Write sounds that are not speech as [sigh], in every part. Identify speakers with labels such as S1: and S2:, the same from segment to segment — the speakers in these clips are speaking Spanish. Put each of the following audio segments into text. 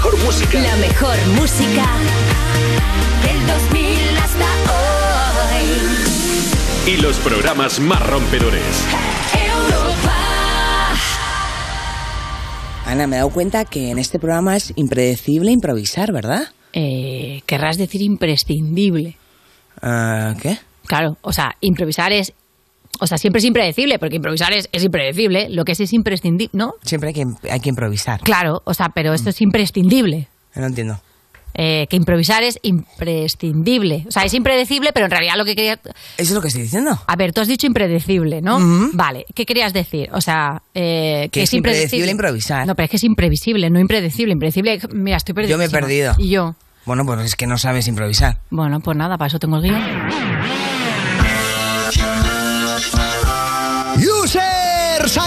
S1: mejor música.
S2: La mejor música del 2000 hasta hoy.
S1: Y los programas más rompedores.
S2: Europa.
S3: Ana, me he dado cuenta que en este programa es impredecible improvisar, ¿verdad?
S4: Eh, querrás decir imprescindible.
S3: Ah, ¿Qué?
S4: Claro, o sea, improvisar es. O sea, siempre es impredecible, porque improvisar es, es impredecible. Lo que es es imprescindible, ¿no?
S3: Siempre hay que, hay que improvisar.
S4: Claro, o sea, pero esto es imprescindible.
S3: No entiendo.
S4: Eh, que improvisar es imprescindible. O sea, es impredecible, pero en realidad lo que quería.
S3: ¿Eso es lo que estoy diciendo?
S4: A ver, tú has dicho impredecible, ¿no?
S3: Ujú.
S4: Vale, ¿qué querías decir? O sea, eh,
S3: Que es impredecible improvisar.
S4: No, pero es que es imprevisible, no impredecible. Impredecible, mira, estoy perdido.
S3: Yo me he perdido.
S4: Y yo.
S3: Bueno, pues es que no sabes improvisar.
S4: Bueno, pues nada, para eso tengo el
S5: guion.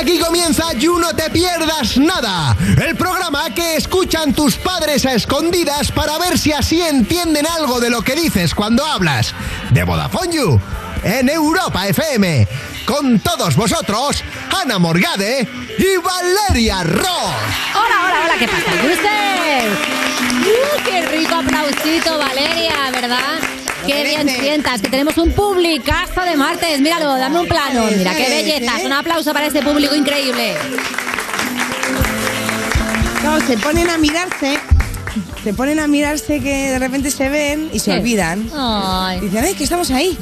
S5: Aquí comienza You No Te Pierdas Nada, el programa que escuchan tus padres a escondidas para ver si así entienden algo de lo que dices cuando hablas. De Vodafone You, en Europa FM. Con todos vosotros, Ana Morgade y Valeria Ross.
S4: Hola, hola, hola, ¿qué pasa, usted? ¡Uh, qué rico aplausito, Valeria, ¿verdad? Qué bien sientas, que tenemos un publicazo de martes. Míralo, dame un plano. Mira, qué belleza. Un aplauso para este público increíble.
S6: No, se ponen a mirarse. Se ponen a mirarse que de repente se ven y se olvidan.
S4: Ay.
S6: Dicen, ¡ay, que estamos ahí!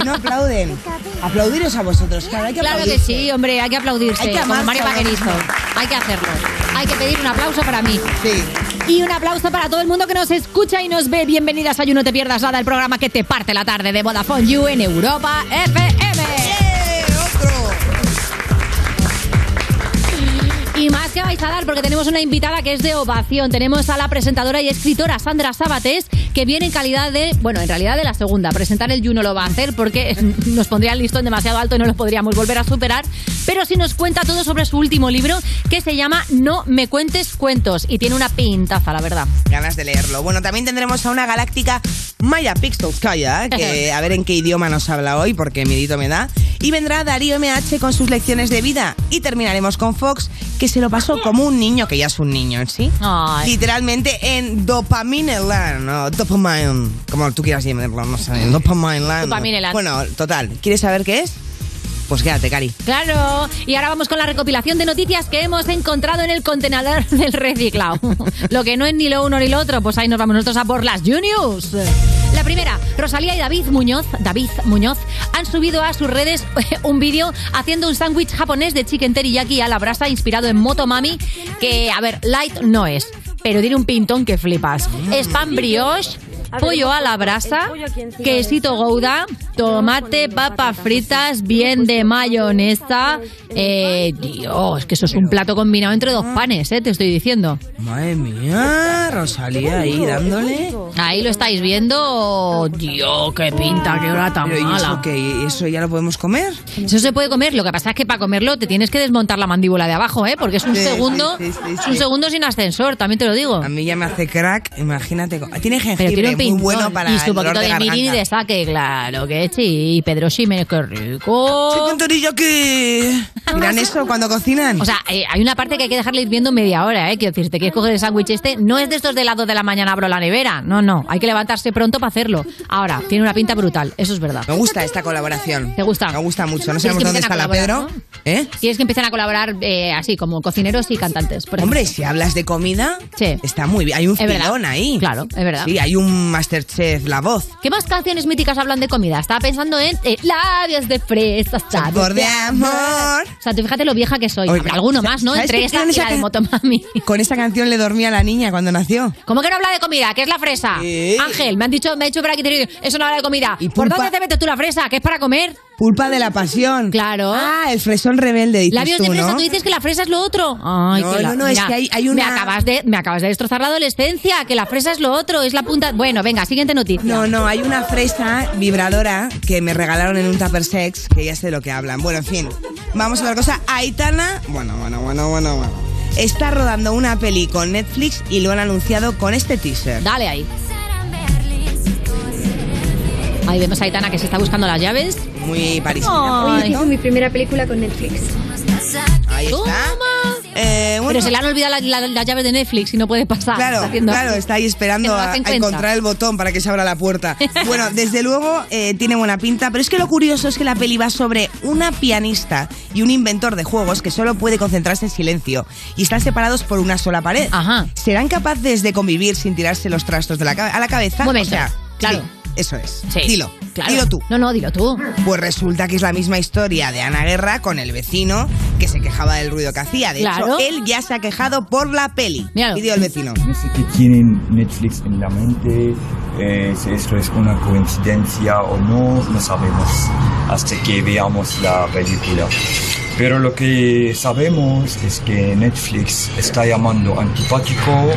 S6: Y no aplauden. Aplaudiros a vosotros, claro, hay que
S4: Claro que sí, hombre, hay que aplaudirse.
S6: Hay que
S4: como
S6: amarse
S4: Mario Vaquerizo.
S6: mismo.
S4: Hay que hacerlo. Hay que pedir un aplauso para mí.
S6: Sí.
S4: Y un aplauso para todo el mundo que nos escucha y nos ve. Bienvenidas a You No Te Pierdas Nada, el programa que te parte la tarde de Vodafone You en Europa FM.
S6: ¡Eh, otro!
S4: Y más que vais a dar, porque tenemos una invitada que es de ovación. Tenemos a la presentadora y escritora Sandra Sabates, que viene en calidad de, bueno, en realidad de la segunda. Presentar el You no lo va a hacer porque [laughs] nos pondría el listón demasiado alto y no lo podríamos volver a superar. Pero sí nos cuenta todo sobre su último libro, que se llama No me cuentes cuentos. Y tiene una pintaza, la verdad.
S6: Ganas de leerlo. Bueno, también tendremos a una galáctica Maya Pixelskaya, que [laughs] a ver en qué idioma nos habla hoy, porque midito me da. Y vendrá Darío MH con sus lecciones de vida. Y terminaremos con Fox, que se lo pasó como un niño, que ya es un niño en sí.
S4: Ay.
S6: Literalmente en Dopamine Land, o Dopamine, como tú quieras llamarlo, no sé, Dopamine Land.
S4: Dopamine Land.
S6: Bueno, total, ¿quieres saber qué es? Pues quédate, Cari.
S4: Claro, y ahora vamos con la recopilación de noticias que hemos encontrado en el contenedor [laughs] del reciclado. lo que no es ni lo uno ni lo otro, pues ahí nos vamos nosotros a por las Juniors. La primera, Rosalía y David Muñoz, David Muñoz, han subido a sus redes [laughs] un vídeo haciendo un sándwich japonés de chicken teriyaki a la brasa inspirado en Motomami, que, a ver, light no es, pero tiene un pintón que flipas. Es brioche, pollo a la brasa, quesito gouda, tomate, papas fritas, bien de mayonesa. Eh, Dios, que eso es un plato combinado entre dos panes, eh, te estoy diciendo.
S3: Madre mía, Rosalía ahí dándole.
S4: Ahí lo estáis viendo. Dios, qué pinta, qué hora tan
S3: Pero ¿y
S4: mala.
S3: eso ya lo podemos comer?
S4: Eso se puede comer, lo que pasa es que para comerlo te tienes que desmontar la mandíbula de abajo, ¿eh? Porque es un
S6: Sí, sí,
S4: segundo,
S6: sí, sí,
S4: es un segundo sin ascensor, también te lo digo.
S3: A mí ya me hace crack, imagínate. Tiene
S4: Pero
S3: jengibre
S4: tiene un pintón
S3: bueno para
S4: y su poquito
S3: de
S4: de mirin y de saque, claro que sí. Y Pedro Ximénez, qué rico.
S3: Chicken teriyaki.
S6: ¿Miran eso cuando cocinan?
S4: O sea, eh, hay una parte que hay que dejarle hirviendo media hora, ¿eh? Quiero decir, si te quieres coger el sándwich este, no es de estos de las 2 de la mañana abro la nevera. No, no. Hay que levantarse pronto para hacerlo. Ahora, tiene una pinta brutal. Eso es verdad.
S3: Me gusta esta colaboración.
S4: ¿Te gusta?
S3: Me gusta mucho. No
S4: ¿Quieres
S3: sabemos
S4: que
S3: dónde está la Pedro. ¿Eh?
S4: Quieres que empiecen a colaborar eh, así, como cocineros y cantantes. por.
S3: Hombre, si hablas de comida,
S4: Sí.
S3: está muy bien. Hay un filón ahí.
S4: Claro, es verdad.
S3: Sí, hay un Masterchef La Voz.
S4: ¿Qué más canciones míticas hablan de comida? Estaba pensando en eh, labios de fresa, sabor
S3: de amor.
S4: O sea, tú fíjate lo vieja que soy.
S3: Oye,
S4: Alguno más, ¿no?
S3: ¿sabes
S4: Entre
S3: qué
S4: esa
S3: con
S4: y la de Motomami.
S3: Con esa canción le dormía a la niña cuando nació.
S4: ¿Cómo que no habla de comida? ¿Qué es la fresa? Ángel, me han dicho, me ha dicho por aquí, eso no habla de comida.
S3: Y
S4: ¿Por dónde te metes tú la fresa? ¿Que es para comer?
S3: Pulpa de la pasión.
S4: Claro.
S3: Ah, el fresón rebelde, dices
S4: Labios
S3: tú,
S4: de fresa,
S3: ¿no?
S4: tú dices que la fresa es lo otro. Ay,
S3: No,
S4: que la-
S3: no, no, es que hay- hay
S4: Me
S3: una-
S4: acabas, de, me acabas de destrozar la adolescencia, que la fresa es lo otro, es la punta... Bueno, venga, siguiente noticia.
S3: No, no, hay una fresa vibradora que me regalaron en un Tupper Sex, que ya sé de lo que hablan. Bueno, en fin, vamos a ver cosa. Aitana, bueno, bueno, bueno, bueno, bueno. Está rodando una peli con Netflix y lo han anunciado con este teaser.
S4: Dale ahí. Ahí vemos a Aitana que se está buscando las llaves.
S3: Muy parisina.
S4: Ay.
S7: Hice mi primera película con Netflix.
S3: Ahí está.
S4: Toma.
S3: Eh, bueno,
S4: Pero se le han olvidado las la, las llaves de Netflix y no puede pasar.
S3: Claro,
S4: Está
S3: claro,
S4: así.
S3: está ahí esperando a, encontrar el botón para que se abra la puerta. [laughs] Bueno, desde luego eh, tiene buena pinta, pero es que lo curioso es que la peli va sobre una pianista y un inventor de juegos que solo puede concentrarse en silencio y están separados por una sola pared.
S4: Ajá.
S3: ¿Serán capaces de convivir sin tirarse los trastos de la a la cabeza?
S4: Momento,
S3: O sea,
S4: claro.
S3: sí, eso es.
S4: Sí.
S3: Dilo,
S4: Claro.
S3: dilo tú.
S4: No, no, dilo tú.
S3: Pues resulta que es la misma historia de Ana Guerra con el vecino que se quejaba del ruido que hacía. De
S4: Claro.
S3: hecho, él ya se ha quejado por la peli.
S4: Míralo.
S3: Y dio el vecino.
S8: Yo sé que tienen Netflix en la mente, eh, si esto es una coincidencia o no, no sabemos hasta que veamos la película. Pero lo que sabemos es que Netflix está llamando antipático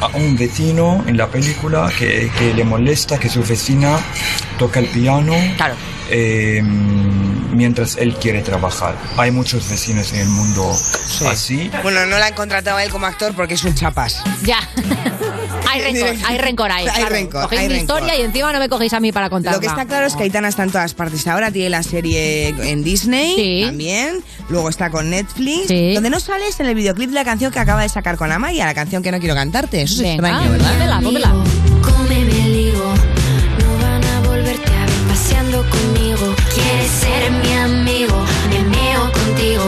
S8: a un vecino en la película que, que le molesta que su vecina toca el piano
S4: Claro.
S8: Eh, mientras él quiere trabajar. Hay muchos vecinos en el mundo así.
S3: Bueno, no la han contratado a él como actor porque es un chapas.
S4: Ya. [laughs] hay rencor, hay rencor ahí.
S3: Hay
S4: claro.
S3: rencor,
S4: Cogéis
S3: hay
S4: mi
S3: rencor.
S4: historia y encima no me cogéis a mí para contarla.
S3: Lo que está claro es que Aitana está en todas partes ahora. Tiene la serie en Disney
S4: Sí.
S3: también. Luego está con Netflix.
S4: Sí.
S3: Donde no sales en el videoclip de la canción que acaba de sacar con Amaya, la canción que no quiero cantarte. Eso es
S4: Venga,
S3: extraño, ¿verdad?
S4: pónmela, pónmela.
S9: Conmigo. Quieres ser mi amigo, me meo contigo.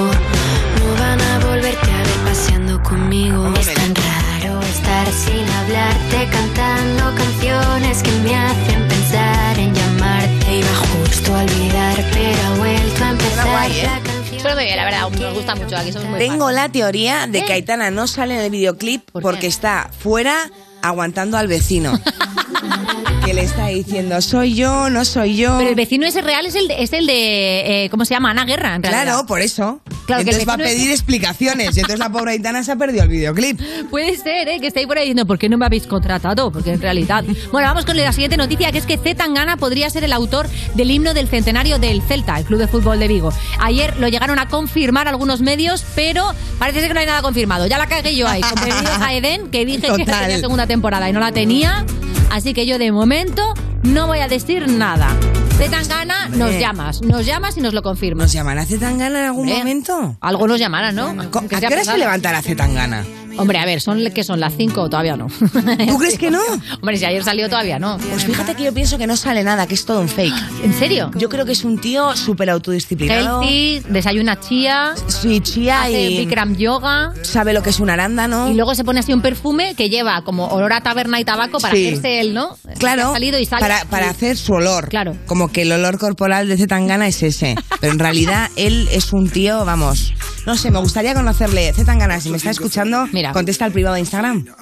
S9: No van a volverte a ver paseando conmigo. Es tan raro estar sin hablarte, cantando canciones que me hacen pensar en llamarte. Iba justo a olvidar, pero ha vuelto a empezar
S3: guay, ¿eh?
S9: la canción.
S4: Suena muy bien, la verdad. Nos gusta mucho. Aquí somos muy
S3: Tengo
S4: fans.
S3: la teoría de
S4: ¿Qué?
S3: que Aitana no sale en el videoclip
S4: ¿Por
S3: porque está fuera aguantando al vecino. [laughs] que le está diciendo, soy yo, no soy yo.
S4: Pero el vecino ese real es el de, es el de eh, ¿cómo se llama? Ana Guerra, en realidad.
S3: Claro, por eso.
S4: Claro, que
S3: entonces va a pedir explicaciones. Y entonces la pobre Aitana se ha perdido el videoclip. [laughs]
S4: Puede ser, ¿eh? Que estéis por ahí diciendo, ¿por qué no me habéis contratado? Porque en realidad... Bueno, vamos con la siguiente noticia, que es que Z Tangana podría ser el autor del himno del centenario del Celta, el Club de Fútbol de Vigo. Ayer lo llegaron a confirmar algunos medios, pero parece ser que no hay nada confirmado. Ya la cagué yo ahí, con a Eden, que dije que
S3: Total.
S4: tenía segunda temporada y no la tenía. Así que yo de momento no voy a decir nada. Z Tangana, nos llamas. Nos llamas y nos lo confirmas.
S3: ¿Nos llamará Zetangana en algún momento?
S4: Algo nos llamará, ¿no?
S3: ¿A qué hora se levantará Zetangana?
S4: Hombre, a ver, son que son las 5 todavía no. [laughs]
S3: ¿Tú crees que no? [laughs]
S4: Hombre, si ayer salió todavía no.
S3: Pues fíjate que yo pienso que no sale nada, que es todo un fake. [gasps]
S4: ¿En serio?
S3: Yo creo que es un tío súper autodisciplinado.
S4: Healthy, desayuna chía,
S3: Sí, chía
S4: hace
S3: y
S4: Bikram yoga
S3: sabe lo que es un arándano.
S4: y luego se pone así un perfume que lleva como olor a taberna y tabaco para
S3: Sí.
S4: hacerse él, ¿no?
S3: Claro,
S4: Ha salido y sale.
S3: para, para hacer su olor.
S4: Claro.
S3: Como que el olor corporal de Zetangana es ese. Pero en realidad él es un tío, vamos. No sé, me gustaría conocerle. Zetangana, si me está escuchando,
S4: Mira.
S3: Contesta al privado de Instagram. [laughs]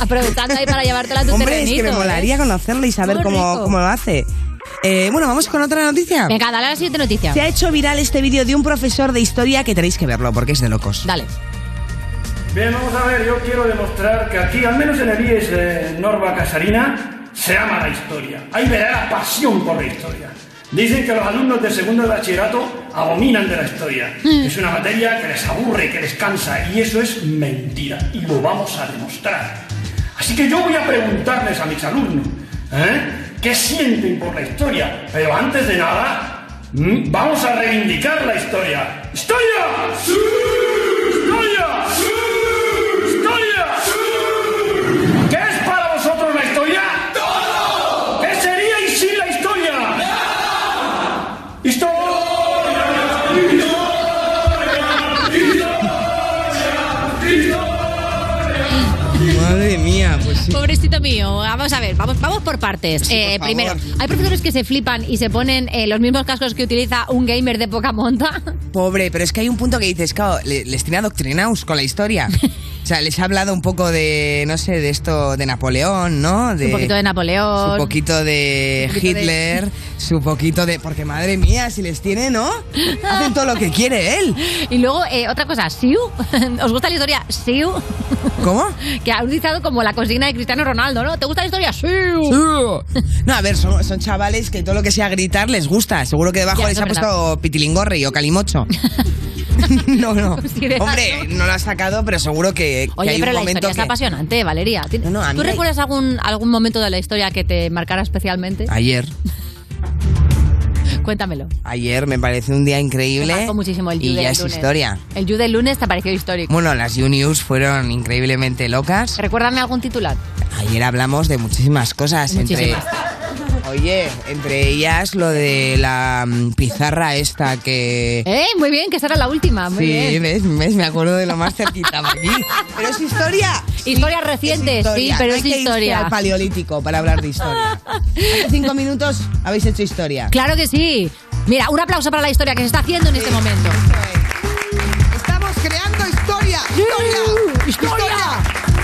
S4: Aprovechando ahí para llevártela a tu
S3: Hombre, es
S4: terrenito.
S3: que me
S4: ¿eh?
S3: molaría conocerle y saber cómo, cómo lo hace. Eh, bueno, vamos con otra noticia.
S4: Venga, dale a la siguiente noticia.
S3: Se ha hecho viral este vídeo de un profesor de historia que tenéis que verlo porque es de locos.
S4: Dale.
S10: Bien, vamos a ver, yo quiero demostrar que aquí, al menos en el IES de Norma Casarina, se ama la historia. Hay verdadera pasión por la historia. Dicen que los alumnos de segundo de bachillerato abominan de la historia. Es una materia que les aburre, que les cansa, y eso es mentira, y lo vamos a demostrar. Así que yo voy a preguntarles a mis alumnos, ¿eh? ¿Qué sienten por la historia? Pero antes de nada, vamos a reivindicar la historia. ¡Historia! ¡Historia! ¡Historia!
S4: Pobrecito mío, vamos a ver, vamos, vamos por partes.
S3: Sí,
S4: Eh,
S3: por
S4: primero, hay profesores que se flipan y se ponen eh, los mismos cascos que utiliza un gamer de poca monta.
S3: Pobre, pero es que hay un punto que dices, claro, le- les tiene adoctrinados con la historia. [laughs] O sea, les ha hablado un poco de, no sé, de esto de Napoleón, ¿no? De,
S4: un poquito de Napoleón.
S3: Su poquito de
S4: Un poquito de-
S3: Hitler, su poquito de... Porque madre mía, si les tiene, ¿no? Hacen todo lo que quiere él.
S4: Y luego, eh, otra cosa, Siu. [laughs] ¿Os gusta la historia? Siu.
S3: ¿Cómo? [laughs]
S4: Que ha utilizado como la consigna de Cristiano Ronaldo, ¿no? ¿Te gusta la historia? Siu.
S3: No, a ver, son, son chavales que todo lo que sea gritar les gusta. Seguro que debajo
S4: Ya,
S3: les ha
S4: es
S3: puesto pitilingorri o calimocho. [laughs] no, no. Hombre, no lo ha sacado, pero seguro que, que
S4: Oye,
S3: hay
S4: pero
S3: un
S4: la
S3: momento
S4: historia
S3: que...
S4: apasionante, Valeria.
S3: No, no, a mí
S4: ¿Tú recuerdas algún, algún momento de la historia que te marcara especialmente?
S3: Ayer. [laughs]
S4: Cuéntamelo.
S3: Ayer me parece un día
S4: Me
S3: increíble.
S4: marcó muchísimo el You
S3: y ya es
S4: lunes.
S3: historia.
S4: El You del lunes te pareció histórico.
S3: Bueno, las U-News fueron increíblemente locas.
S4: Recuérdame algún titular.
S3: Ayer hablamos de muchísimas cosas.
S4: Muchísimas.
S3: Entre, oye, entre ellas lo de la mm, pizarra esta que...
S4: ¡Eh! Muy bien, que esa era la última. Muy
S3: sí,
S4: bien.
S3: ¿ves? ¿ves? Me acuerdo de lo más cerquita aquí. [laughs] Pero es historia.
S4: Historia reciente,
S3: Es historia.
S4: sí, pero
S3: No
S4: es
S3: hay que
S4: historia.
S3: al paleolítico para hablar de historia. Hace cinco minutos habéis hecho historia.
S4: Claro que sí. Mira, un aplauso para la historia que se está haciendo en este momento.
S3: Estamos creando historia.
S4: ¡Historia! ¡Historia!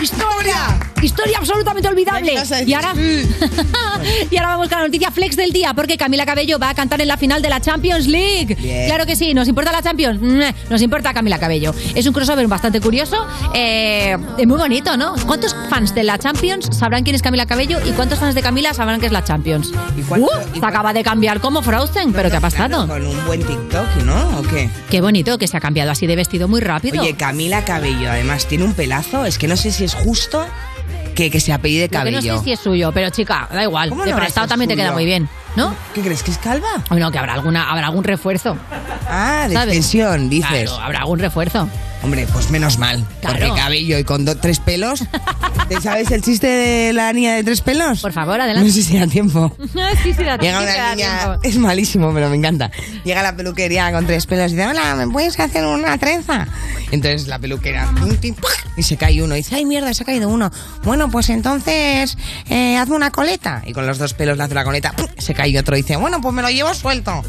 S4: ¡Historia! Historia absolutamente olvidable. Y ahora, [laughs] y ahora vamos con la noticia flex del día, porque Camila Cabello va a cantar en la final de la Champions League.
S3: Bien.
S4: Claro que sí, ¿nos importa la Champions? Meh, Nos importa Camila Cabello. Es un crossover bastante curioso, eh, y muy bonito, ¿no? ¿Cuántos fans de la Champions sabrán quién es Camila Cabello y cuántos fans de Camila sabrán qué es la Champions?
S3: ¿Y cuánto-
S4: ¡Uh!
S3: y
S4: se acaba de cambiar como Frozen, pero ¿qué ha pasado?
S3: Con un buen TikTok, ¿no? ¿O qué?
S4: Qué bonito que se ha cambiado así de vestido muy rápido.
S3: Oye, Camila Cabello, además, tiene un pelazo. Es que no sé si es justo que, que se apellide
S4: Lo que
S3: Cabello.
S4: no sé si es suyo, pero chica, da igual.
S3: ¿Cómo
S4: De
S3: no va a
S4: prestado
S3: ser
S4: también te
S3: suyo?
S4: queda muy bien, ¿no?
S3: ¿Qué crees? ¿Que es calva?
S4: Bueno, que habrá alguna, habrá algún refuerzo.
S3: Ah, de
S4: ¿Sabes?
S3: extensión, dices.
S4: Claro, habrá algún refuerzo.
S3: Hombre, pues menos mal.
S4: Claro.
S3: Porque cabello y con do- tres pelos. [laughs] ¿Te sabes el chiste de la niña de tres pelos?
S4: Por favor,
S3: No
S4: adelante.
S3: sé si da tiempo. [laughs]
S4: sí, sí, da
S3: Llega una
S4: da
S3: niña,
S4: tiempo. [laughs]
S3: es malísimo, pero me encanta. Llega a la peluquería con tres pelos y dice, hola, ¿me puedes hacer una trenza? Entonces la peluquera, y se cae uno. Y dice, ay, mierda, se ha caído uno. Bueno, pues entonces, eh, hazme una coleta. Y con los dos pelos le hace la coleta, se cae otro. Y dice, bueno, pues me lo llevo suelto.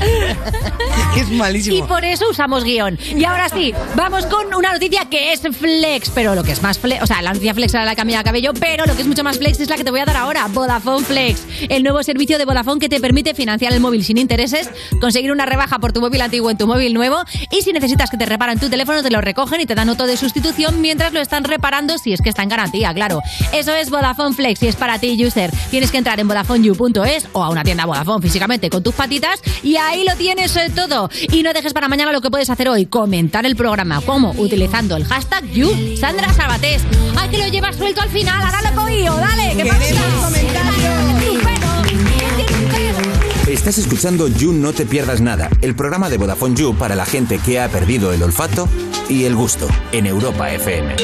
S3: [laughs] es malísimo.
S4: Y por eso usamos guion. Y ahora sí, vamos con una noticia que es flex, pero lo que es más flex, o sea, la noticia flex era la Camila Cabello, pero lo que es mucho más flex es la que te voy a dar ahora, Vodafone Flex, el nuevo servicio de Vodafone que te permite financiar el móvil sin intereses, conseguir una rebaja por tu móvil antiguo en tu móvil nuevo y si necesitas que te reparen tu teléfono te lo recogen y te dan otro de sustitución mientras lo están reparando si es que está en garantía, claro. Eso es Vodafone Flex y es para ti, user. Tienes que entrar en VodafoneYou.es o a una tienda Vodafone físicamente con tus patitas y ahí lo tienes eh, todo. Y no dejes para mañana lo que puedes hacer hoy, comentar el programa. ¿Cómo? Utilizando el hashtag You, Sandra Sabatés. ¡Ay, que lo llevas suelto al final! ¡Ahora lo! ¡Dale! ¿Qué
S3: Queremos
S4: pasa?
S3: comentarios.
S4: ¡Tu pelo! ¿Qué tiene un pelo?
S1: Estás escuchando You No Te Pierdas Nada, el programa de Vodafone You para la gente que ha perdido el olfato y el gusto en Europa FM.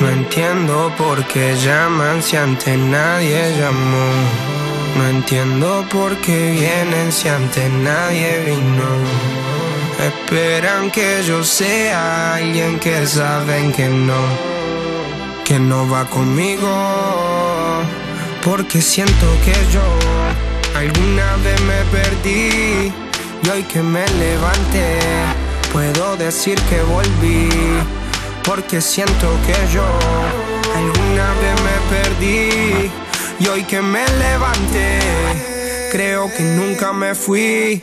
S11: No entiendo por qué llaman si antes nadie llamó. No entiendo por qué vienen si antes nadie vino. Esperan que yo sea alguien que saben que no, que no va conmigo. Porque siento que yo alguna vez me perdí y hoy que me levanté puedo decir que volví. Porque siento que yo alguna vez me perdí y hoy que me levanté creo que nunca me fui.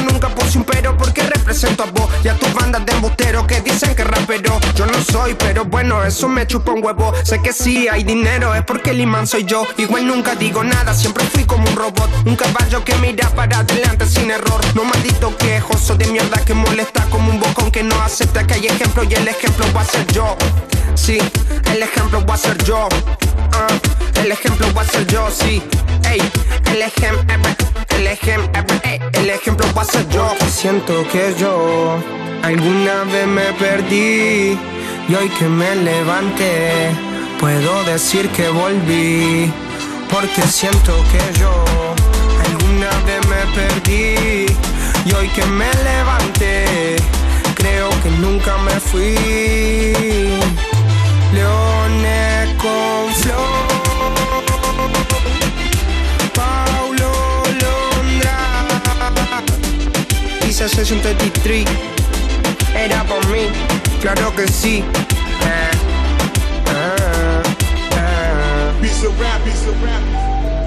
S11: nunca puse un pero porque represento a vos y a tus bandas de embusteros que dicen que rapero. Yo no soy, pero bueno, eso me chupa un huevo. Sé que sí hay dinero, es porque el imán soy yo. Igual nunca digo nada, siempre fui como un robot. Un caballo que mira para adelante sin error. No maldito quejoso de mierda que molesta como un bocón que no acepta que hay ejemplo y el ejemplo va a ser yo. Sí, el ejemplo va a ser yo. Ah, el ejemplo va a ser yo, sí. El ejemplo, el ejemplo, el ejemplo va a ser yo. Siento que yo alguna vez me perdí y hoy que me levanté puedo decir que volví. Porque siento que yo alguna vez me perdí y hoy que me levanté creo que nunca me fui. Leones con flow. 63. Era por mí, claro que sí. Ah, ah, ah.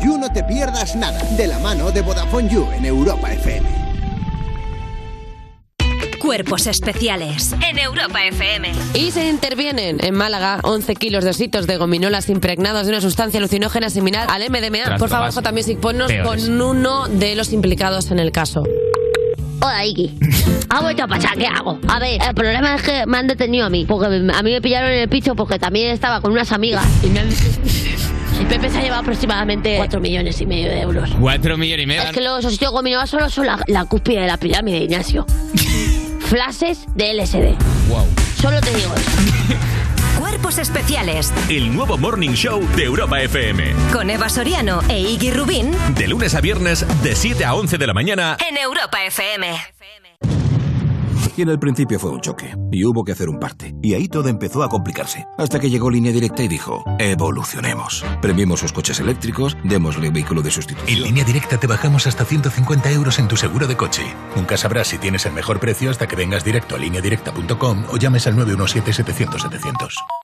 S5: You No Te Pierdas Nada, de la mano de Vodafone You en Europa FM.
S12: Cuerpos especiales en Europa FM.
S13: Y se intervienen en Málaga 11 kilos de ositos de gominolas impregnados de una sustancia alucinógena similar al MDMA. Por favor, Music, ponnos
S14: Peores.
S13: con uno de los implicados en el caso.
S15: Hola, Iki. Ha vuelto a pasar, ¿qué hago? A ver, el problema es que me han detenido a mí, porque a mí me pillaron en el piso porque también estaba con unas amigas y me han... [laughs] Y Pepe se ha llevado aproximadamente 4 millones y medio de euros.
S14: Cuatro millones y medio.
S15: Es que los ositos gominolas solo son la, la cúspide de la pirámide, Ignacio. [laughs] Flashes de LSD.
S14: Wow.
S15: Solo te digo eso. [laughs]
S12: Cuerpos especiales
S16: El nuevo Morning Show de Europa FM.
S12: con Eva Soriano e Iggy Rubín
S16: De lunes a viernes, de 7 a 11 de la mañana.
S12: en Europa FM.
S17: Y en el principio fue un choque, y hubo que hacer un parte. Y ahí todo empezó a complicarse. Hasta que llegó Línea Directa y dijo, evolucionemos. Premiemos sus coches eléctricos, démosle vehículo de sustitución.
S18: En línea directa te bajamos hasta 150 euros en tu seguro de coche. Nunca sabrás si tienes el mejor precio hasta que vengas directo a lineadirecta.com o llames al 917-700-700.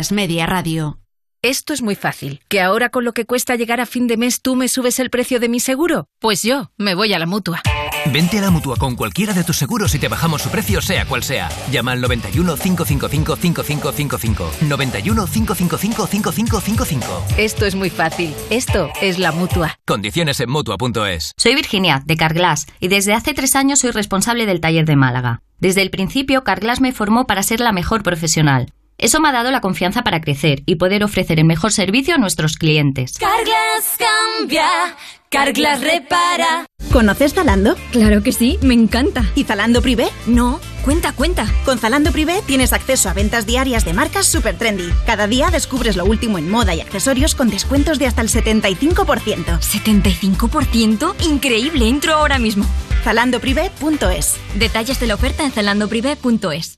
S19: Media Radio.
S7: Esto es muy fácil. ¿Que ahora con lo que cuesta llegar a fin de mes tú me subes el precio de mi seguro? Pues yo me voy a la mutua.
S1: Vente a la mutua con cualquiera de tus seguros y te bajamos su precio, sea cual sea. Llama al 91 555 5555. 91 555 5555.
S7: Esto es muy fácil. Esto es la mutua.
S1: Condiciones en mutua.es.
S20: Soy Virginia, de Carglass, y desde hace tres años soy responsable del taller de Málaga. Desde el principio, Carglass me formó para ser la mejor profesional. Eso me ha dado la confianza para crecer y poder ofrecer el mejor servicio a nuestros clientes.
S9: Carglass cambia, Carglass repara.
S21: ¿Conoces Zalando? Claro que sí, me encanta. ¿Y Zalando Privé? No. Cuenta, cuenta. Con Zalando Privé tienes acceso a ventas diarias de marcas super trendy. Cada día descubres lo último en moda y accesorios con descuentos de hasta el 75%. ¿75%? Increíble, entro ahora mismo. Zalandoprivé.es. Detalles de la oferta en zalandoprivé.es.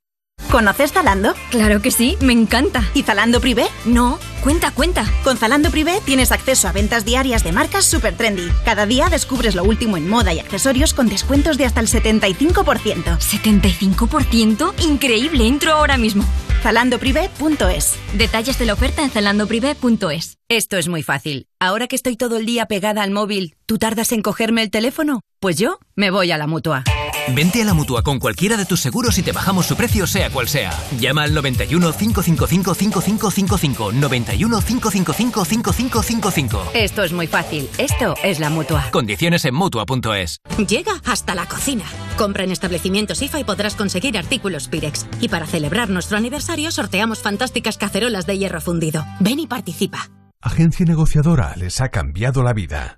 S21: ¿Conoces Zalando?
S22: Claro que sí, me encanta.
S21: ¿Y Zalando Privé?
S22: No, cuenta, cuenta.
S21: Con Zalando Privé tienes acceso a ventas diarias de marcas super trendy. Cada día descubres lo último en moda y accesorios con descuentos de hasta el 75%.
S22: ¿75%? Increíble, entro ahora mismo.
S21: Zalandoprivé.es
S22: Detalles de la oferta en zalandoprivé.es.
S23: Esto es muy fácil. Ahora que estoy todo el día pegada al móvil, ¿tú tardas en cogerme el teléfono? Pues yo me voy a la mutua.
S1: Vente a la mutua con cualquiera de tus seguros y te bajamos su precio, sea cual sea. Llama al 91 555 5555. 91 555 5555.
S23: Esto es muy fácil. Esto es la mutua.
S1: Condiciones en mutua.es.
S24: Llega hasta la cocina. Compra en establecimientos IFA y podrás conseguir artículos Pirex. Y para celebrar nuestro aniversario sorteamos fantásticas cacerolas de hierro fundido. Ven y participa.
S25: Agencia negociadora les ha cambiado la vida.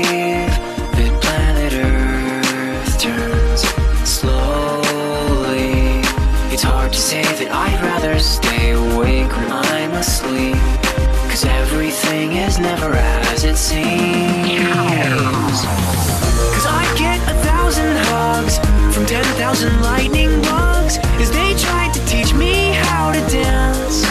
S26: to say that I'd rather stay awake when I'm asleep. Cause everything is never as it seems. Cause I get a thousand hugs from ten thousand lightning bugs as they tried to teach me how to dance.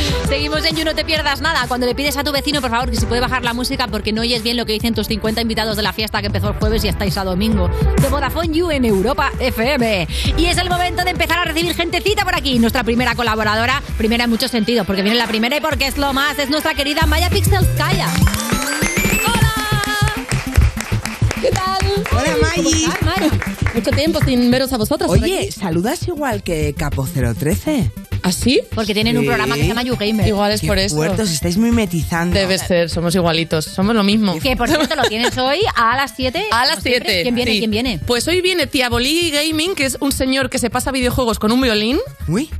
S4: Seguimos en You No Te Pierdas Nada. Cuando le pides a tu vecino, por favor, que si puede bajar la música porque no oyes bien lo que dicen tus 50 invitados de la fiesta que empezó el jueves y estáis a domingo. De Vodafone You en Europa FM. Y es el momento de empezar a recibir gentecita por aquí. Nuestra primera colaboradora, primera en muchos sentidos, porque viene la primera y porque es lo más, es nuestra querida Maya Pixelskaya.
S3: ¿Qué tal? Hola, Maggi.
S27: Mucho tiempo sin veros a vosotros.
S3: Oye, saludas igual que Capo 013.
S27: ¿Ah, sí?
S4: Porque tienen un programa que se llama YouGamer.
S27: Igual es
S3: Qué
S27: por eso.
S3: fuerte, os estáis mimetizando.
S27: Debe ser, somos igualitos, somos lo mismo.
S4: Que por cierto lo tienes hoy a las 7. [laughs]
S27: A las 7.
S4: ¿Quién viene?
S27: sí.
S4: ¿Quién viene?
S27: Pues hoy viene Tiabolí Gaming, que es un señor que se pasa videojuegos con un violín.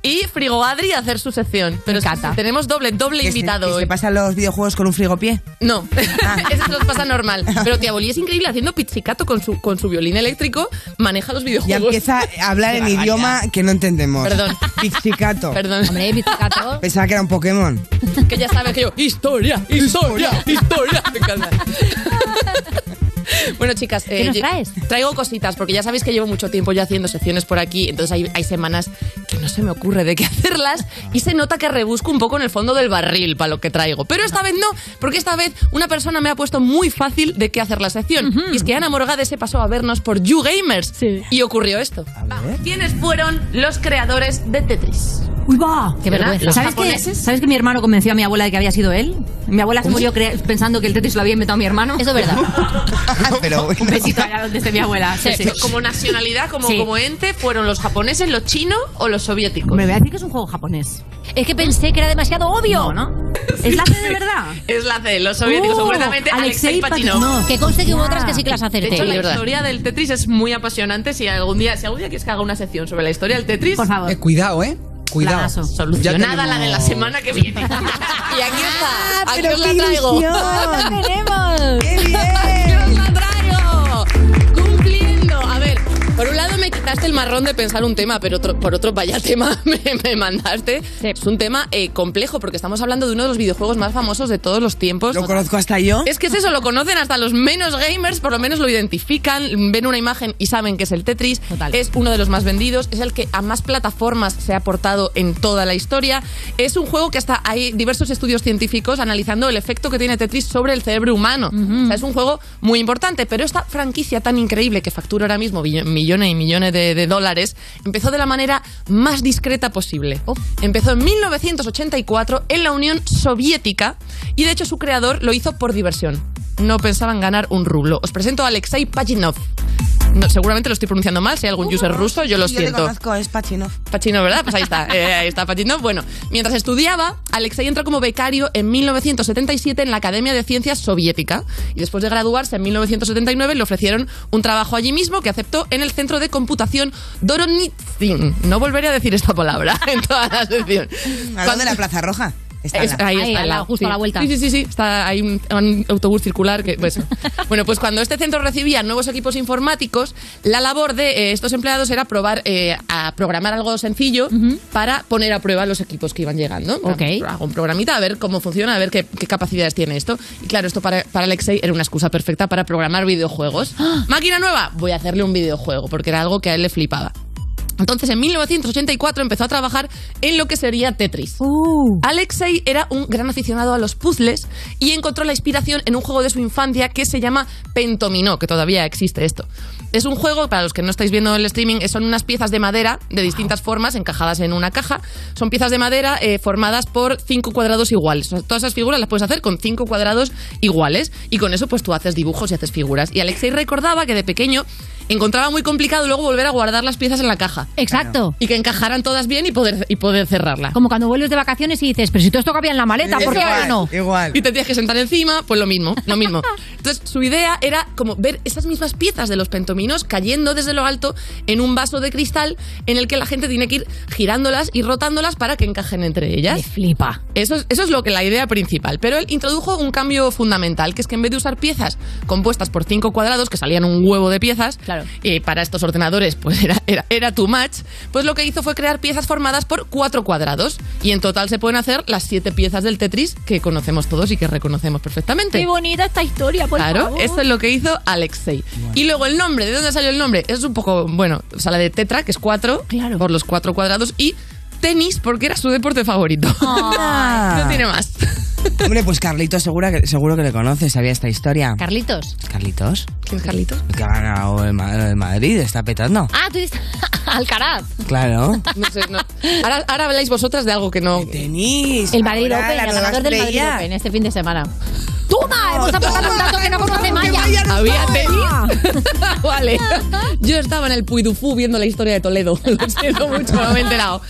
S27: Y Frigo Adri a hacer su sección. Pero sí, sí, tenemos doble, doble
S3: ¿Que se-
S27: invitado
S3: que
S27: hoy.
S3: se pasan los videojuegos con un frigopié?
S27: No, [laughs] eso se nos pasa normal. Pero Tiabolí es increíble haciendo pizzicato con su, con su violín eléctrico, maneja los
S3: Ya
S27: videojuegos.
S3: empieza a hablar en idioma que no entendemos.
S27: Perdón.
S3: Pizzicato.
S27: Perdón.
S4: Hombre, pizzicato. [laughs]
S3: Pensaba que era un Pokémon.
S27: Que ya sabes que yo, historia, historia, historia. Me encanta. [laughs] [laughs] Bueno, chicas,
S4: ¿Qué nos traes?
S27: traigo cositas, porque ya sabéis que llevo mucho tiempo ya haciendo secciones por aquí, entonces hay, hay semanas que no se me ocurre de qué [laughs] hacerlas y se nota que rebusco un poco en el fondo del barril para lo que traigo. Pero esta vez no, porque esta vez una persona me ha puesto muy fácil de qué hacer la sección. Y es que Ana Morgade se pasó a vernos por YouGamers. Y ocurrió esto. ¿Quiénes fueron los creadores de Tetris?
S4: Uy, va. Qué
S27: ¿Verdad?
S4: vergüenza. ¿Sabes que. ¿Sabes que mi hermano convenció a mi abuela de que había sido él? Mi abuela se murió pensando que el Tetris lo había inventado mi hermano. Eso es verdad. [laughs]
S3: Pero
S4: Un besito allá desde mi abuela. Sí, sí.
S27: Como nacionalidad, como,
S4: Sí.
S27: como ente, ¿fueron los japoneses, los chinos o los soviéticos?
S4: Me voy a decir que es un juego japonés. Es que pensé que era demasiado obvio.
S27: No,
S4: ¿no? ¿Es la C de verdad? [laughs]
S27: Es la C, los soviéticos,
S4: Oh,
S27: concretamente Alexei. Pachinov.
S4: Que conste que hubo otras que sí que las acerté.
S27: De hecho, la
S4: verdad.
S27: historia del Tetris es muy apasionante. Si algún día, si algún día quieres que haga una sección sobre la historia del Tetris,
S4: Por favor.
S28: Eh, cuidado, ¿eh? Cuidado.
S27: Solucionada
S28: tenemos-
S27: la de la semana que viene. [laughs] y aquí está. Aquí
S3: pero
S27: os la
S3: qué
S27: traigo.
S4: ¡Tenemos! [laughs]
S3: ¡Qué bien!
S27: Por un lado me quitaste el marrón de pensar un tema, pero otro- por otro, vaya [laughs] tema me, me mandaste. Es un tema eh, complejo porque estamos hablando de uno de los videojuegos más famosos de todos los tiempos.
S3: Lo conozco hasta yo.
S27: Es que es eso, lo conocen hasta los menos gamers, por lo menos lo identifican, ven una imagen y saben que es el Tetris. Es uno de los más vendidos, es el que a más plataformas se ha portado en toda la historia. Es un juego que hasta hay diversos estudios científicos analizando el efecto que tiene Tetris sobre el cerebro humano. O sea, es un juego muy importante, pero esta franquicia tan increíble que factura ahora mismo billo- millones y millones de, de dólares, empezó de la manera más discreta posible. Empezó en 1984 en la Unión Soviética y de hecho su creador lo hizo por diversión. No pensaban ganar un rublo. Os presento a Alexei Pajinov. No, seguramente lo estoy pronunciando mal, si hay algún user ruso, yo lo
S3: Yo
S27: siento.
S3: conozco, es Pachinov.
S27: Pachino, ¿verdad? Pues ahí está, [laughs] eh, ahí está Pachinov. Bueno, mientras estudiaba, Alexei entró como becario en 1977 en la Academia de Ciencias Soviética y después de graduarse en 1979 le ofrecieron un trabajo allí mismo que aceptó en el Centro de Computación Doronitsyn. No volveré a decir esta palabra [laughs] en toda la sección.
S3: ¿Al lado de la Plaza Roja? Está
S27: Es- ahí
S4: Ahí,
S27: está,
S4: al lado, justo
S27: sí.
S4: a la vuelta.
S27: Sí, sí, sí, sí. Está, hay un, un autobús circular que. Pues. [laughs] bueno, pues cuando este centro recibía nuevos equipos informáticos, la labor de eh, estos empleados era probar eh, a programar algo sencillo para poner a prueba los equipos que iban llegando.
S4: Ok.
S27: Hago un programita a ver cómo funciona, a ver qué, qué capacidades tiene esto. Y claro, esto para, para Alexei era una excusa perfecta para programar videojuegos. [gasps] Máquina nueva, voy a hacerle un videojuego, porque era algo que a él le flipaba. Entonces, en 1984 empezó a trabajar en lo que sería Tetris. Alexei era un gran aficionado a los puzzles y encontró la inspiración en un juego de su infancia que se llama Pentomino, que todavía existe esto. Es un juego, para los que no estáis viendo el streaming, eh, son unas piezas de madera de distintas formas encajadas en una caja. Son piezas de madera eh, formadas por cinco cuadrados iguales. O sea, todas esas figuras las puedes hacer con cinco cuadrados iguales y con eso pues tú haces dibujos y haces figuras. Y Alexei recordaba que de pequeño encontraba muy complicado luego volver a guardar las piezas en la caja.
S4: Exacto.
S27: Y que encajaran todas bien y poder, y poder cerrarla.
S4: Como cuando vuelves de vacaciones y dices, pero si todo esto cabía en la maleta, ¿por qué ahora no?
S3: Igual.
S27: Y te tienes que sentar encima, pues lo mismo, lo mismo. Entonces, su idea era como ver esas mismas piezas de los pentominos cayendo desde lo alto en un vaso de cristal en el que la gente tiene que ir girándolas y rotándolas para que encajen entre ellas.
S4: Me flipa.
S27: Eso es, eso es lo que la idea principal. Pero él introdujo un cambio fundamental, que es que en vez de usar piezas compuestas por cinco cuadrados, que salían un huevo de piezas, y para estos ordenadores pues era, era, era too much, pues lo que hizo fue crear piezas formadas por cuatro cuadrados. Y en total se pueden hacer las siete piezas del Tetris que conocemos todos y que reconocemos perfectamente.
S4: Qué bonita esta historia, por
S27: Claro,
S4: favor.
S27: esto es lo que hizo Alexei. Y luego el nombre, ¿de dónde salió el nombre? Es un poco, bueno, sale de tetra, que es cuatro, por los cuatro cuadrados, y tenis, porque era su deporte favorito. [laughs] no tiene más.
S3: Hombre, pues Carlitos segura que, seguro que le conoce, sabía esta historia.
S4: Carlitos.
S3: ¿Carlitos?
S27: ¿Quién es Carlitos?
S3: El que ha ganado el, Ma- el Madrid, está petando.
S4: Ah, tú dices [laughs] Alcaraz.
S3: Claro.
S27: No sé, no. Ahora, ahora habláis vosotras de algo que no.
S3: Tenis.
S4: El Madrid
S3: ahora
S4: Open,
S3: la
S4: el ganador del Madrid. Open este fin de semana. ¡Toma! Hemos aportado un dato que no conoce Maya.
S27: Había tenis. [laughs] vale. Yo estaba en el Puy du Fou viendo la historia de Toledo. [laughs] Lo siento mucho, no me he enterado.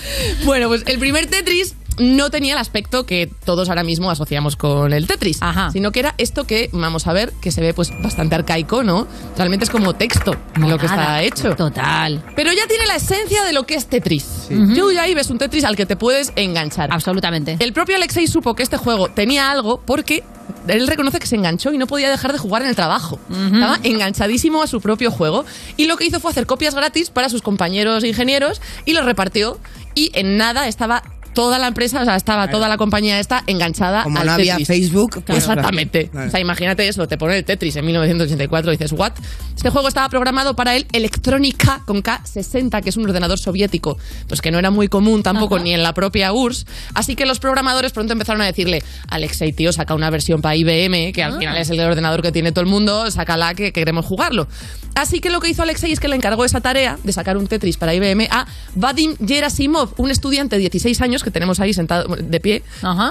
S27: Bueno, pues el primer Tetris no tenía el aspecto que todos ahora mismo asociamos con el Tetris, sino que era esto que vamos a ver que se ve pues bastante arcaico, ¿no? Realmente es como texto lo que está hecho.
S4: Total.
S27: Pero ya tiene la esencia de lo que es Tetris. Tú ya ahí ves un Tetris al que te puedes enganchar.
S4: Absolutamente.
S27: El propio Alexei supo que este juego tenía algo porque él reconoce que se enganchó y no podía dejar de jugar en el trabajo. Estaba enganchadísimo a su propio juego y lo que hizo fue hacer copias gratis para sus compañeros ingenieros y los repartió y en nada estaba toda la empresa, o sea, estaba toda la compañía esta enganchada
S3: Como
S27: al
S3: no había
S27: Tetris.
S3: Facebook, pues,
S27: Exactamente.
S3: claro.
S27: O sea, imagínate eso, te pone el Tetris en 1984 y dices, ¿what? Este juego estaba programado para el Electronica con K60, que es un ordenador soviético, pues que no era muy común tampoco ni en la propia URSS. Así que los programadores pronto empezaron a decirle, Alexei, tío, saca una versión para IBM, que al
S4: Ah.
S27: final es el ordenador que tiene todo el mundo, sácala que queremos jugarlo. Así que lo que hizo Alexei es que le encargó esa tarea de sacar un Tetris para IBM a Vadim Gerasimov, un estudiante de 16 años que tenemos ahí sentado de pie,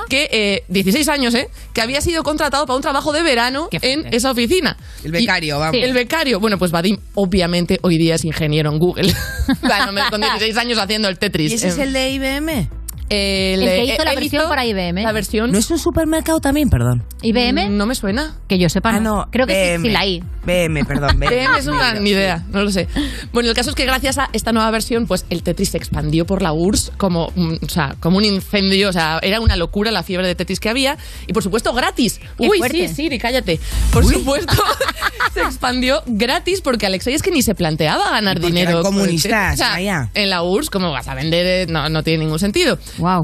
S27: que eh, 16 años, ¿eh? Que había sido contratado para un trabajo de verano en esa oficina.
S3: El becario,
S27: Y-
S3: vamos.
S27: El becario. Bueno, pues Vadim obviamente hoy día es ingeniero en Google. [laughs] Bueno, me- con 16 años haciendo el Tetris.
S3: ¿Y ese es
S27: Eh,
S3: el de IBM?
S27: El,
S4: El que
S27: eh,
S4: hizo la
S27: él
S4: versión
S27: hizo
S4: para IBM.
S27: La versión.
S3: ¿No es un supermercado también? Perdón.
S4: ¿IBM?
S27: No me suena.
S4: Que yo sepa.
S3: Ah, no.
S4: Creo que sí,
S3: BM.
S4: sí, la I.
S3: BM, perdón. BM.
S27: BM es una ni idea, no lo sé. Bueno, el caso es que gracias a esta nueva versión, pues el Tetris se expandió por la URSS como, un- o sea, como un incendio. O sea, era una locura la fiebre de Tetris que había. Y por supuesto, gratis.
S4: Qué
S27: Uy,
S4: fuerte.
S27: sí, Siri, cállate. Por supuesto, [laughs] se expandió gratis porque Alexei es que ni se planteaba ganar dinero.
S3: eran
S27: el
S3: comunistas. [laughs]
S27: O sea,
S3: vaya.
S27: en la URSS, ¿cómo vas a vender? No, no tiene ningún sentido.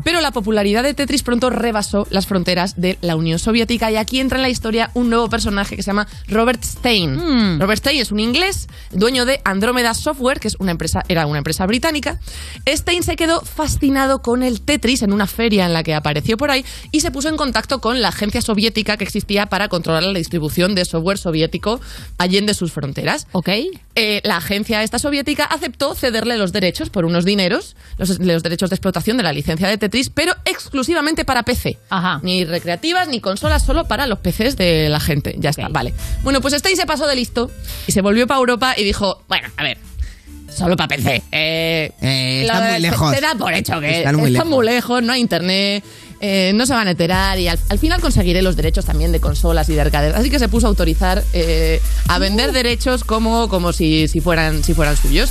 S27: Pero la popularidad de Tetris pronto rebasó las fronteras de la Unión Soviética y aquí entra en la historia un nuevo personaje que se llama Robert Stein.
S4: Hmm.
S27: Robert Stein es un inglés, dueño de Andromeda Software, que es una empresa, era una empresa británica. Stein se quedó fascinado con el Tetris en una feria en la que apareció por ahí y se puso en contacto con la agencia soviética que existía para controlar la distribución de software soviético allende sus fronteras.
S4: Ok.
S27: Eh, la agencia esta soviética aceptó cederle los derechos por unos dineros, los, los derechos de explotación de la licencia de Tetris, pero exclusivamente para PC. Ni recreativas ni consolas, solo para los PCs de la gente. Ya está, vale. Bueno, pues Stein se pasó de listo y se volvió para Europa y dijo, bueno, a ver, solo para PC. Eh,
S3: Eh, está muy lejos.
S27: Se da por hecho que
S3: Están muy lejos.
S27: muy lejos, no hay internet, eh, no se van a enterar y al, al final conseguiré los derechos también de consolas y de arcades. Así que se puso a autorizar eh, a vender derechos como, como si, si, fueran, si fueran suyos.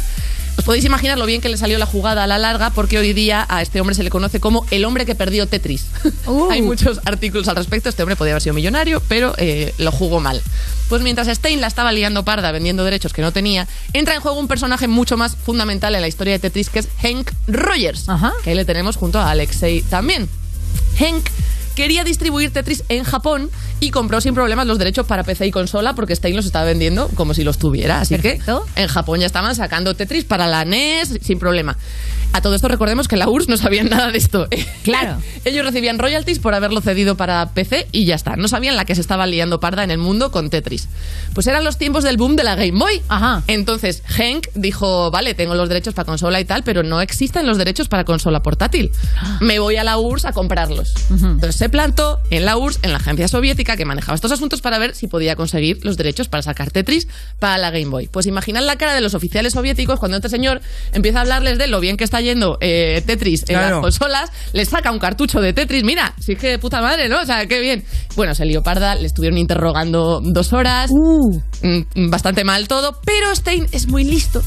S27: Os podéis imaginar lo bien que le salió la jugada a la larga, porque hoy día a este hombre se le conoce como el hombre que perdió Tetris. [laughs] Hay muchos artículos al respecto. Este hombre podía haber sido millonario, pero eh, lo jugó mal. Pues mientras Stein la estaba liando parda vendiendo derechos que no tenía, entra en juego un personaje mucho más fundamental en la historia de Tetris, que es Hank Rogers, que ahí le tenemos junto a Alexei también. Hank quería distribuir Tetris en Japón y compró sin problemas los derechos para PC y consola porque Stein los estaba vendiendo como si los tuviera. Así que en Japón ya estaban sacando Tetris para la NES sin problema. A todo esto recordemos que la URSS no sabían [laughs] nada de esto.
S4: Claro. [laughs]
S27: Ellos recibían royalties por haberlo cedido para PC y ya está. No sabían la que se estaba liando parda en el mundo con Tetris. Pues eran los tiempos del boom de la Game Boy. Entonces Hank dijo, vale, tengo los derechos para consola y tal, pero no existen los derechos para consola portátil. Me voy a la URSS a comprarlos. Entonces se plantó en la URSS, en la agencia soviética que manejaba estos asuntos para ver si podía conseguir los derechos para sacar Tetris para la Game Boy. Pues imaginad la cara de los oficiales soviéticos cuando este señor empieza a hablarles de lo bien que está yendo eh, Tetris en
S3: Claro.
S27: las consolas, les saca un cartucho de Tetris, mira, sí que de puta madre, ¿no? O sea, qué bien. Bueno, se lió parda, le estuvieron interrogando dos horas, Mm, bastante mal todo, pero Stein es muy listo.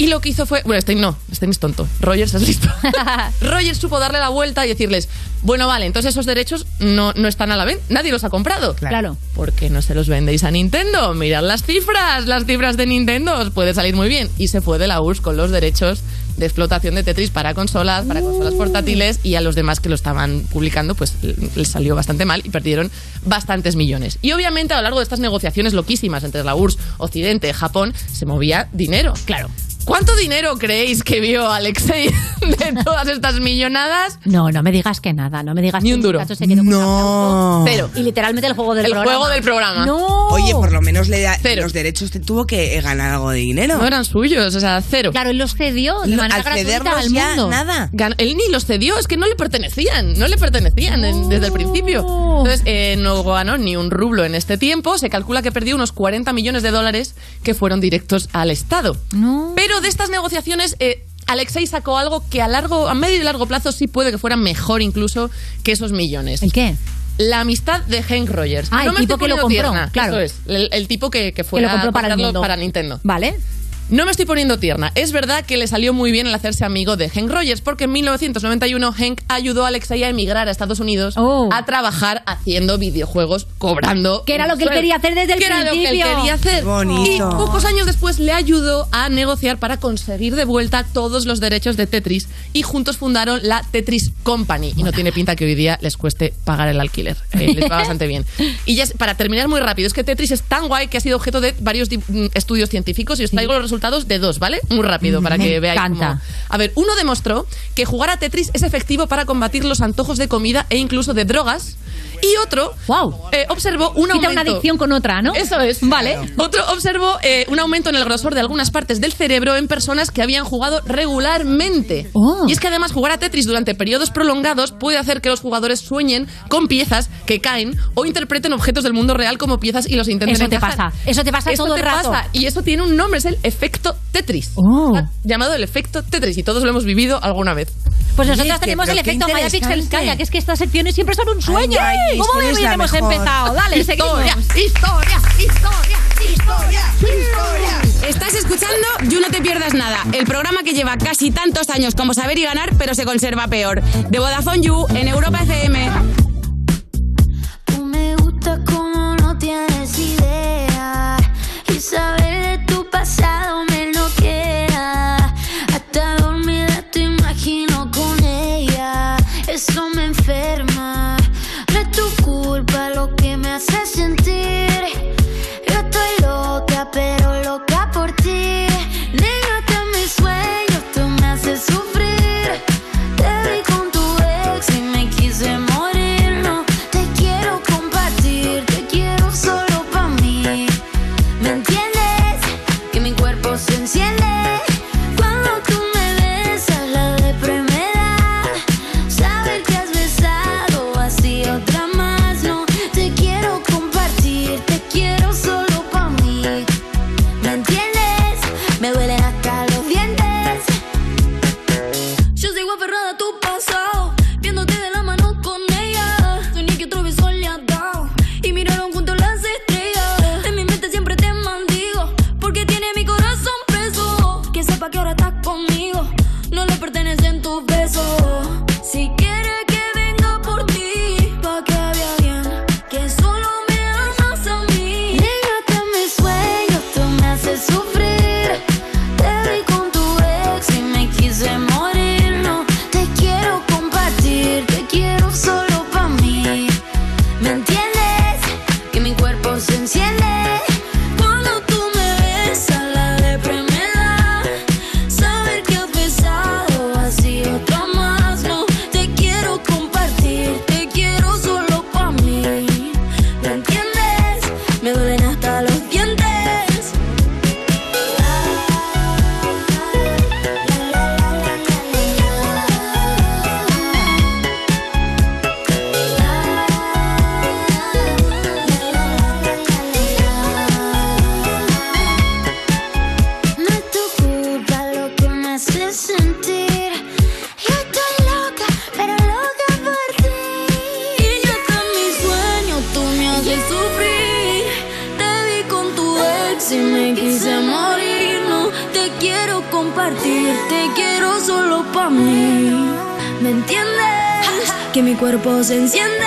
S27: Y lo que hizo fue. Bueno, Stein no, Stein es tonto. Rogers es listo. [laughs] Rogers supo darle la vuelta y decirles: Bueno, vale, entonces esos derechos no, no están a la venta. Nadie los ha comprado.
S4: Claro.
S27: ¿Por qué no se los vendéis a Nintendo? Mirad las cifras. Las cifras de Nintendo os puede salir muy bien. Y se fue de la URSS con los derechos de explotación de Tetris para consolas, para consolas portátiles y a los demás que lo estaban publicando, pues les salió bastante mal y perdieron bastantes millones. Y obviamente a lo largo de estas negociaciones loquísimas entre la URSS, Occidente, Japón, se movía dinero. Claro. ¿Cuánto dinero creéis que vio Alexei [laughs] de todas estas millonadas?
S4: No, no me digas que nada, no me digas
S27: Ni
S4: que
S27: un
S4: en
S27: duro.
S4: este caso se quedó con aplauso.
S27: Cero.
S4: Y literalmente el juego del
S27: El
S4: programa.
S27: juego del programa.
S4: No.
S3: Oye, por lo menos le da los derechos, te tuvo que eh, ganar algo de dinero.
S27: No eran suyos, o sea, cero.
S4: Claro, él los cedió de
S3: No,
S4: manera
S3: al
S4: gratuita
S3: cederlos
S4: al
S3: ya,
S4: mundo.
S3: nada.
S27: Gan- Él ni los cedió, es que no le pertenecían, no le pertenecían en- desde el principio. Entonces, eh, no ganó ni un rublo en este tiempo. Se calcula que perdió unos 40 millones de dólares que fueron directos al Estado. Pero de estas negociaciones, eh, Alexei sacó algo que a largo, a medio y largo plazo sí puede que fuera mejor incluso que esos millones.
S4: ¿El qué?
S27: La amistad de Hank Rogers.
S4: Ah, el
S27: no me
S4: tipo que lo compró,
S27: tierna,
S4: claro.
S27: Eso es, el, el tipo que, que fue
S4: lo compró para el mundo.
S27: para Nintendo.
S4: Vale.
S27: No me estoy poniendo tierna. Es verdad que le salió muy bien el hacerse amigo de Hank Rogers, porque en 1991 Hank ayudó a Alexei a emigrar a Estados Unidos a trabajar haciendo videojuegos, cobrando.
S4: Oh. Que era lo que él quería hacer desde el
S27: Que era lo que él
S4: principio.
S27: quería hacer.
S3: Bonito.
S27: Y pocos años después le ayudó a negociar para conseguir de vuelta todos los derechos de Tetris y juntos fundaron la Tetris Company. Y no tiene pinta que hoy día les cueste pagar el alquiler. Eh, les va [laughs] bastante bien. Y ya para terminar muy rápido, es que Tetris es tan guay que ha sido objeto de varios mm, estudios científicos y os traigo los resultados de dos, ¿vale? Muy rápido para
S4: Me
S27: que veáis. cómo- A ver, uno demostró que jugar a Tetris es efectivo para combatir los antojos de comida e incluso de drogas. Y otro eh, observó un
S4: Quita
S27: aumento.
S4: una adicción con otra, ¿no?
S27: Eso es.
S4: Vale.
S27: Otro observó eh, un aumento en el grosor de algunas partes del cerebro en personas que habían jugado regularmente.
S4: Oh.
S27: Y es que además jugar a Tetris durante periodos prolongados puede hacer que los jugadores sueñen con piezas que caen o interpreten objetos del mundo real como piezas y los intenten
S4: Eso te pasa. Eso te pasa todo el
S27: te
S4: rato.
S27: pasa. Y eso tiene un nombre, es el efecto Tetris.
S4: Oh.
S27: Llamado el efecto Tetris y todos lo hemos vivido alguna vez.
S4: Pues nosotros tenemos el efecto
S3: interesante.
S4: Calla, que es que estas secciones siempre son un sueño.
S3: Ay,
S4: ¿Cómo bien hemos
S3: mejor.
S4: empezado? Dale, seguimos.
S27: Historia, historia, historia, historia, historia. Estás escuchando You No Te Pierdas Nada, el programa que lleva casi tantos años como saber y ganar, pero se conserva peor. De Vodafone You en Europa FM.
S29: Tú me gusta como no tienes idea. Y saber mí. ¿Me entiendes? [laughs] Que mi cuerpo se enciende.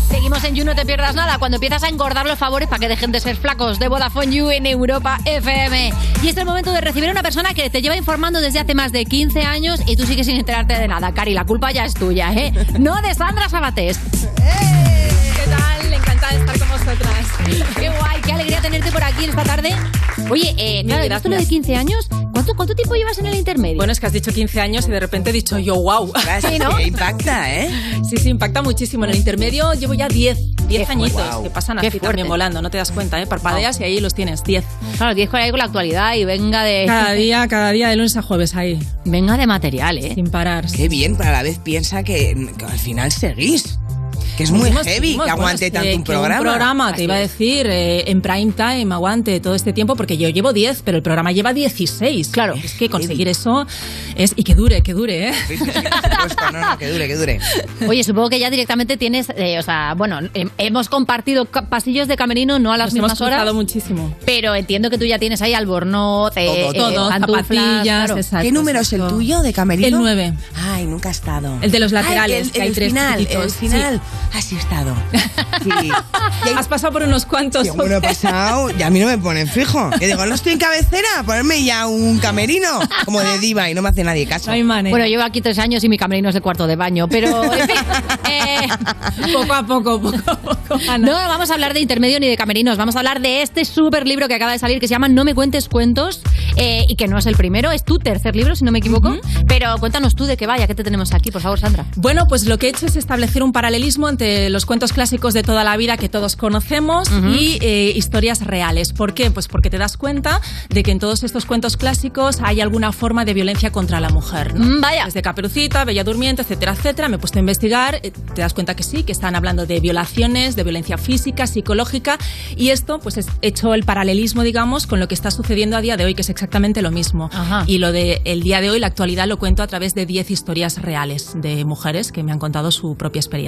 S4: Seguimos en You, no te pierdas nada. Cuando empiezas a engordar los favores para que dejen de ser flacos de Vodafone You en Europa FM. Y es el momento de recibir a una persona que te lleva informando desde hace más de 15 años y tú sigues sin enterarte de nada. Cari, la culpa ya es tuya, ¿eh? No de Sandra Sabatés.
S30: ¿Qué tal? Vosotras. [laughs]
S4: Qué guay, qué alegría tenerte por aquí esta tarde. Oye, eh, claro, ¿he visto lo de 15 años? ¿Cuánto, ¿Cuánto tiempo llevas en el intermedio?
S30: Bueno, es que has dicho 15 años y de repente he dicho yo, wow.
S3: Sí, ¿no? impacta, ¿eh?
S30: Sí, sí, impacta muchísimo. En el intermedio llevo ya 10, 10
S4: Qué
S30: añitos
S4: fuerte.
S30: que pasan así también volando, no te das cuenta, ¿eh? Parpadeas y ahí los tienes, 10.
S4: Claro, 10 con ahí con la actualidad y venga de...
S30: Cada día, cada día, de lunes a jueves ahí.
S4: Venga de material, ¿eh?
S30: Sin parar.
S3: Qué bien, pero a la vez piensa que, que al final seguís. Que es muy
S30: Seguimos,
S3: heavy que
S30: Bueno,
S3: aguante
S30: que-
S3: tanto un
S30: que
S3: programa.
S30: Un programa, te iba a decir, eh, en prime time, aguante todo este tiempo, porque yo llevo 10, pero el programa lleva 16. Claro. Es que conseguir eso es. Y que dure, que dure, ¿eh?
S3: No, no, que dure, que dure.
S4: Oye, supongo que ya directamente tienes, eh, o sea, bueno, hem- hemos compartido pasillos de camerino, no a las
S30: Nos
S4: mismas
S30: hemos
S4: horas.
S30: muchísimo.
S4: Pero entiendo que tú ya tienes ahí albornoz, eh,
S30: Todo, todo,
S4: eh,
S30: zapatillas,
S4: claro.
S30: exacto.
S3: ¿Qué número es el
S30: exacto.
S3: tuyo de camerino?
S30: El 9.
S3: Ay, nunca he estado.
S30: El de los
S3: Ay,
S30: laterales,
S3: el,
S30: que hay
S3: el
S30: tres
S3: final, el final. Así he estado. Sí. [laughs]
S30: Has pasado por unos cuantos.
S3: Yo, bueno, he pasado y a mí no me ponen fijo. Yo digo, no estoy en cabecera, ponerme ya un camerino como de diva y no me hace nadie caso.
S4: Bueno, llevo aquí tres años y mi camerino es de cuarto de baño, pero en fin, eh, [laughs]
S30: poco a poco, poco a poco.
S4: No vamos a hablar de intermedio ni de camerinos, vamos a hablar de este súper libro que acaba de salir que se llama No me cuentes cuentos eh, y que no es el primero, es tu tercer libro, si no me equivoco. Pero cuéntanos tú de qué vaya, qué te tenemos aquí, por favor, Sandra.
S30: Bueno, pues lo que he hecho es establecer un paralelismo entre los cuentos clásicos de toda la vida que todos conocemos y eh, historias reales. ¿Por qué? Pues porque te das cuenta de que en todos estos cuentos clásicos hay alguna forma de violencia contra la mujer. ¿no?
S4: Mm, vaya.
S30: Desde Caperucita, Bella Durmiente, etcétera, etcétera. Me he puesto a investigar, eh, te das cuenta que sí, que están hablando de violaciones, de violencia física, psicológica y esto pues es hecho el paralelismo, digamos, con lo que está sucediendo a día de hoy, que es exactamente lo mismo.
S4: Ajá.
S30: Y lo de el día de hoy, la actualidad, lo cuento a través de 10 historias reales de mujeres que me han contado su propia experiencia.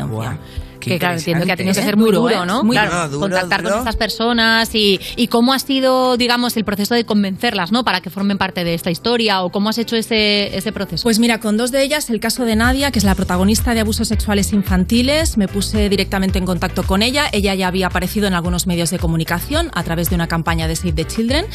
S4: Que claro, entiendo que ha tenido que
S30: ¿eh?
S4: ser muy duro,
S30: ¿eh?
S4: ¿no?
S30: Muy
S4: claro,
S30: duro.
S4: contactar con estas personas y, y cómo ha sido, digamos, el proceso de convencerlas, ¿no? Para que formen parte de esta historia o cómo has hecho ese, ese proceso.
S30: Pues mira, con dos de ellas, el caso de Nadia, que es la protagonista de abusos sexuales infantiles, me puse directamente en contacto con ella. Ella ya había aparecido en algunos medios de comunicación a través de una campaña de Save the Children.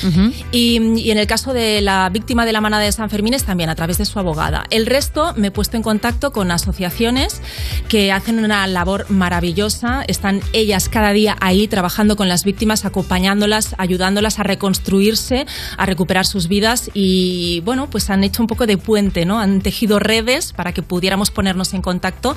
S30: y, y en el caso de la víctima de la manada de San Fermín, también a través de su abogada. El resto me he puesto en contacto con asociaciones que hacen una labor maravillosa. Están ellas cada día ahí trabajando con las víctimas, acompañándolas, ayudándolas a reconstruirse, a recuperar sus vidas y bueno, pues han hecho un poco de puente, ¿no? Han tejido redes para que pudiéramos ponernos en contacto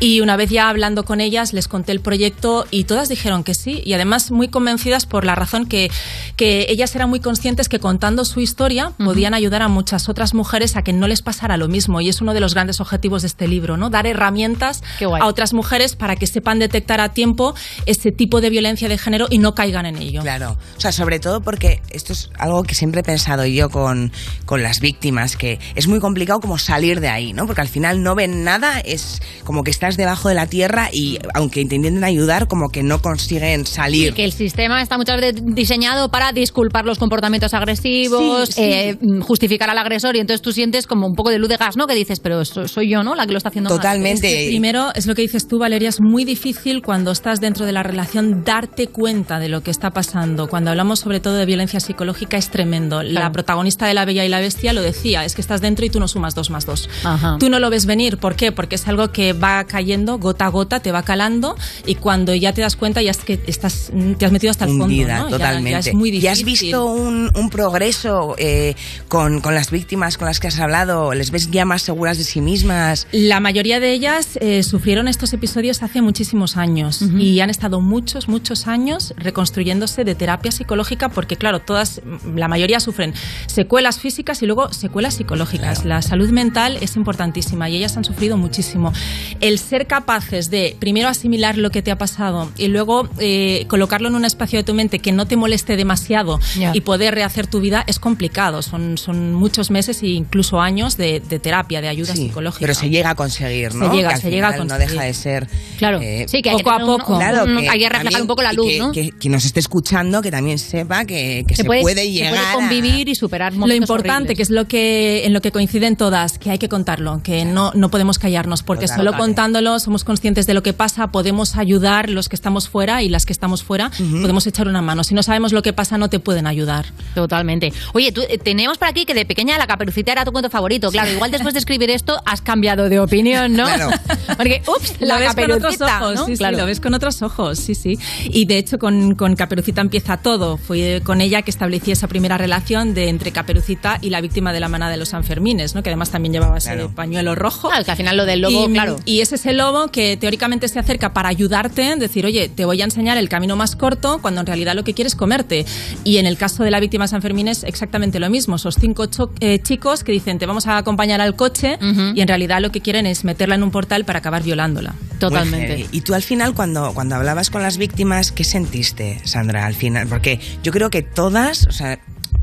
S30: y una vez ya hablando con ellas les conté el proyecto y todas dijeron que sí y además muy convencidas por la razón que, que ellas eran muy conscientes que contando su historia podían ayudar a muchas otras mujeres a que no les pasara lo mismo y es uno de los grandes objetivos de este libro, ¿no? Dar herramientas a otras mujeres para que sepan detectar a tiempo ese tipo de violencia de género y no caigan en ello.
S3: Claro, o sea, sobre todo porque esto es algo que siempre he pensado yo con, con las víctimas, que es muy complicado como salir de ahí, ¿no? Porque al final no ven nada, es como que estás debajo de la tierra y aunque intenten ayudar, como que no consiguen salir.
S4: Y que el sistema está muchas veces diseñado para disculpar los comportamientos agresivos,
S30: Sí, sí.
S4: eh, justificar al agresor y entonces tú sientes como un poco de luz de gas, ¿no? Que dices, pero so- soy yo, ¿no? La que lo está haciendo mal.
S30: Es que primero, es lo que dices tú, Valeria, es muy difícil cuando estás dentro de la relación darte cuenta de lo que está pasando. Cuando hablamos sobre todo de violencia psicológica es tremendo. La
S4: Claro.
S30: protagonista de La Bella y la Bestia lo decía, es que estás dentro y tú no sumas dos más dos.
S4: Ajá.
S30: Tú no lo ves venir, ¿por qué? Porque es algo que va cayendo gota a gota, te va calando y cuando ya te das cuenta ya es que estás, te has metido hasta el fondo.
S3: hundida
S30: ¿no? Ya-
S3: totalmente.
S30: Ya, es muy difícil.
S3: ¿Y has visto un, un progreso eh, con, con las víctimas con las que has hablado? ¿Les ves ya más seguras de sí mismas?
S30: La mayoría de ellas eh, sufrieron estos episodios hace muchísimos años y han estado muchos, muchos años reconstruyéndose de terapia psicológica porque, claro, todas, la mayoría sufren secuelas físicas y luego secuelas psicológicas. La salud mental es importantísima y ellas han sufrido muchísimo. El ser capaces de primero asimilar lo que te ha pasado y luego eh, colocarlo en un espacio de tu mente que no te moleste demasiado y poder rehacer tu vida es complicado. Son, son muchos meses e incluso años de, de terapia, de ayuda
S3: Sí,
S30: psicológica.
S3: pero se llega a conseguir,
S30: Se
S3: ¿no?
S30: llega,
S3: Que al
S30: se llega a conseguir.
S3: No deja de ser.
S30: Claro.
S3: eh,
S4: Sí, que
S30: Poco a
S4: un-
S30: poco.
S3: Claro,
S4: un-
S3: que
S4: hay que reflejar un poco la luz,
S3: que,
S4: ¿no?
S3: Que, que nos esté escuchando, que también sepa que, que se, puede,
S4: se
S3: llegar.
S4: puede
S3: a-
S4: convivir y superar
S30: Lo
S4: momentos
S30: importante,
S4: horribles.
S30: que es lo que en lo que coinciden todas, que hay que contarlo, que no, no podemos callarnos, porque
S3: Total.
S30: solo contándolo somos conscientes de lo que pasa, podemos ayudar los que estamos fuera y las que estamos fuera, podemos echar una mano. Si no sabemos lo que pasa, no te pueden ayudar.
S4: Totalmente. Oye, tú, eh, tenemos por aquí que de pequeña la caperucita era tu cuento favorito. Claro, igual después de escribir esto has cambiado de opinión, ¿no?
S3: Claro. [laughs]
S4: Porque, ups,
S30: Lo
S4: la caperucita.
S30: Con otros ojos,
S3: ¿no?
S30: sí, sí,
S3: Claro.
S30: lo ves con otros ojos, sí, sí. Y de hecho con, con Caperucita empieza todo. Fue con ella que establecí esa primera relación de entre Caperucita y la víctima de la manada de los Sanfermines, ¿no? que además también llevaba ese pañuelo rojo.
S4: Claro, que al final lo del lobo,
S30: y,
S4: claro.
S30: Y es ese lobo que teóricamente se acerca para ayudarte, decir, oye, te voy a enseñar el camino más corto, cuando en realidad lo que quiere es comerte. Y en el caso de la víctima de San Fermín es exactamente lo mismo. Esos cinco eh, chicos que dicen, te vamos a acompañar al coche, y en realidad lo que quieren es meterla en un portal para acabar violándola.
S3: Heavy. Y tú al final, cuando, cuando hablabas con las víctimas, ¿qué sentiste, Sandra, al final? Porque yo creo que todas, o sea,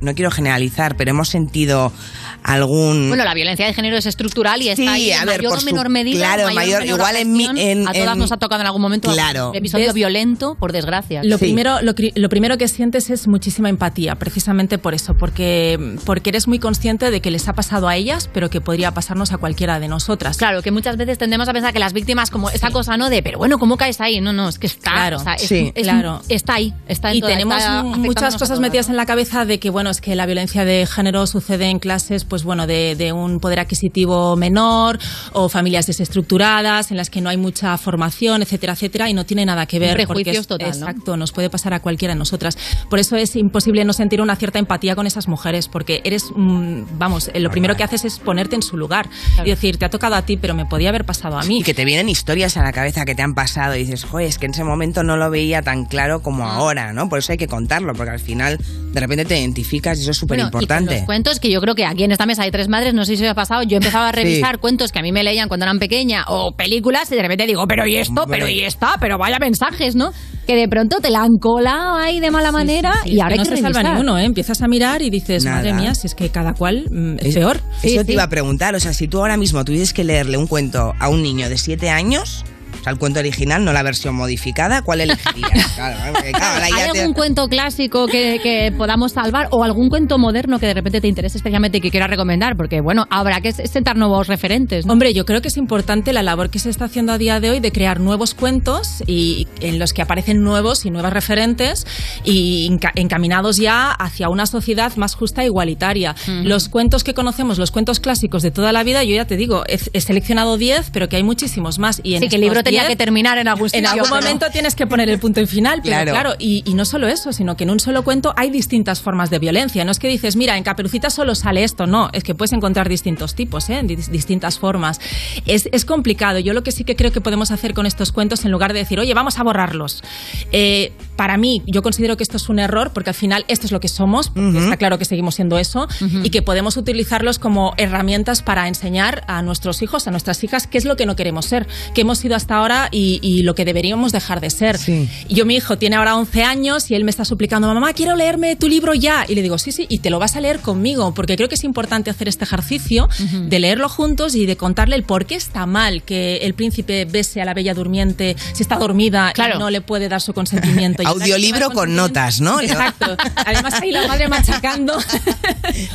S3: no quiero generalizar, pero hemos sentido algún...
S4: Bueno, la violencia de género es estructural y está ahí
S3: a
S4: en
S3: ver,
S4: mayor
S3: por
S4: o
S3: su-
S4: menor medida.
S3: claro, mayor-
S4: menor
S3: igual en mi- en-
S4: a todas
S3: en-
S4: nos ha tocado en algún momento
S3: Claro.
S4: un episodio
S30: ¿Ves?
S4: violento, por desgracia.
S30: Lo, primero, lo, primero que sientes es muchísima empatía, precisamente por eso, porque, porque eres muy consciente de que les ha pasado a ellas, pero que podría pasarnos a cualquiera de nosotras.
S4: Claro, que muchas veces tendemos a pensar que las víctimas, como esa cosa, ¿no? De, pero bueno, ¿cómo caes ahí? No, no, es que está.
S30: Claro,
S4: o sea, es-
S30: sí,
S4: es-
S30: claro.
S4: Está ahí. Está en
S30: y
S4: toda-
S30: tenemos
S4: está
S30: muchas cosas metidas en la cabeza de que bueno es que la violencia de género sucede en clases pues bueno de, de un poder adquisitivo menor o familias desestructuradas en las que no hay mucha formación etcétera etcétera y no tiene nada que ver porque
S4: Prejuicios
S30: es-
S4: total, ¿no?
S30: exacto nos puede pasar a cualquiera de nosotras por eso es imposible no sentir una cierta empatía con esas mujeres porque eres mm, vamos eh, lo primero que haces es ponerte en su lugar y decir te ha tocado a ti pero me podía haber pasado a mí
S3: Y que te vienen historias a la cabeza que te han pasado y dices, joder, es que en ese momento no lo veía tan claro como ahora, ¿no? Por eso hay que contarlo, porque al final de repente te identificas y eso es súper
S4: Bueno,
S3: importante.
S4: los cuentos que yo creo que aquí en esta mesa hay tres madres, no sé si os ha pasado, yo empezaba a [laughs]
S3: Sí.
S4: revisar cuentos que a mí me leían cuando eran pequeña o películas y de repente digo, pero y esto, pero y esta, pero vaya mensajes, ¿no? Que de pronto te la han colado ahí de mala manera
S30: Sí,
S4: y
S30: es
S4: ahora
S30: que
S4: hay
S30: no
S4: que
S30: se salva
S4: revisar.
S30: ni uno, ¿eh? Empiezas a mirar y dices,
S3: Nada.
S30: madre mía, si es que cada cual mm, es, peor.
S3: Eso te iba a preguntar, o sea, si tú ahora mismo tuvieses que leerle un cuento a un niño de 7 años, sea, el cuento original, no la versión modificada, ¿cuál elegirías? [laughs] Claro, claro,
S4: ¿Hay
S3: te-
S4: algún cuento clásico que, que podamos salvar o algún cuento moderno que de repente te interese especialmente y que quieras recomendar? Porque, bueno, habrá que sentar nuevos referentes. ¿no?
S30: Hombre, yo creo que es importante la labor que se está haciendo a día de hoy de crear nuevos cuentos y en los que aparecen nuevos y nuevas referentes y enca- encaminados ya hacia una sociedad más justa e igualitaria. Los cuentos que conocemos, los cuentos clásicos de toda la vida, yo ya te digo, he, he seleccionado 10, pero que hay muchísimos más. Y en
S4: Sí, que el libro tenía
S30: 10,
S4: que terminar en algún
S30: En momento tienes que poner el punto y final, pero
S4: Claro.
S30: claro, y, y no solo eso, sino que en un solo cuento hay distintas formas de violencia. No es que dices, mira, en Caperucita solo sale esto, no, es que puedes encontrar distintos tipos, ¿eh? Dis- distintas formas. Es, es complicado. Yo lo que sí que creo que podemos hacer con estos cuentos, en lugar de decir, oye, vamos a borrarlos. eh, para mí, yo considero que esto es un error, porque al final esto es lo que somos, porque está claro que seguimos siendo eso, y que podemos utilizarlos como herramientas para enseñar a nuestros hijos, a nuestras hijas, qué es lo que no queremos ser, qué hemos sido hasta ahora y, y lo que deberíamos dejar de ser. Y Yo, mi hijo, tiene ahora 11 años y él me está suplicando, mamá, quiero leerme tu libro ya. Y le digo, sí, sí, y te lo vas a leer conmigo, porque creo que es importante hacer este ejercicio de leerlo juntos y de contarle el por qué está mal que el príncipe bese a la bella durmiente si está dormida y no le puede dar su consentimiento. [laughs]
S3: Audiolibro con notas, ¿no? [laughs]
S30: Exacto. Además, ahí la madre machacando.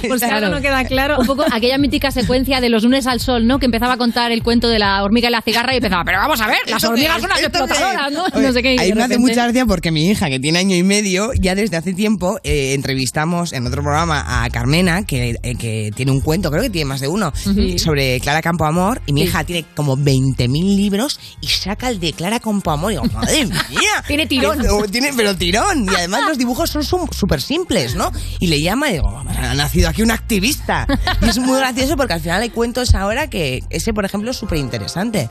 S30: Por si algo no queda claro.
S4: Un poco aquella mítica secuencia de los lunes al sol, ¿no? Que empezaba a contar el cuento de la hormiga y la cigarra y empezaba, pero vamos a ver, las
S3: ¿Esto qué
S4: hormigas son las explotadoras, ¿no?
S3: Oye,
S4: no sé qué. de
S3: me hace
S4: repente-
S3: mucha gracia porque mi hija, que tiene año y medio, ya desde hace tiempo eh, entrevistamos en otro programa a Carmena, que, eh, que tiene un cuento, creo que tiene más de uno, sobre Clara Campoamor. Y mi
S4: Sí.
S3: hija tiene como 20.000 libros y saca el de Clara Campoamor. Y digo, madre [laughs] mía.
S4: Tiene tirón.
S3: Pero, tiene, pero tirón. Y además los dibujos son súper simples, ¿no? Y le llama y digo, ha nacido aquí un activista. Y es muy gracioso porque al final hay cuentos ahora que ese, por ejemplo, es súper interesante.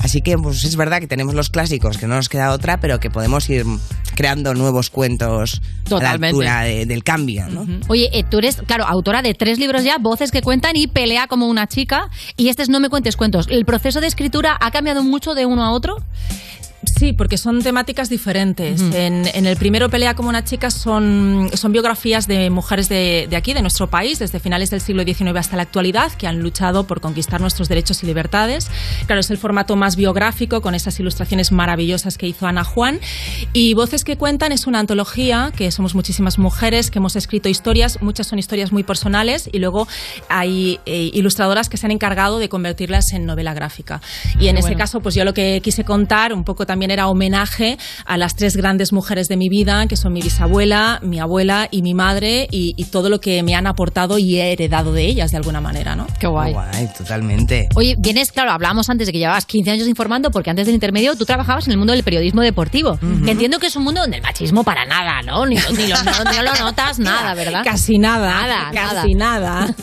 S3: Así que pues es verdad que tenemos los clásicos, que no nos queda otra, pero que podemos ir creando nuevos cuentos a
S4: Totalmente.
S3: la altura de- del cambio, ¿no?
S4: Oye, eh, tú eres, claro, autora de tres libros ya, Voces que cuentan y Pelea como una chica. Y este es No me cuentes cuentos. ¿El proceso de escritura ha cambiado mucho de uno a otro?
S30: Sí, porque son temáticas diferentes. en, en el primero, Pelea como una chica, son, son biografías de mujeres de, de aquí, de nuestro país, desde finales del siglo XIX hasta la actualidad, que han luchado por conquistar nuestros derechos y libertades. Claro, es el formato más biográfico, con esas ilustraciones maravillosas que hizo Ana Juan. Y Voces que cuentan es una antología, que somos muchísimas mujeres que hemos escrito historias, muchas son historias muy personales, y luego hay eh, ilustradoras que se han encargado de convertirlas en novela gráfica. Y en
S4: Qué
S30: ese
S4: bueno.
S30: caso, pues yo lo que quise contar, un poco también era homenaje a las tres grandes mujeres de mi vida, que son mi bisabuela, mi abuela y mi madre, y, y todo lo que me han aportado y he heredado de ellas de alguna manera, ¿no?
S4: Qué guay.
S3: Guay, totalmente.
S4: Oye, vienes, claro, hablábamos antes de que llevabas 15 años informando, porque antes del intermedio tú trabajabas en el mundo del periodismo deportivo. Que entiendo que es un mundo donde el machismo para nada, ¿no? Ni, ni lo, no, no lo notas [laughs] nada, ¿verdad?
S30: Casi nada.
S4: Nada,
S30: casi nada.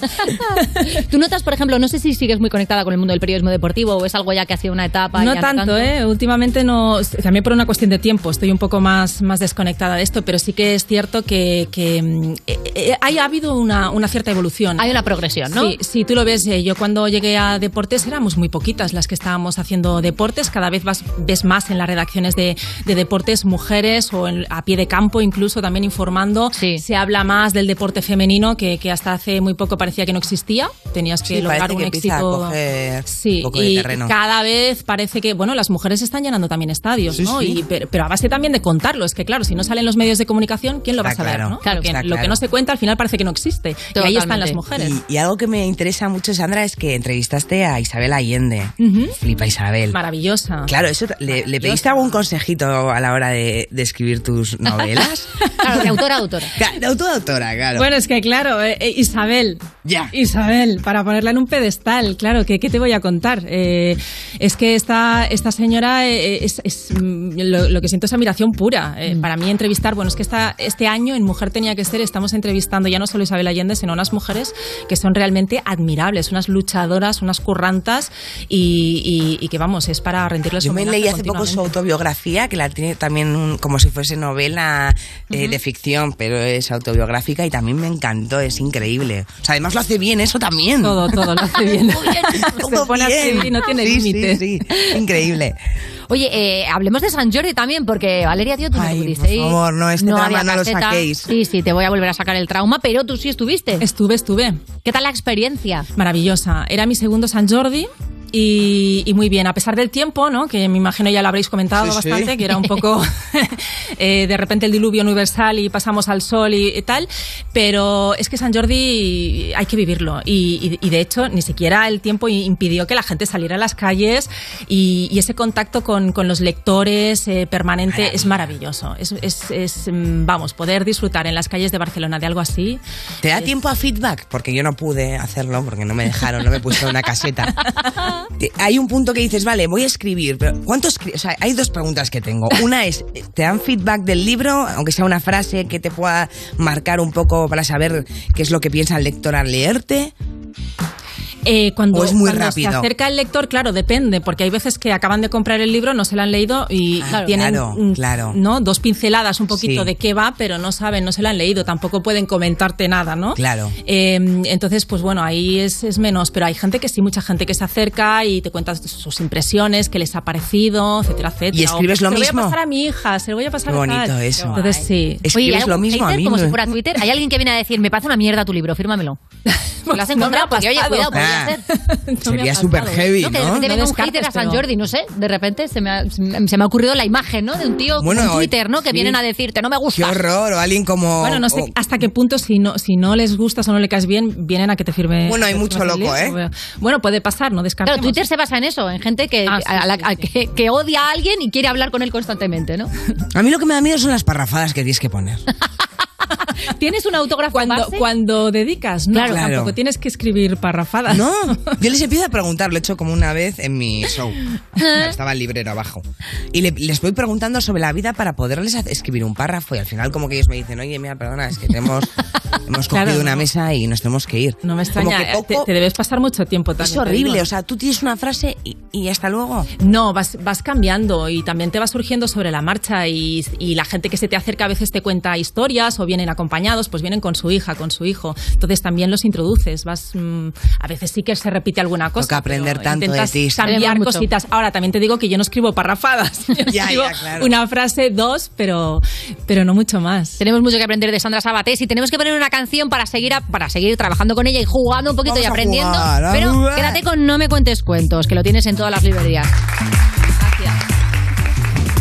S30: [laughs]
S4: Tú notas, por ejemplo, no sé si sigues muy conectada con el mundo del periodismo deportivo o es algo ya que ha sido una etapa. y
S30: No
S4: ya
S30: tanto, ¿eh? Últimamente no, también por una cuestión de tiempo, estoy un poco más, más desconectada de esto, pero sí que es cierto que, que, eh, eh, hay, ha habido una, una cierta evolución.
S4: Hay una progresión, ¿no?
S30: Sí, sí, tú lo ves, eh, yo cuando llegué a deportes éramos muy poquitas las que estábamos haciendo deportes, cada vez vas- ves más en las redacciones de, de deportes mujeres o en- a pie de campo incluso también informando. Se habla más del deporte femenino que, que hasta hace muy poco parecía que no existía, tenías que
S3: Sí,
S30: lograr un
S3: que
S30: éxito.
S3: coger
S30: Sí,
S3: un poco de
S30: y
S3: terreno.
S30: cada vez parece que, bueno, las mujeres están llenando también estadios,
S3: Sí,
S30: ¿no?
S3: sí.
S30: Y, pero, pero a base también de contarlo. Es que, claro, si no salen los medios de comunicación, ¿quién lo va a saber,
S3: claro,
S30: no? Lo que no se cuenta al final parece que no existe. Y ahí están las mujeres.
S3: Y, y algo que me interesa mucho, Sandra, es que entrevistaste a Isabel Allende. Flipa Isabel.
S30: Maravillosa.
S3: Claro, eso ¿le, le pediste algún consejito a la hora de, de escribir tus [laughs] novelas?
S4: Claro, de autora a autora.
S3: De autora a autora, claro.
S30: Bueno, es que claro, eh, eh, Isabel.
S3: Ya.
S30: Isabel, para ponerla en un pedestal, claro, ¿qué, qué te voy a contar? Eh, es que esta, esta señora eh, es, es, mm, lo, lo que siento es admiración pura. Eh, Para mí entrevistar, bueno, es que esta, este año en Mujer Tenía que Ser estamos entrevistando ya no solo Isabel Allende, sino unas mujeres que son realmente admirables, unas luchadoras, unas currantas y, y- y que vamos, es para rendirles
S3: Yo me leí hace poco su autobiografía, que la tiene también un- como si fuese novela eh, de ficción, pero es autobiográfica y también me encantó, es increíble. O sea, además lo hace bien eso también.
S30: Todo, todo lo hace bien. [laughs]
S3: Todo
S30: Se pone a
S3: bien.
S30: escribir y no tiene
S3: Sí, sí,
S30: límites.
S3: sí. Increíble.
S4: Oye, eh, hablemos de San Jordi también, porque Valeria, tío, tú no
S3: Ay,
S4: pudiste
S3: por
S4: ir.
S3: favor, no, este drama
S4: había
S3: no lo
S4: caseta.
S3: saquéis.
S4: Sí, sí, te voy a volver a sacar el trauma, pero tú sí estuviste.
S30: Estuve, estuve.
S4: ¿Qué tal la experiencia?
S30: Maravillosa. Era mi segundo San Jordi. Y, y muy bien, a pesar del tiempo, ¿no? que me imagino ya lo habréis comentado
S3: Sí, sí.
S30: bastante, que era un poco [laughs] eh, de repente el diluvio universal y pasamos al sol y, y tal, pero es que San Jordi hay que vivirlo y, y- de hecho ni siquiera el tiempo impidió que la gente saliera a las calles y, ese contacto con, con los lectores eh, permanente es maravilloso. Es, es- es, mm, vamos, poder disfrutar en las calles de Barcelona de algo así.
S3: ¿Te da tiempo a feedback? Porque yo no pude hacerlo, porque no me dejaron, no me puse una caseta. [laughs] Hay un punto que dices, vale, voy a escribir, pero ¿cuánto escribes? O sea, hay dos preguntas que tengo. [laughs] Una es, ¿te dan feedback del libro, aunque sea una frase que te pueda marcar un poco para saber qué es lo que piensa el lector al leerte?
S30: Eh, cuando,
S3: ¿O es muy
S30: cuando
S3: rápido?
S30: se acerca el lector, claro, depende, porque hay veces que acaban de comprar el libro, no se lo han leído y
S3: Ah,
S30: tienen
S3: claro,
S30: mm,
S3: claro.
S30: ¿no? dos pinceladas un poquito
S3: Sí.
S30: de qué va, pero no saben, no se lo han leído, tampoco pueden comentarte nada, ¿no?
S3: Claro.
S30: Eh, entonces, pues bueno, ahí es, es menos, pero hay gente que sí, mucha gente que se acerca y te cuenta sus impresiones, qué les ha parecido, etcétera, etcétera.
S3: ¿Y escribes
S30: O,
S3: lo
S30: se
S3: mismo?
S30: voy a pasar a mi hija, se lo voy a pasar
S3: Qué
S30: a
S3: bonito
S30: tal.
S3: eso.
S30: Entonces sí.
S3: Escribes
S4: Oye, ¿y hay
S3: lo mismo a mí.
S4: como si fuera Twitter. Hay alguien que viene a decir, me parece una mierda tu libro, fírmamelo. [laughs] Lo has
S30: no
S4: encontrado
S30: ha
S4: porque, oye, cuidado, Ser. [laughs]
S3: Sería súper heavy,
S4: No, que de repente venga un hater a San Jordi, no sé, de repente se me ha, se me ha ocurrido la imagen, ¿no? De un tío
S3: Bueno,
S4: con Twitter, ¿no? Que
S3: sí.
S4: vienen a decirte, no me
S3: Qué
S4: gusta.
S3: horror, o alguien como...
S30: Bueno, no sé
S3: o-
S30: hasta qué punto si no si no les gustas o no le caes bien, vienen a que te firme.
S3: Bueno, hay mucho loco. ¿eh?
S30: Bueno, puede pasar, no descartemos.
S4: Claro, Twitter se basa en eso, en gente que,
S30: Ah, sí,
S4: a la-
S30: sí,
S4: a- que, que odia a alguien y quiere hablar con él constantemente, ¿no?
S3: A mí lo que me da miedo son las parrafadas que tienes que poner. [laughs] [laughs]
S4: ¿Tienes un autógrafo
S30: Cuando,
S4: base?
S30: cuando dedicas, no,
S3: Claro.
S30: tampoco tienes que escribir parrafadas.
S3: No, [laughs] yo les empiezo a preguntar, lo he hecho como una vez en mi show. Estaba el librero abajo. Y le- les voy preguntando sobre la vida para poderles escribir un párrafo. Y al final, como que ellos me dicen, oye, mira, perdona, es que te hemos, [laughs] hemos
S30: Claro,
S3: cogido una
S30: no.
S3: mesa y nos tenemos que ir.
S30: No me
S3: Como
S30: extraña,
S3: que poco-
S30: te, te debes pasar mucho tiempo también.
S3: es horrible, o sea, tú tienes una frase y, y hasta luego.
S30: No, vas, vas cambiando y también te va surgiendo sobre la marcha y, y la gente que se te acerca a veces te cuenta historias o vienen acompañados, pues vienen con su hija, con su hijo. Entonces también los introduces. Vas, mm, a veces sí que se repite alguna cosa.
S3: Toca aprender tanto de ti.
S30: Cambiar cositas. Ahora también te digo que yo no escribo parrafadas. [laughs] Yo
S3: Ya,
S30: escribo
S3: ya, claro.
S30: una frase, dos, pero, pero no mucho más.
S4: Tenemos mucho que aprender de Sandra Sabatés y tenemos que poner una canción para seguir a- para seguir trabajando con ella y jugando un poquito
S3: Vamos
S4: y
S3: a
S4: aprendiendo.
S3: jugar, a
S4: pero
S3: jugar.
S4: quédate con No me cuentes cuentos, que lo tienes en todas las librerías.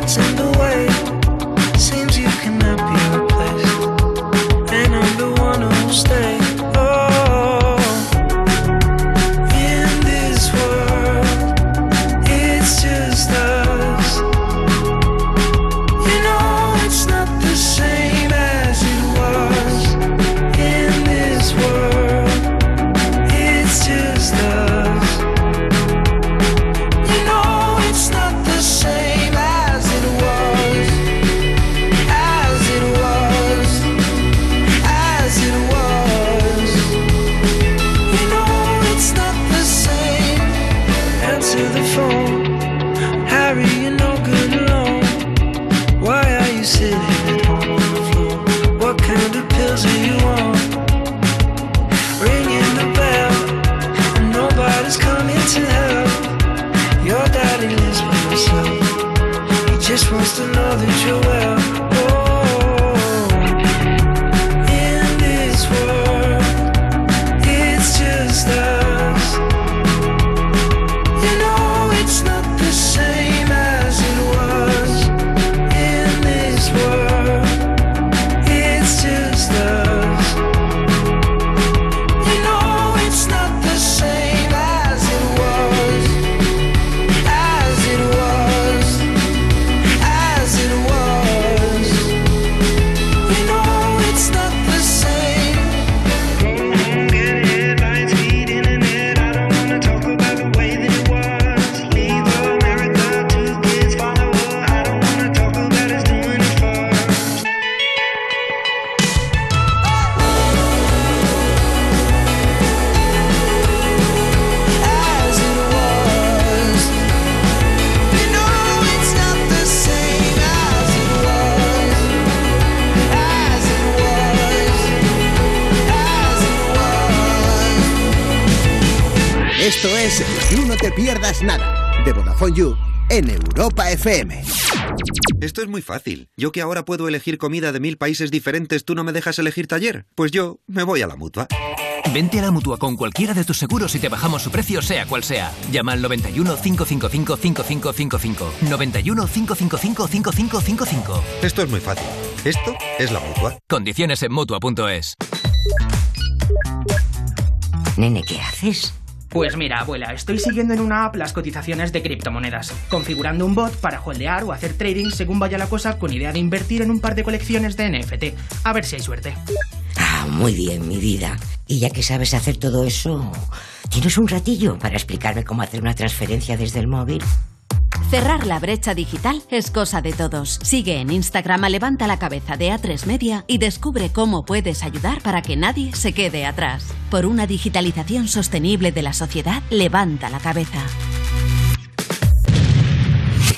S31: catch a new Just to know that
S26: you're well. Pierdas Nada, de Vodafone You, en Europa FM.
S32: Esto es muy fácil. Yo que ahora puedo elegir comida de mil países diferentes, ¿tú no me dejas elegir taller? Pues yo me voy a la mutua.
S1: Vente a la mutua con cualquiera de tus seguros y te bajamos su precio, sea cual sea. Llama al 91 555 5555. 91 555 5555.
S32: Esto es muy fácil. Esto es la mutua.
S1: Condiciones en mutua.es.
S33: Nene, ¿qué haces?
S34: Pues mira, abuela, estoy siguiendo en una app las cotizaciones de criptomonedas, configurando un bot para holdear o hacer trading según vaya la cosa con idea de invertir en un par de colecciones de NFT. A ver si hay suerte.
S33: Ah, muy bien, mi vida. Y ya que sabes hacer todo eso, ¿tienes un ratillo para explicarme cómo hacer una transferencia desde el móvil?
S19: Cerrar la brecha digital es cosa de todos. Sigue en Instagram a Levanta la Cabeza de A3 Media y descubre cómo puedes ayudar para que nadie se quede atrás. Por una digitalización sostenible de la sociedad, levanta la cabeza.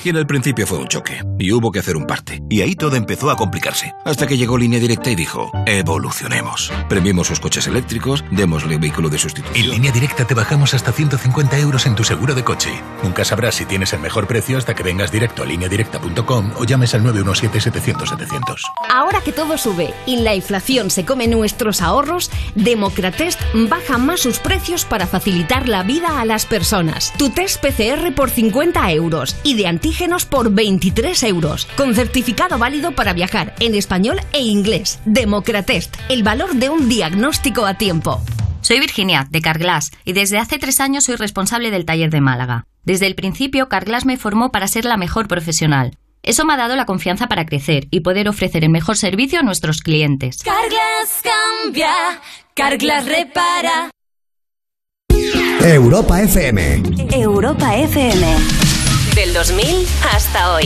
S17: Y en el principio fue un choque, y hubo que hacer un parte. Y ahí todo empezó a complicarse. Hasta que llegó Línea Directa y dijo, evolucionemos. Premiemos sus coches eléctricos, démosle vehículo de sustitución.
S35: En línea directa te bajamos hasta 150 euros en tu seguro de coche. Nunca sabrás si tienes el mejor precio hasta que vengas directo a lineadirecta.com o llames al 917-700-700.
S23: Ahora que todo sube y la inflación se come nuestros ahorros, Democratest baja más sus precios para facilitar la vida a las personas. Tu test PCR por 50 euros y de antígenos por 23 euros, con certificado válido para viajar en español e inglés. Democratest, el valor de un diagnóstico a tiempo.
S36: Soy Virginia, de Carglass, y desde hace tres años soy responsable del taller de Málaga. Desde el principio, Carglass me formó para ser la mejor profesional. Eso me ha dado la confianza para crecer y poder ofrecer el mejor servicio a nuestros clientes.
S5: Carglass cambia, Carglass repara.
S26: Europa FM.
S29: Europa FM. Del 2000 hasta hoy.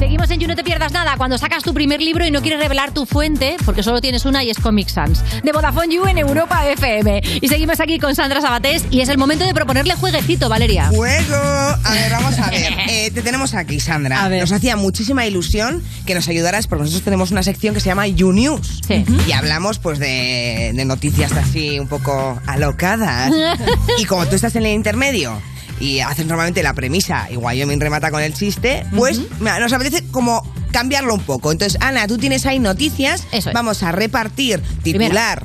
S4: Seguimos en You No Te Pierdas Nada cuando sacas tu primer libro y no quieres revelar tu fuente, porque solo tienes una y es Comic Sans, de Vodafone You en Europa FM. Y seguimos aquí con Sandra Sabatés y es el momento de proponerle jueguecito, Valeria.
S3: ¡Juego! A ver, vamos a ver. [laughs] Eh, te tenemos aquí, Sandra. Nos hacía muchísima ilusión que nos ayudaras porque nosotros tenemos una sección que se llama You News. Y hablamos pues de, de noticias así un poco alocadas. [laughs] y como tú estás en el intermedio y hacen normalmente la premisa y Wyoming remata con el chiste, pues mira, nos apetece como cambiarlo un poco. Entonces, Ana, tú tienes ahí noticias, vamos a repartir titular.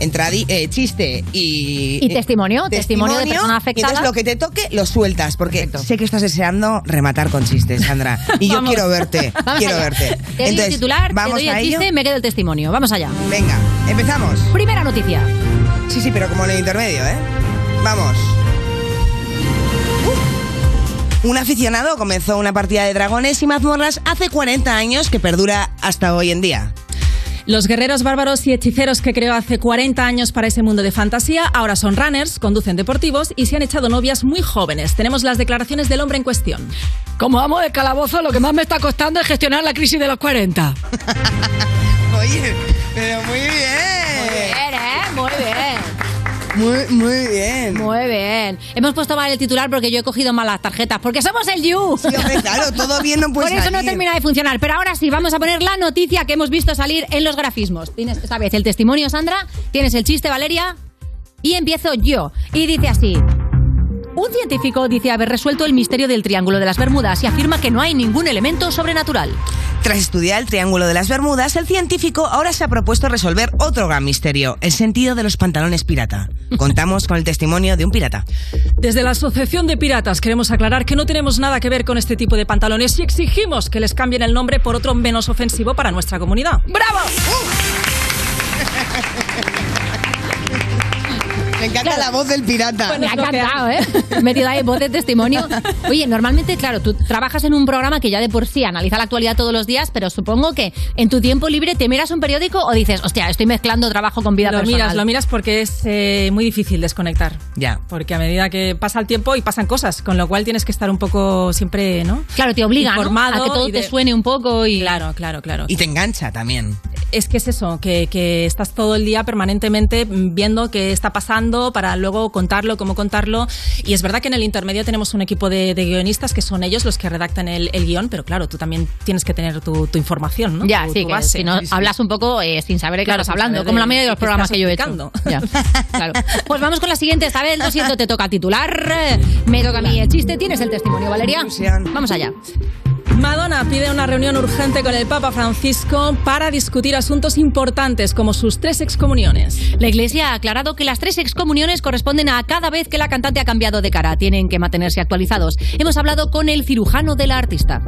S3: entradi- eh, chiste y,
S4: Y testimonio, testimonio de persona
S3: y
S4: afectada.
S3: entonces lo que te toque lo sueltas porque sé que estás deseando rematar con chistes Sandra y yo [laughs] quiero verte [laughs]
S4: Vamos
S3: quiero
S4: allá.
S3: verte
S4: Te doy el titular, te
S3: vamos a
S4: el
S3: ello
S4: chiste, me quedo el testimonio. Vamos allá.
S3: venga empezamos
S4: Primera noticia.
S3: sí sí pero como en el intermedio eh vamos Uh. Un aficionado comenzó una partida de dragones y mazmorras hace 40 años que perdura hasta hoy en día.
S30: Los guerreros bárbaros y hechiceros que creó hace 40 años para ese mundo de fantasía ahora son runners, conducen deportivos y se han echado novias muy jóvenes. Tenemos las declaraciones del hombre en cuestión.
S37: Como amo de calabozo, lo que más me está costando es gestionar la crisis de los 40. [laughs]
S3: Oye, pero muy bien.
S4: Muy, muy bien.
S3: Muy bien.
S4: Hemos puesto mal el titular porque yo he cogido mal las tarjetas. Porque somos el You.
S3: Sí, hombre, claro, todo bien no puede
S4: Por eso no termina de funcionar. Pero ahora sí, vamos a poner la noticia que hemos visto salir en los grafismos. Tienes esta vez el testimonio, Sandra. Tienes el chiste, Valeria. Y empiezo yo. Y dice así. Un científico dice haber resuelto el misterio del Triángulo de las Bermudas y afirma que no hay ningún elemento sobrenatural.
S3: Tras estudiar el Triángulo de las Bermudas, el científico ahora se ha propuesto resolver otro gran misterio, el sentido de los pantalones pirata. Contamos con el testimonio de un pirata.
S30: Desde la Asociación de Piratas queremos aclarar que no tenemos nada que ver con este tipo de pantalones y exigimos que les cambien el nombre por otro menos ofensivo para nuestra comunidad.
S4: ¡Bravo! [laughs]
S3: Me encanta la voz del pirata.
S4: Me ha encantado, ¿eh? He metido ahí voz de testimonio. Oye, normalmente, claro, tú trabajas en un programa que ya de por sí analiza la actualidad todos los días, pero supongo que en tu tiempo libre te miras un periódico o dices, hostia, estoy mezclando trabajo con vida
S30: Lo
S4: personal.
S30: miras, lo miras porque es eh, muy difícil desconectar.
S3: Ya.
S30: Porque a medida que pasa el tiempo y pasan cosas, con lo cual tienes que estar un poco siempre, ¿no?
S4: Claro, te obliga, ¿no? A que todo
S30: y
S4: te suene un poco y...
S30: Claro, claro, claro.
S3: Y te engancha también.
S30: Es que es eso, que, que estás todo el día permanentemente viendo qué está pasando para luego contarlo, cómo contarlo. Y es verdad que en el intermedio tenemos un equipo de, de guionistas que son ellos los que redactan el, el guion, pero claro, tú también tienes que tener tu, tu información, ¿no?
S4: Ya,
S30: Tu-
S4: sí,
S30: tu
S4: que si no hablas un poco eh, sin saber de qué
S30: Claro,
S4: estás hablando, como la mayoría de los programas que yo he hecho.
S30: explicando.
S4: Ya, [laughs] claro. Pues vamos con la siguiente, esta vez lo siento, te toca titular. Me toca a mí el chiste, tienes el testimonio, Valeria. Vamos allá.
S30: Madonna pide una reunión urgente con el Papa Francisco para discutir asuntos importantes como sus tres excomuniones.
S4: La Iglesia ha aclarado que las tres excomuniones corresponden a cada vez que la cantante ha cambiado de cara. Tienen que mantenerse actualizados. Hemos hablado con el cirujano de la artista.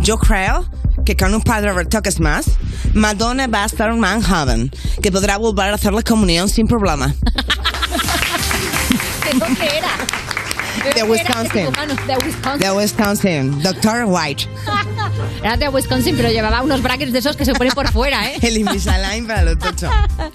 S3: Yo creo que con un par de retoques más, Madonna va a estar más joven, que podrá volver a hacer la comunión sin problema.
S4: ¿De dónde era?
S3: De Wisconsin.
S4: De Wisconsin.
S3: De Wisconsin, Dr. White. [laughs]
S4: Era de Wisconsin, pero llevaba unos brackets de esos que se ponen por fuera, ¿eh? [laughs]
S3: El Invisalign para los tochos.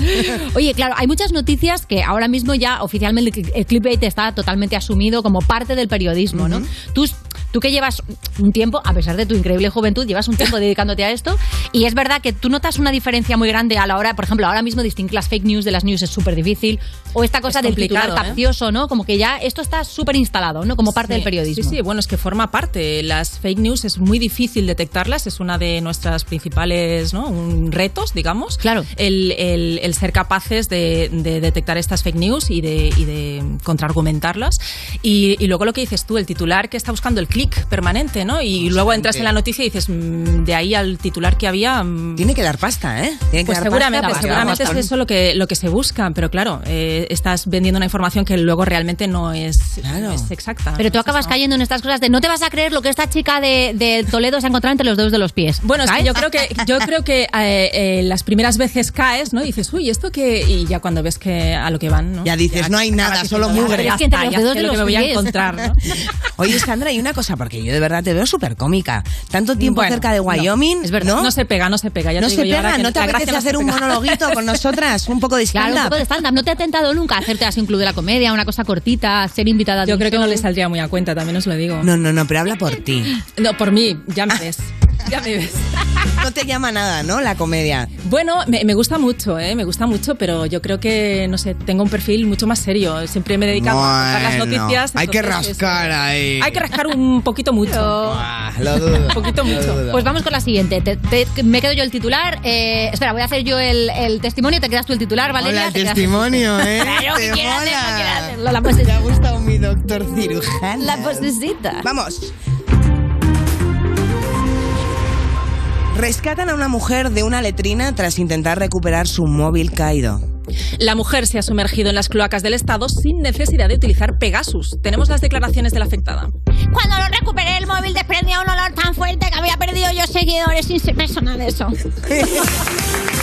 S3: [laughs]
S4: Oye, claro, hay muchas noticias que ahora mismo ya oficialmente el clickbait está totalmente asumido como parte del periodismo, ¿no? Tú, tú que llevas un tiempo, a pesar de tu increíble juventud, llevas un tiempo [laughs] dedicándote a esto y es verdad que tú notas una diferencia muy grande a la hora, por ejemplo, ahora mismo distinguir las fake news de las news es súper difícil o esta cosa
S30: Es
S4: del titular
S30: ¿eh?
S4: capcioso, ¿no? Como que ya esto está súper instalado, ¿no? Como parte
S30: Sí,
S4: del periodismo.
S30: Sí, sí, bueno, es que forma parte. Las fake news es muy difícil detectarlas, es una de nuestras principales ¿no? Un- retos, digamos.
S4: Claro.
S30: El, el- el ser capaces de, de detectar estas fake news y de, y de contraargumentarlas. Y, y luego lo que dices tú, el titular que está buscando el clic permanente, ¿no? Y luego entras en la noticia y dices, mm, de ahí al titular que había. mm,
S3: Tiene que dar pasta, ¿eh? Tiene que
S30: pues
S3: dar
S30: seguramente,
S3: pasta,
S30: seguramente es eso lo que, lo que se busca, pero claro, eh, estás vendiendo una información que luego realmente no es, no es exacta.
S4: Pero tú acabas cayendo en estas cosas de no te vas a creer lo que esta chica de, de Toledo se ha encontrado entre los dedos de los pies.
S30: Bueno, es que
S4: ¿Sabes?
S30: yo creo que yo creo que eh, eh, las primeras veces caes, ¿no? Y dices, uy, esto que y ya cuando ves que a lo que van, ¿no?
S3: Ya dices, no hay nada, solo mugre.
S30: "Ya
S3: Es que entre
S30: está,
S3: los
S30: ya
S3: dedos de
S30: lo que
S3: los
S30: me voy a
S3: pies".
S30: encontrar, ¿no? [laughs] [laughs]
S3: Oye, Sandra, hay una cosa, porque yo de verdad te veo súper cómica. Tanto tiempo
S30: Bueno,
S3: cerca de
S30: no,
S3: Wyoming,
S30: es verdad,
S3: ¿no?
S30: no se pega, no se pega. Ya
S3: no
S30: te
S3: se
S30: digo yo ahora
S3: pega,
S30: que
S3: ¿no te apetece
S30: no
S3: hacer un monologuito con nosotras? Un poco de
S4: Claro, un
S3: stand-up.
S4: poco de stand-up. ¿No te ha tentado nunca hacerte así un club de la comedia, una cosa cortita, ser invitada de
S30: Yo creo que no le saldría muy a cuenta, también os lo digo.
S3: No, no, no, pero habla por ti.
S30: No, por mí, ya me ves. [laughs] Ya me ves.
S3: No te llama nada, ¿no? La comedia.
S30: Bueno, me, me gusta mucho, ¿eh? Me gusta mucho, pero yo creo que, no sé, tengo un perfil mucho más serio. Siempre me he dedicado a contar las
S3: Bueno,
S30: noticias.
S3: hay que rascar ahí.
S30: Hay que rascar un poquito mucho.
S3: Lo dudo. [laughs]
S30: Un poquito
S3: lo
S30: mucho.
S3: dudo.
S4: Pues vamos con la siguiente. Te- te- me quedo yo el titular. Eh, espera, voy a hacer yo el, el testimonio. Te quedas tú el titular, Valeria.
S3: Hola, el testimonio, ¿eh?
S4: Claro, que
S3: Te
S4: quieras hacerlo,
S3: mola.
S4: quieras hacerlo. La postecita.
S3: Me ha gustado mi doctor cirujano.
S4: La postecita.
S3: Vamos. Rescatan a una mujer de una letrina tras intentar recuperar su móvil caído.
S30: La mujer se ha sumergido en las cloacas del Estado sin necesidad de utilizar Pegasus. Tenemos las declaraciones de la afectada.
S4: Cuando lo recuperé, el móvil desprendía un olor tan fuerte que había perdido yo seguidores sin ser persona de eso. [laughs]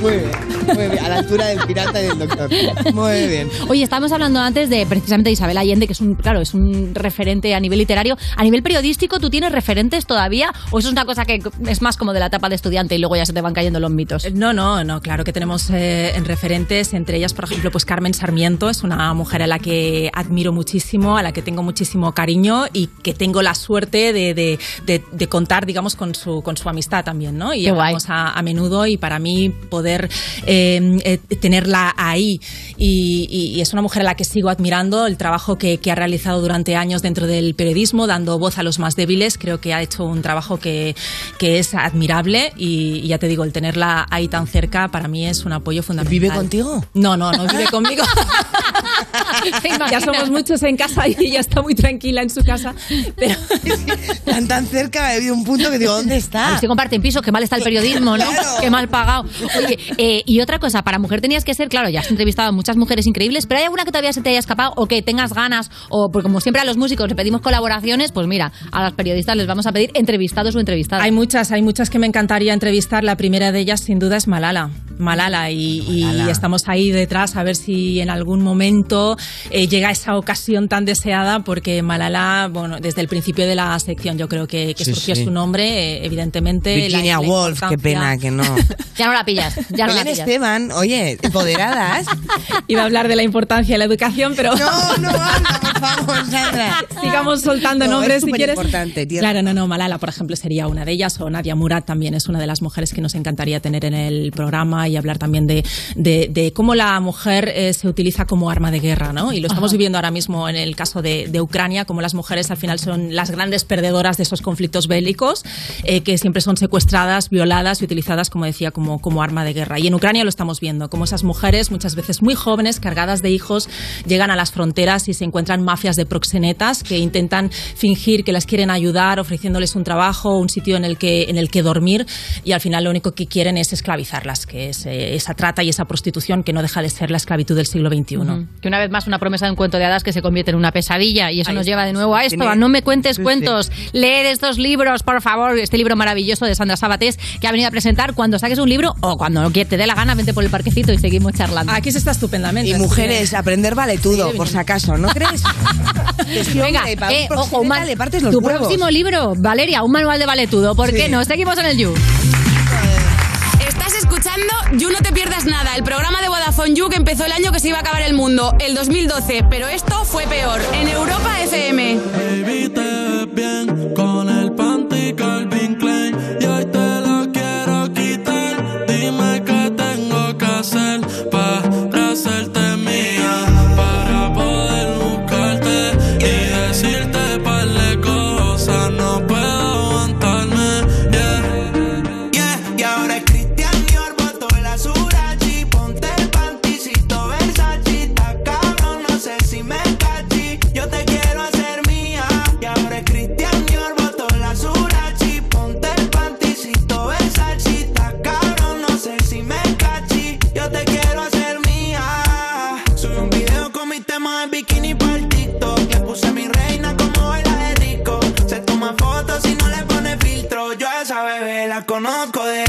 S3: Muy bien, muy bien. A la altura del pirata y del doctor. Muy bien.
S4: Oye, estábamos hablando antes de precisamente de Isabel Allende, que es un, claro, es un referente a nivel literario. A nivel periodístico, ¿tú tienes referentes todavía? ¿O eso es una cosa que es más como de la etapa de estudiante y luego ya se te van cayendo los mitos?
S30: No, no, no, claro que tenemos eh, en referentes, entre ellas, por ejemplo, pues Carmen Sarmiento, es una mujer a la que admiro muchísimo, a la que tengo muchísimo cariño y que tengo la suerte de, de- de- de contar, digamos, con su, con su amistad también, ¿no? Y
S4: Qué guay.
S30: hablamos a, a menudo y para mí poder eh, eh, tenerla ahí y, y- y es una mujer a la que sigo admirando, el trabajo que, que ha realizado durante años dentro del periodismo, dando voz a los más débiles, creo que ha hecho un trabajo que, que es admirable y, y ya te digo, el tenerla ahí tan cerca para mí es un apoyo fundamental.
S3: ¿Vive contigo?
S30: No, no, no vive conmigo. [laughs] ya somos muchos en casa y ella está muy tranquila en su casa. Pero [laughs]
S3: Tan tan cerca, he habido un punto que digo, ¿dónde [laughs] está?
S4: Si comparten pisos, qué mal está el periodismo, ¿no?
S3: Claro.
S4: Qué mal pagado. Oye, eh, y otra cosa, para mujer tenías que ser, claro, ya has entrevistado a muchas mujeres increíbles, pero ¿hay alguna que todavía se te haya escapado o que tengas ganas? O porque como siempre a los músicos le pedimos colaboraciones, pues mira, a los periodistas les vamos a pedir entrevistados o entrevistadas.
S30: Hay muchas, hay muchas que me encantaría entrevistar. La primera de ellas, sin duda, es Malala. Malala, y, estamos ahí detrás a ver si en algún momento eh, llega esa ocasión tan deseada, porque Malala, bueno, desde el principio de la sección yo creo que, que
S3: Sí,
S30: surgió
S3: sí.
S30: su nombre, eh, evidentemente. la-
S3: Virginia
S30: la
S3: Woolf, qué pena que no. [laughs]
S4: Ya no la pillas, ya no la
S3: Belén
S4: pillas.
S3: Esteban, oye, empoderadas. [laughs]
S30: Iba a hablar de la importancia de la educación, pero
S3: No, no, anda, por favor, Sandra.
S30: sigamos soltando
S3: No,
S30: nombres
S3: es
S30: si quieres.
S3: tienes-
S30: Claro, no, no, Malala, por ejemplo, sería una de ellas, o Nadia Murad también es una de las mujeres que nos encantaría tener en el programa y hablar también de, de- de cómo la mujer eh, se utiliza como arma de guerra, ¿no? Y lo estamos
S4: Ajá.
S30: viviendo ahora mismo en el caso de, de Ucrania, como las mujeres al final son las grandes perdedoras de esos conflictos bélicos, eh, que siempre son secuestradas, violadas y utilizadas, como decía, como, como arma de guerra. Y en Ucrania lo estamos viendo, como esas mujeres, muchas veces muy jóvenes, cargadas de hijos, llegan a las fronteras y se encuentran mafias de proxenetas que intentan fingir que las quieren ayudar, ofreciéndoles un trabajo, un sitio en el que, en el que dormir, y al final lo único que quieren es esclavizarlas, que es eh, esa trata y esa prostitución que no deja de ser la esclavitud del siglo XXI.
S4: Que una vez más una promesa de un cuento de hadas que se convierte en una pesadilla y eso
S30: Ahí
S4: nos
S30: está.
S4: lleva de nuevo a esto, a no me cuentes
S30: Sí, sí.
S4: cuentos, leed estos libros, por favor, este libro maravilloso de Sandra Sabatés que ha venido a presentar cuando saques un libro o cuando te dé la gana, vente por el parquecito y seguimos charlando.
S30: Aquí se está estupendamente.
S3: Y mujeres,
S30: que-
S3: aprender vale todo, por si acaso, ¿no crees? [laughs]
S4: Venga,
S3: hombre, para un
S4: eh, ojo,
S3: le partes los
S4: tu
S3: huevos.
S4: próximo libro, Valeria, un manual de valetudo. ¿Por
S3: Sí.
S4: qué no? Seguimos en el You.
S13: Estás escuchando You No Te Pierdas Nada, el programa de Vodafone You que empezó el año que se iba a acabar el mundo, el 2012, pero esto fue peor, en Europa FM.
S38: Baby, te ves bien con el panty
S39: conozco de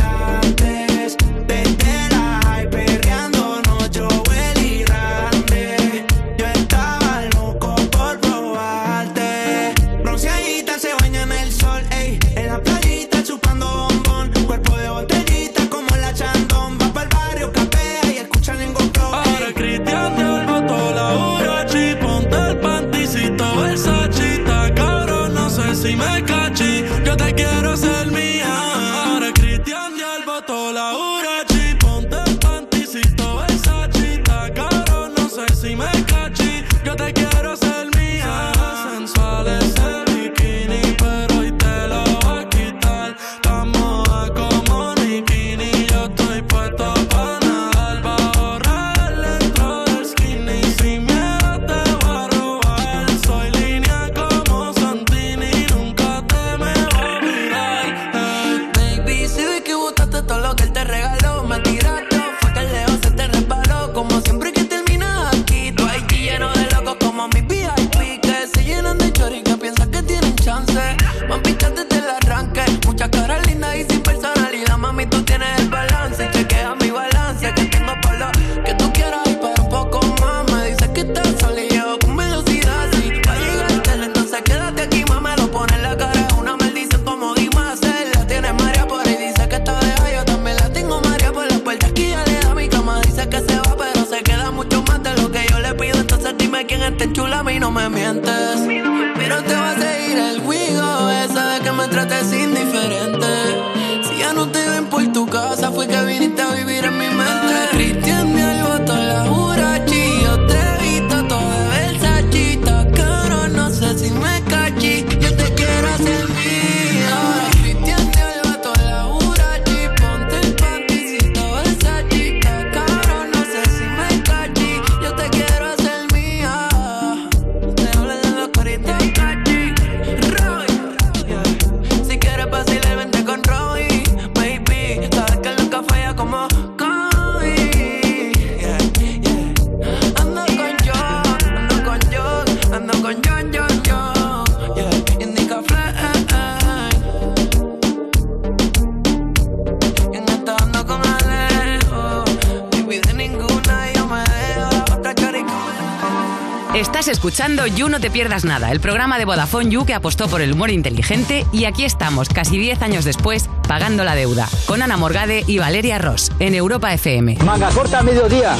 S39: No Te
S23: Pierdas Nada, el programa de Vodafone You que apostó por el humor inteligente y aquí estamos, casi 10 años después, pagando la deuda, con Ana Morgade y Valeria Ross, en Europa FM.
S40: Manga corta a mediodía.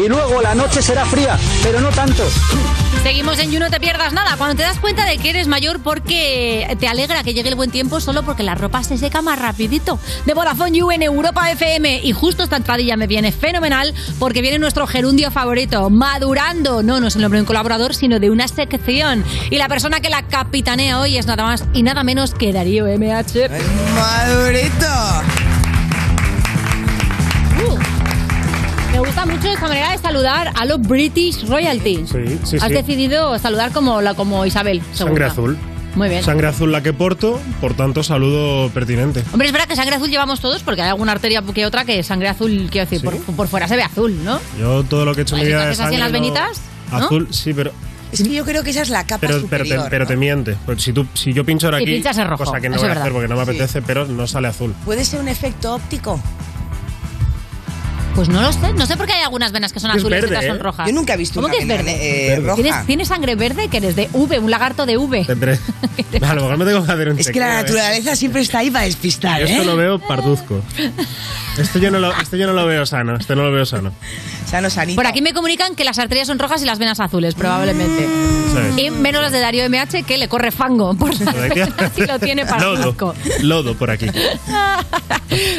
S40: Y luego la noche será fría, pero no tanto.
S4: Seguimos en You No Te Pierdas Nada. Cuando te das cuenta de que eres mayor porque te alegra que llegue el buen tiempo solo porque la ropa se seca más rapidito. De Vodafone You en Europa FM. Y justo esta entradilla me viene fenomenal porque viene nuestro gerundio favorito, Madurando. No, no es el nombre de un colaborador, sino de una sección. Y la persona que la capitanea hoy es nada más y nada menos que Darío MH.
S3: Madurito.
S4: Gusta mucho esta manera de saludar a los British Royalty.
S41: Sí, sí,
S4: Has
S41: sí.
S4: decidido saludar como, la, como Isabel.
S41: Sangre azul.
S4: Muy bien.
S41: Sangre azul la que porto, por tanto, saludo pertinente.
S4: Hombre, es verdad que sangre azul llevamos todos porque hay alguna arteria que otra que sangre azul, quiero decir, por, por fuera se ve azul, ¿no?
S41: Yo todo lo que he hecho en mi
S4: te
S41: vida de
S4: así en las venitas, ¿no?
S41: Azul, sí, pero,
S3: Es que yo creo que esa es la capa
S41: pero, pero, te,
S3: superior.
S41: pero te miente. Pues si, tú, si yo pincho ahora
S3: Si
S41: aquí,
S3: pinchas es rojo,
S41: cosa que no voy a
S3: es
S41: hacer
S3: verdad.
S41: porque no me
S3: Sí.
S41: apetece, pero no sale azul.
S3: ¿Puede ser un efecto óptico?
S4: Pues no lo sé. No sé por qué hay algunas venas que son
S3: Es
S4: azules y
S3: verde,
S4: otras son
S3: ¿eh?
S4: rojas.
S3: Yo nunca he visto
S4: ¿Cómo
S3: una
S4: que es
S3: vena,
S4: verde?
S3: eh, roja.
S4: ¿Tienes, tienes sangre verde que eres de V, un lagarto de V.
S41: Tendré. A lo mejor me tengo que hacer un
S3: Es que la
S41: ¿eh?
S3: naturaleza siempre está ahí para despistar,
S41: Yo esto
S3: ¿eh?
S41: lo veo parduzco. Esto yo, no lo, esto yo no lo veo sano. Este no lo veo sano.
S3: Sano, sanito.
S4: Por aquí me comunican que las arterias son rojas y las venas azules, probablemente.
S41: ¿Sabes?
S4: Y menos las de Darío MH que le corre fango por las venas y lo tiene para
S41: Lodo. Lodo por aquí. [laughs]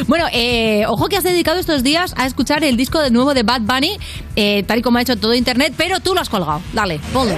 S4: Bueno, eh, ojo que has dedicado estos días a escuchar el disco de nuevo de Bad Bunny, eh, tal y como ha hecho todo internet, pero tú lo has colgado. Dale, ponlo.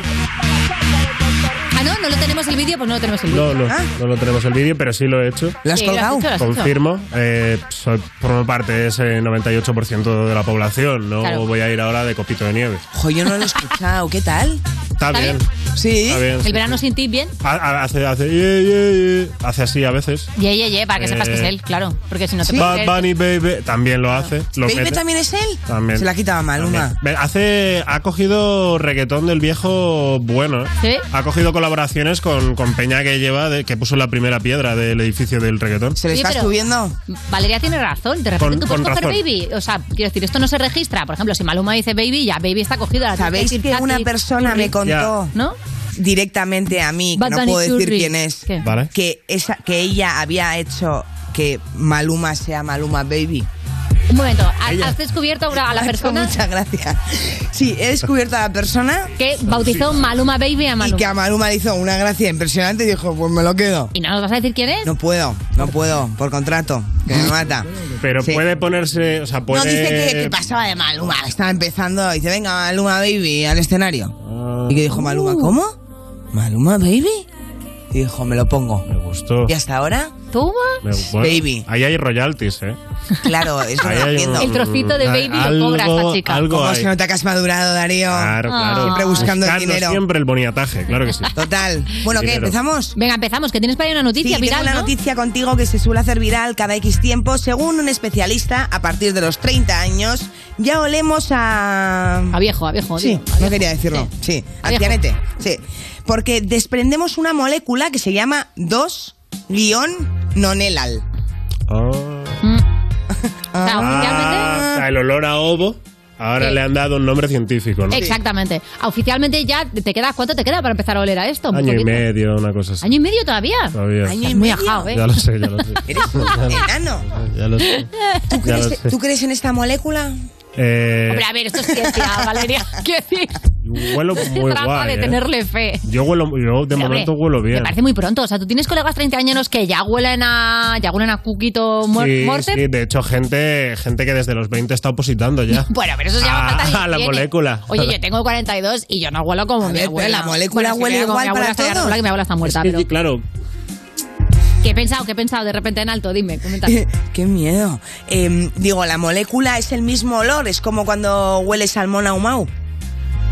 S4: Ah, no, no lo tenemos el vídeo, pues no lo tenemos el vídeo.
S41: No, no, no lo tenemos el vídeo, pero sí lo he hecho.
S3: ¿Lo has
S4: Sí, lo has colgado? hecho, lo has.
S41: Confirmo. Eh, soy, formo parte de ese 98% de la población. No
S4: Claro.
S41: voy a ir ahora de copito de nieve.
S3: Ojo, yo no lo he escuchado. ¿Qué tal?
S41: Está, bien.
S3: Sí.
S41: Está bien.
S4: El verano sin ti, bien.
S41: Ha- ha- Hace, hace, ye, ye, ye. hace así a veces.
S4: Ye, ye, ye, para que sepas que es
S41: Eh,
S4: él, claro. Porque si no te
S41: Bad Bunny Baby también lo hace. Lo
S3: ¿Baby
S41: mete.
S3: también es él?
S41: También.
S3: Se la quitaba Maluma.
S41: Hace, ha cogido reggaetón del viejo bueno. ¿eh?
S4: Sí.
S41: Ha cogido colaboraciones con, con Peña que lleva, de- que puso la primera piedra del edificio del reggaetón.
S3: ¿Se le está subiendo?
S4: Valeria tiene razón. De repente
S41: Con-
S4: tú puedes
S41: con
S4: coger
S41: razón.
S4: baby. O sea, quiero decir, esto no se registra. Por ejemplo, si Maluma dice baby, ya baby está cogido. La
S3: ¿Sabéis
S4: tienes
S3: que una
S4: Tati,
S3: persona me contó
S4: ¿No?
S3: directamente a mí, que
S4: Bad
S3: no
S4: Bunny
S3: puedo decir quién es,
S4: ¿Qué?
S41: Vale.
S3: que, esa, que ella había hecho que Maluma sea Maluma Baby?
S4: Un momento, ¿has,
S3: Ella.
S4: has descubierto a la
S3: hecho [laughs]
S4: persona
S3: Muchas gracias. Sí, he descubierto a la persona
S4: que bautizó Maluma Baby a
S3: y
S4: Maluma?
S3: que a Maluma le hizo una gracia impresionante y dijo, pues me lo quedo.
S4: ¿Y no nos vas a decir quién es?
S3: No puedo, no puedo, por contrato, que me mata.
S41: Pero
S3: Sí.
S41: puede ponerse, o sea, puede...
S3: No, dice que, que pasaba de Maluma, estaba empezando, dice, venga, Maluma Baby, al escenario.
S41: Ah.
S3: Y que dijo Maluma, ¿cómo? ¿Maluma Baby? Y dijo, me lo pongo.
S41: Me gustó.
S3: ¿Y hasta ahora?
S4: ¿Toma?
S41: Bueno,
S3: Baby.
S41: Ahí hay royalties, ¿eh?
S3: Claro, eso
S41: Ahí
S3: lo entiendo.
S4: El trocito de baby lo cobra esta chica.
S41: Algo
S3: ¿Cómo
S41: hay.
S3: se nota que has madurado, Darío?
S41: Claro, claro.
S3: Siempre buscando el dinero.
S41: siempre el boniataje, claro que sí.
S3: Total. Bueno, ¿qué? ¿Empezamos?
S4: Venga, empezamos, que tienes para ahí una noticia
S3: Sí,
S4: viral,
S3: tengo una
S4: ¿no?
S3: noticia contigo que se suele hacer viral cada X tiempo. Según un especialista, a partir de los 30 años, ya olemos a...
S4: A viejo, a viejo.
S3: Sí,
S4: digo, a
S3: no
S4: viejo.
S3: quería decirlo. Sí,
S4: A viejo.
S3: ancianete. Sí. Porque desprendemos una molécula que se llama 2-nonelal.
S41: Ah.
S4: O sea, [laughs] oficialmente...
S41: Ah, sea, el olor a ovo, ahora
S4: Sí.
S41: le han dado un nombre científico, ¿no?
S4: Exactamente. Oficialmente ya te queda, ¿cuánto te queda para empezar a oler a esto?
S41: Año y medio, una cosa así.
S4: ¿Año y medio todavía?
S41: Todavía.
S3: Año y
S4: muy
S3: medio.
S4: ajado, ¿eh?
S41: Ya lo sé, ya lo sé. [laughs]
S3: Eres un enano.
S41: Ya lo sé.
S3: ¿Tú crees. ¿Tú crees en esta molécula?
S41: Eh,
S4: Hombre, a ver, esto es ciencia, [laughs] Valeria. Quiero decir...
S41: Huelo muy
S4: Trampa
S41: guay.
S4: de
S41: ¿eh?
S4: tenerle fe.
S41: Yo huelo, yo de momento huelo bien.
S4: Me parece muy pronto. O sea, tú tienes colegas treintañeros que ya huelen a. ya huelen a cuquito mor-
S41: Sí, sí, de hecho, gente, gente que desde los 20 está opositando ya. [laughs]
S4: Bueno, pero eso se llama
S41: Ah,
S4: falta de [laughs]
S41: la molécula.
S4: Oye, yo [laughs] tengo 42 y yo no huelo como mi
S3: ver,
S4: abuela.
S3: la molécula
S4: Bueno,
S3: huele
S4: como
S3: igual
S4: mi abuela
S3: para todos.
S4: mi abuela está muerta,
S41: Es que,
S4: pero.
S41: sí, claro.
S4: ¿Qué he pensado? ¿Qué he pensado de repente en alto? Dime, comenta.
S3: Qué miedo. Em, digo, la molécula es el mismo olor, es como cuando huele salmón ahumado.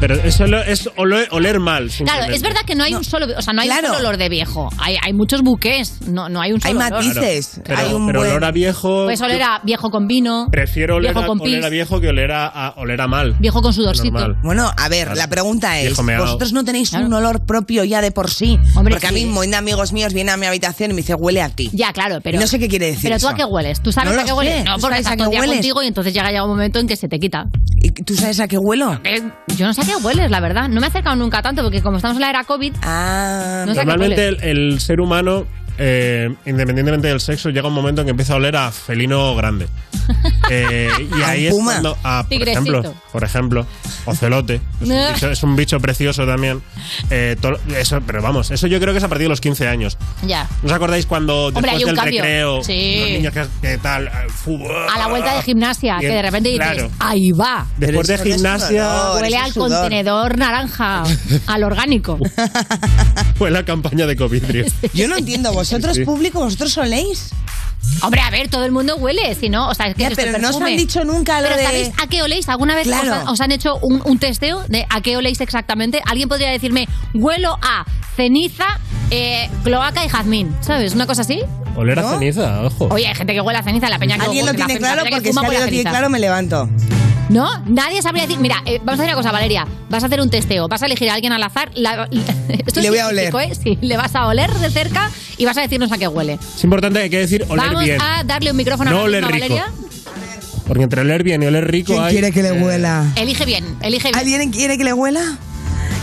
S41: Pero eso lo- es oler, oler mal.
S4: Claro, es verdad que no hay un solo, o sea, no hay
S3: Claro.
S4: un solo olor de viejo. Hay, hay muchos buques, no, no hay un solo
S3: Hay
S4: olor.
S3: matices,
S41: Pero,
S3: hay un
S41: pero
S3: buen...
S41: olor a viejo.
S4: Puedes oler a viejo con vino,
S41: Prefiero oler,
S4: viejo
S41: a,
S4: con
S41: oler a viejo que oler a, a- oler a mal.
S4: viejo con sudorcito.
S41: Normal.
S3: Bueno, a ver,
S41: Claro.
S3: la pregunta es. ¿vosotros no tenéis un olor propio ya de por sí?
S4: Hombre,
S3: Porque a
S4: sí.
S3: mí, un montón de amigos míos vienen a mi habitación y me dice, huele a ti.
S4: Ya, claro, pero.
S3: No sé qué quiere decir
S4: Pero tú
S3: eso.
S4: a qué hueles? ¿Tú sabes
S3: No
S4: a qué hueles?
S3: sé.
S4: No,
S3: ¿Tú
S4: porque estás
S3: a
S4: todo el día contigo y entonces llega ya un momento en que se te quita.
S3: ¿Y ¿Tú sabes a qué huelo?
S4: Eh, Yo no sé a qué hueles, la verdad. No me he acercado nunca tanto porque como estamos en la era COVID.
S3: Ah,
S4: no sé
S41: Normalmente el ser humano, eh, independientemente del sexo, llega un momento en que empieza a oler a felino grande. [laughs] Eh, y ahí es cuando, a, por ejemplo, por ejemplo, ocelote. Es un, [laughs] bicho, es un bicho precioso también. Eh, to- eso, pero vamos, eso yo creo que es a partir de los 15 años.
S4: Ya.
S41: ¿No os acordáis cuando
S4: Hombre,
S41: después del
S4: cambio.
S41: recreo,
S4: Sí.
S41: los niños que, que tal, eh, fútbol,
S4: A la vuelta de gimnasia,
S41: Bien,
S4: que de repente dices,
S41: claro.
S4: ahí va.
S41: Después de
S3: no
S41: gimnasia,
S3: sudor,
S4: Huele al
S3: sudor.
S4: contenedor naranja, [laughs] al orgánico.
S41: fue la campaña de Covidrio.
S3: Yo no entiendo, ¿vosotros
S41: Sí.
S3: público, vosotros oléis?
S4: Hombre, a ver, todo el mundo huele, si no, o sea, es que
S3: Ya,
S4: esto es
S3: pero no os han dicho nunca lo
S4: Pero
S3: de-
S4: ¿sabéis a qué oléis? ¿Alguna vez
S3: Claro.
S4: os, han, os han hecho un, un testeo de a qué oléis exactamente? Alguien podría decirme, huelo a ceniza, eh, cloaca y jazmín, ¿sabes? Una cosa así.
S41: Oler a
S3: ¿No?
S41: ceniza, ojo.
S4: Oye, hay gente que huele a ceniza, la peña que
S3: Alguien lo tiene claro porque si
S4: huele
S3: alguien
S4: a
S3: lo tiene
S4: ceniza.
S3: claro me levanto.
S4: No, nadie sabría decir. Mira, eh, vamos a hacer una cosa, Valeria. Vas a hacer un testeo. Vas a elegir a alguien al azar. la- [laughs] esto
S3: Le
S4: es
S3: voy a oler.
S4: ¿eh? Sí, le vas a oler de cerca y vas a decirnos a qué huele.
S41: Es importante que hay que decir oler
S4: Vamos
S41: bien.
S4: a darle un micrófono
S41: No
S4: a
S41: oler rico.
S4: Valeria.
S41: Porque entre oler bien y oler rico
S3: ¿Quién
S41: hay,
S3: quiere que le huela?
S4: Elige bien, elige bien.
S3: ¿Alguien quiere que le huela?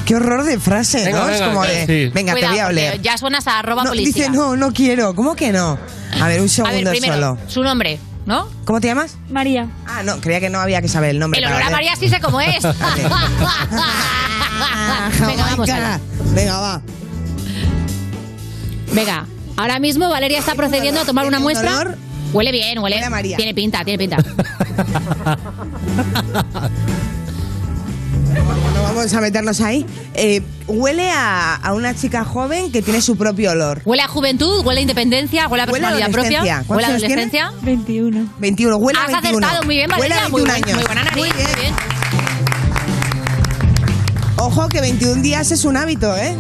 S3: Qué horror de frase,
S41: Venga,
S3: ¿no? es
S41: venga,
S3: como
S41: venga,
S3: de,
S41: sí.
S3: venga,
S4: Cuidado,
S3: te voy a oler.
S4: Ya suenas a arroba
S3: No,
S4: policía.
S3: dice, no, no quiero. ¿Cómo que no? A ver, un
S4: a
S3: segundo
S4: ver, primero,
S3: solo.
S4: su nombre, ¿no?
S3: ¿Cómo te llamas?
S42: María.
S3: Ah, no, creía que no había que saber el nombre.
S4: El olor a. María sí sé cómo es. [laughs] Venga, vamos.
S3: Venga, va.
S4: Venga, ahora mismo Valeria está procediendo a tomar una
S3: ¿Tiene un
S4: muestra. Huele bien, huele.
S3: Huele a María.
S4: Tiene pinta, tiene pinta.
S3: No vamos a meternos ahí. Eh, huele a, a una chica joven que tiene su propio olor.
S4: Huele a juventud, huele a independencia, huele a
S3: Huele a
S4: personalidad propia,
S3: adolescencia.
S4: huele a
S3: ¿Cuántos años
S4: adolescencia.
S42: 21.
S3: 21, huele a
S4: Has
S3: 21.
S4: acertado muy bien,
S3: Huele a
S4: Valeria. Muy,
S3: 21
S4: buen-
S3: años.
S4: muy buena nariz.
S3: Muy bien.
S4: muy bien.
S3: Ojo que 21 días es un hábito, ¿eh?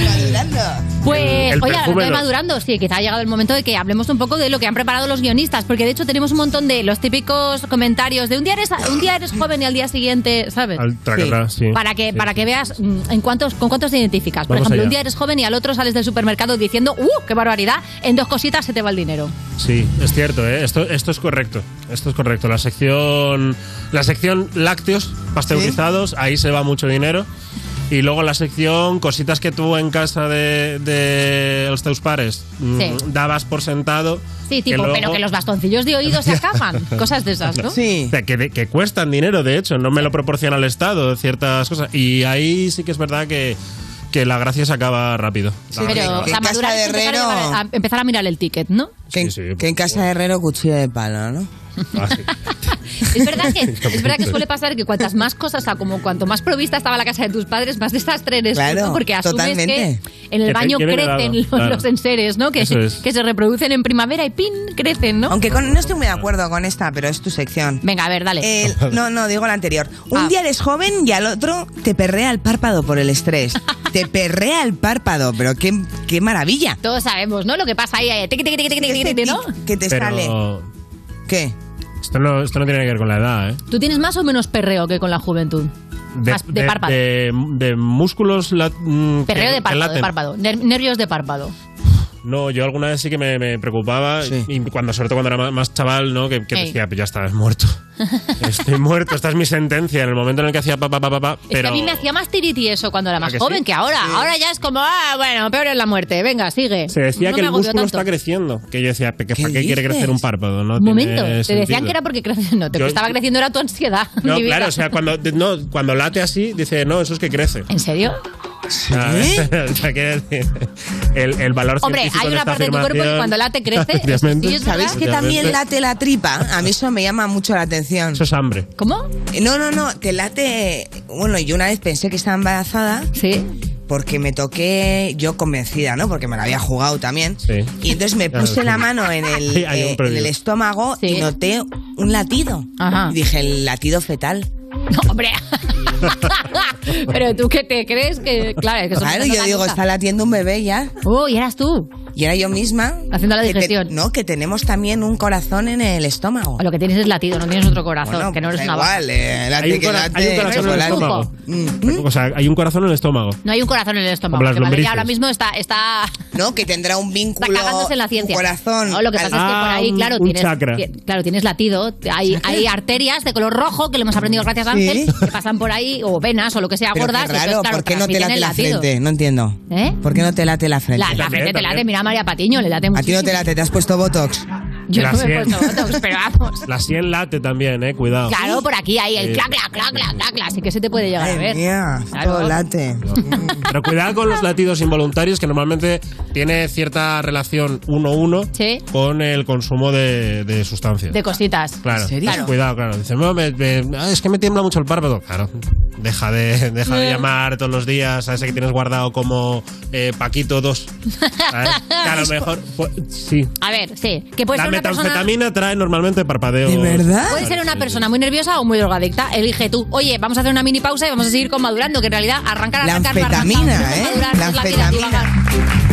S3: Madurando. [laughs]
S4: Pues,
S41: El- el
S4: oye, hablando de madurando, sí, quizá ha llegado el momento de que hablemos un poco de lo que han preparado los guionistas, porque de hecho tenemos un montón de los típicos comentarios de un día eres, un día eres joven y al día siguiente, ¿sabes?
S41: Al tracatrá, sí.
S4: Para que,
S41: Sí.
S4: para que veas mm, en cuántos, con cuántos te identificas. Por
S41: Vamos
S4: ejemplo,
S41: allá.
S4: un día eres joven y al otro sales del supermercado diciendo, ¡uh, qué barbaridad! En dos cositas se te va el dinero.
S41: Sí, es cierto, ¿eh? esto, esto es correcto. Esto es correcto. La sección, la sección lácteos pasteurizados, ahí se va mucho dinero. Y luego la sección cositas que tú en casa de, de los teus pares mm,
S4: Sí.
S41: dabas por sentado.
S4: Sí, tipo,
S41: luego-
S4: pero que los bastoncillos de oído se [laughs] acaban. Cosas de esas, ¿no?
S3: Sí.
S41: O sea, que, que cuestan dinero, de hecho, no me lo proporciona el Estado, ciertas cosas. Y ahí sí que es verdad que, que la gracia se acaba rápido. La
S4: Pero,
S3: en casa
S4: madurar
S3: de
S4: es empezar a,
S3: Herrero-
S4: a empezar a mirar el ticket, ¿no?
S3: Que, que en casa de Herrero cuchillo de palo, ¿no?
S41: Ah, sí.
S4: Es verdad que, [laughs] es verdad que suele pasar que cuantas más cosas, o sea, como cuanto más provista estaba la casa de tus padres, más desastre eres
S3: Claro,
S4: ¿no? Porque asumes
S3: totalmente.
S4: que en el baño
S41: que
S4: crecen los,
S41: claro.
S4: los enseres, ¿no? Que,
S41: Eso es.
S4: que se reproducen en primavera y ¡pin! crecen, ¿no?
S3: Aunque con- no estoy muy de acuerdo con esta, pero es tu sección.
S4: Venga, a ver, dale.
S3: El- no, no, digo la anterior. Un
S4: Ah.
S3: día eres joven y al otro te perrea el párpado por el estrés. [laughs] te perrea el párpado, pero qué, qué maravilla.
S4: Todos sabemos, ¿no? Lo que pasa ahí, eh, tiqui, tiqui, ¿no?
S3: Que te
S41: Pero
S3: sale. ¿Qué?
S41: Esto no, esto no tiene que ver con la edad, ¿eh?
S4: ¿Tú tienes más o menos perreo que con la juventud? Más de párpado.
S41: de- de músculos. mm,
S4: Perreo
S41: que-
S4: de
S41: que
S4: párpado, de
S41: laten.
S4: párpado. Ner- nervios de párpado.
S41: No, yo alguna vez sí que me, me preocupaba y cuando sobre todo cuando era más, chaval, ¿no? Que, que decía, pues ya estás muerto. [laughs] Estoy muerto, esta es mi sentencia. En el momento en el que hacía pa pa pa pa, pa,
S4: Es que
S41: pero
S4: a mí me hacía más tiriti eso cuando era más
S41: que
S4: joven
S41: sí?
S4: que ahora. Ahora ya es como, ah, bueno, peor es la muerte. Venga, sigue.
S41: se decía
S4: No
S41: que el músculo
S4: tanto.
S41: está creciendo. Que yo decía, ¿para qué, ¿para qué quiere crecer un párpado? No
S4: momento, te decían que era porque crece. [laughs] No, te
S41: Yo-
S4: que estaba creciendo era tu ansiedad.
S41: No, [laughs] claro, o sea, cuando, no, cuando late así, dice, no, eso es que crece.
S4: ¿En serio?
S41: ¿Sabes? [laughs] o sea, quiere decir, el, el valor
S4: Hombre,
S41: científico
S4: hay
S41: de
S4: una
S41: esta
S4: parte de tu cuerpo que cuando late crece. Sí, [laughs]
S3: ¿Sabéis que también
S41: Obviamente.
S3: late la tripa? A mí eso me llama mucho la atención.
S41: Eso es hambre.
S4: ¿Cómo?
S3: No, no, no, que late... Bueno, yo una vez pensé que estaba embarazada.
S4: Sí.
S3: Porque me toqué, yo convencida, ¿no? Porque me la había jugado también.
S41: Sí.
S3: Y entonces me
S41: Claro,
S3: puse
S41: sí.
S3: la mano [laughs] en el,
S41: un
S3: eh, en el estómago y noté un latido.
S4: Ajá.
S3: Y dije, el latido fetal.
S4: No, hombre. [laughs] Pero tú qué te crees que. Claro, es que
S3: Claro, yo digo, está latiendo un bebé ya.
S4: Oh, y eras tú.
S3: Y era yo misma.
S4: Haciendo la
S3: que te-
S4: digestión.
S3: no, que tenemos también un corazón en el estómago.
S4: Lo que tienes es latido, no tienes otro corazón,
S3: Bueno,
S4: que no eres
S3: da
S4: una vaca.
S3: igual, eh, late
S41: Hay un,
S3: que late,
S41: hay un corazón en el
S3: chocolate.
S41: estómago. O sea, hay un corazón en el estómago.
S4: No hay un corazón en el estómago.
S41: Como las
S4: que Valeria
S41: lombrices.
S4: ahora mismo está, está,
S3: No, que tendrá un
S4: está
S3: vínculo.
S4: cagándose en la ciencia.
S3: un corazón.
S4: No, lo que pasa es que por
S41: Ah,
S4: ahí, claro,
S41: un
S4: tienes, claro, tienes latido. Hay, hay arterias de color rojo que lo hemos aprendido gracias a
S3: Sí.
S4: Ángel, que pasan por ahí, o venas, o lo que sea,
S3: Pero
S4: gordas.
S3: qué
S4: y entonces,
S3: raro,
S4: claro,
S3: ¿por qué no te late la frente? No entiendo.
S4: ¿Eh?
S3: ¿Por qué no te late la frente?
S4: La, la frente te late, mira a María Patiño, le late mucho.
S3: A ti no te late, te has puesto Botox.
S4: Yo
S41: La
S4: no me he
S41: sien.
S4: puesto botox, pero vamos.
S41: La sien late también, eh, cuidado.
S4: Claro, por aquí hay el clac, clac, clac, clac, clac, clac, así que se te puede llegar a ver.
S3: Mía,
S4: Claro.
S3: todo late. [laughs]
S41: Pero cuidado con los latidos involuntarios, que normalmente tiene cierta relación 1-1
S4: Sí.
S41: con el consumo de, de sustancias.
S4: De cositas.
S41: Claro,
S4: Claro.
S41: cuidado, claro. Dice, "No, me- me- ah, es que me tiembla mucho el párpado. Claro, deja de, deja de
S4: Eh.
S41: llamar todos los días a ese que tienes guardado como eh, Paquito 2. ¿sabes? [laughs] Que a lo mejor, pues, sí.
S4: A ver, sí. Que puede ser persona.
S41: metanfetamina trae normalmente parpadeo.
S3: ¿De verdad?
S4: Puede ser una persona muy nerviosa o muy drogadicta. Elige tú. Oye, vamos a hacer una mini pausa y vamos a seguir con madurando, que en realidad arrancar,
S3: La
S4: arrancar,
S3: anfetamina,
S4: arrancar,
S3: ¿eh?
S4: madurar,
S3: La
S4: es la vida,
S3: anfetamina.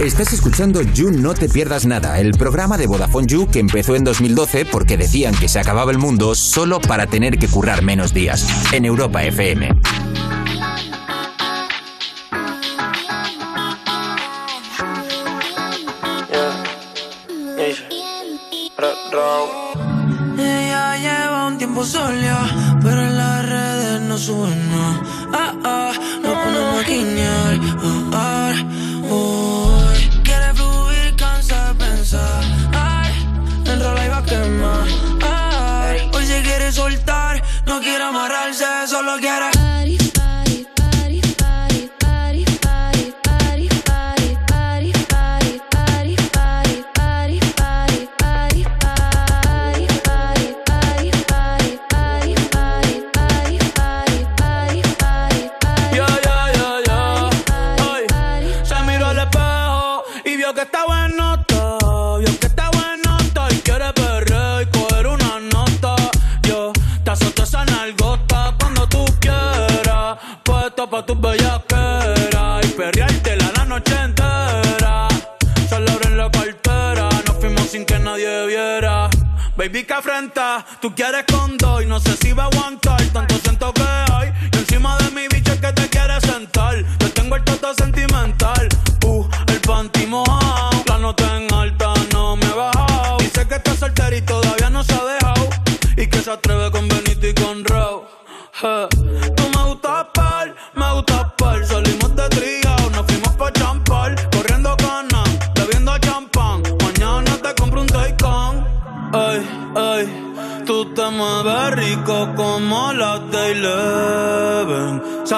S42: Estás escuchando You No Te Pierdas Nada, el programa de Vodafone You que empezó en 2012 porque decían que se acababa el mundo solo para tener que currar menos días. En Europa FM.
S39: Pero en las redes no sube nada. Ah, ah, nos ponemos a guiñar. Ah, ah, uy. Quiere fluir, cansa de pensar. Ay, enrola y va a quemar. Ay, hoy se quiere soltar, no quiere amarrarse, solo quiere. Pa' tus bellaqueras y perreártela la noche entera. Solo abren la cartera, nos fuimos sin que nadie viera. Baby, que afrenta, tú quieres con dos y no sé si va a aguantar tanto siento que hay. Y encima de mi bicho es que te quiere sentar. Yo tengo el toto sentimental, uh, el panty mojado. La nota en alta no me he bajado. Dice que está soltera y todavía no se ha dejado. Y que se atreve con Benito y con. Je.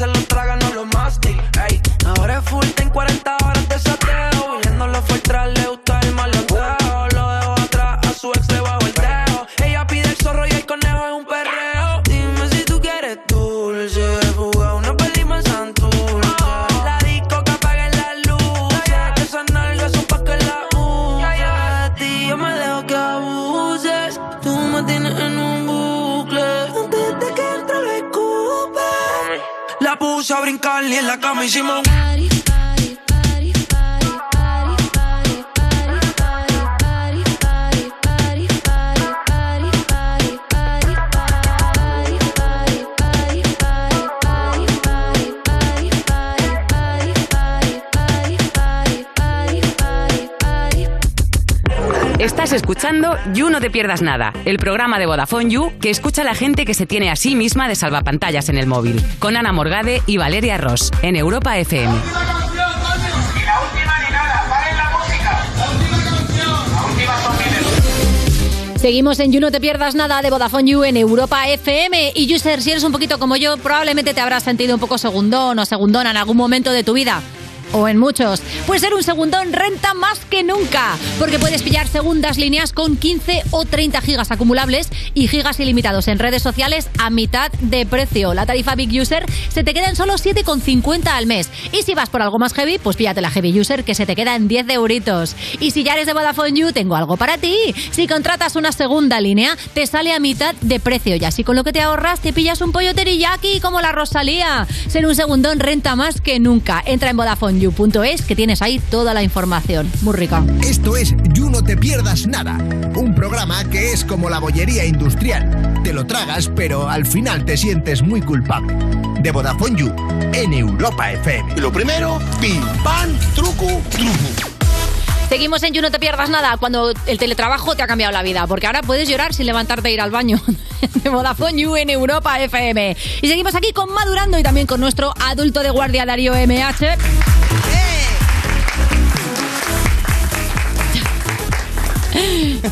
S39: Se brincar la cama hicimos.
S23: Escuchando You No Te Pierdas Nada, el programa de Vodafone You que escucha a la gente que se tiene a sí misma de salvapantallas en el móvil, con Ana Morgade y Valeria Ross, en Europa FM.
S4: Seguimos en You No Te Pierdas Nada de Vodafone You en Europa FM. Y User, si eres un poquito como yo, probablemente te habrás sentido un poco segundón o segundón en algún momento de tu vida. O en muchos. Pues ser un segundón renta más que nunca. Porque puedes pillar segundas líneas con 15 o 30 gigas acumulables y gigas ilimitados en redes sociales a mitad de precio. La tarifa Big User se te queda en solo 7,50 al mes. Y si vas por algo más heavy, pues píllate la Heavy User que se te queda en 10 euritos. Y si ya eres de Vodafone You, tengo algo para ti. Si contratas una segunda línea, te sale a mitad de precio. Y así con lo que te ahorras, te pillas un pollo teriyaki como la Rosalía. Ser un segundón renta más que nunca. Entra en VodafoneYou.es que tienes ahí toda la información. Muy rica.
S5: Esto es You No Te Pierdas Nada, un programa que es como la bollería industrial. Te lo tragas, pero al final te sientes muy culpable. De Vodafone You, en Europa FM.
S43: Lo primero, pim, pam, truco, truco.
S4: Seguimos en You No Te Pierdas Nada cuando el teletrabajo te ha cambiado la vida, porque ahora puedes llorar sin levantarte e ir al baño. [laughs] De Vodafone You en Europa FM. Y seguimos aquí con Madurando y también con nuestro adulto de guardia Darío MH.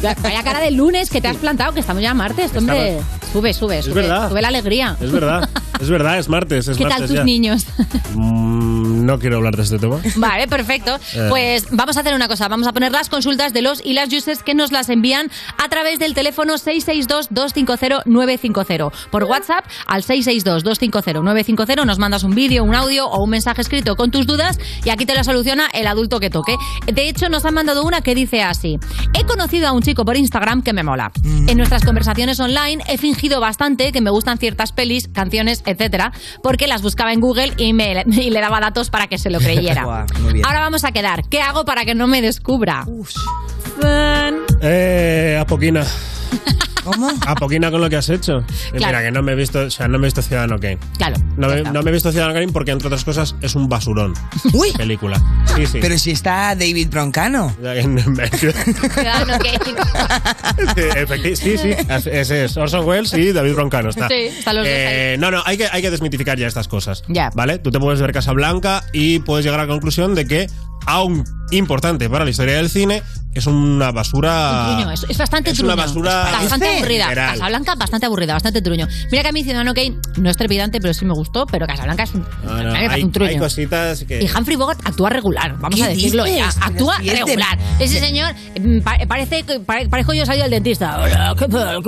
S4: [laughs] Vaya cara de lunes que te has plantado, que estamos ya martes, hombre. Sube, sube, sube.
S41: verdad.
S4: Sube la alegría.
S41: Es verdad, [laughs] es verdad, es martes. Es
S4: ¿Qué tal
S41: martes
S4: tus
S41: ya.
S4: niños?
S41: Mm, no quiero hablar de este tema.
S4: Vale, perfecto.
S41: Eh.
S4: Pues vamos a hacer una cosa. Vamos a poner las consultas de los y las users que nos las envían a través del teléfono 662-250-950. Por WhatsApp al 662-250-950 nos mandas un vídeo, un audio o un mensaje escrito con tus dudas y aquí te la soluciona el adulto que toque. De hecho, nos han mandado una que dice así. He conocido a un chico por Instagram que me mola. En nuestras conversaciones online he fingido bastante que me gustan ciertas pelis, canciones, etcétera, porque las buscaba en Google y, me, [laughs] y le daba datos para que se lo creyera. [laughs] Ahora vamos a quedar. ¿Qué hago para que no me descubra? Fan.
S41: Eh, Apoquina. [laughs]
S3: ¿Cómo?
S41: Apoquina con lo que has hecho.
S4: Claro.
S41: Mira, que no me he visto, o sea, no me he visto Ciudadano Kane.
S4: Claro.
S41: No me,
S4: está.
S41: no me he visto Ciudadano Kane porque, entre otras cosas, es un basurón.
S3: Uy.
S41: Película. Sí, sí.
S3: Pero si está David Broncano. [laughs]
S4: Ciudadano Kane. [laughs]
S41: Sí, sí, ese es. Orson Welles y David Roncano está.
S4: Sí, están los dos
S41: Eh, no, no, hay que, hay que desmitificar ya estas cosas.
S4: Ya.
S41: ¿Vale? Tú te puedes ver Casablanca y puedes llegar a la conclusión de que, aún importante para la historia del cine, es una basura.
S4: Un truño, es, es bastante
S41: Es
S4: truño.
S41: una basura
S4: Es bastante aburrida. Casablanca, bastante aburrida, bastante truño. Mira que a mí Ciudadano Kane no es trepidante, pero sí me gustó, pero Casablanca es un,
S41: No, no,
S4: un truño.
S41: hay cositas que.
S4: Y Humphrey Bogart actúa regular, vamos
S3: ¿Qué
S4: a decirlo
S3: dices?
S4: Actúa
S3: de-
S4: regular. Ese señor mm, pa- parece que pare- parezco yo salido del dentista. Hola, ¿qué tal?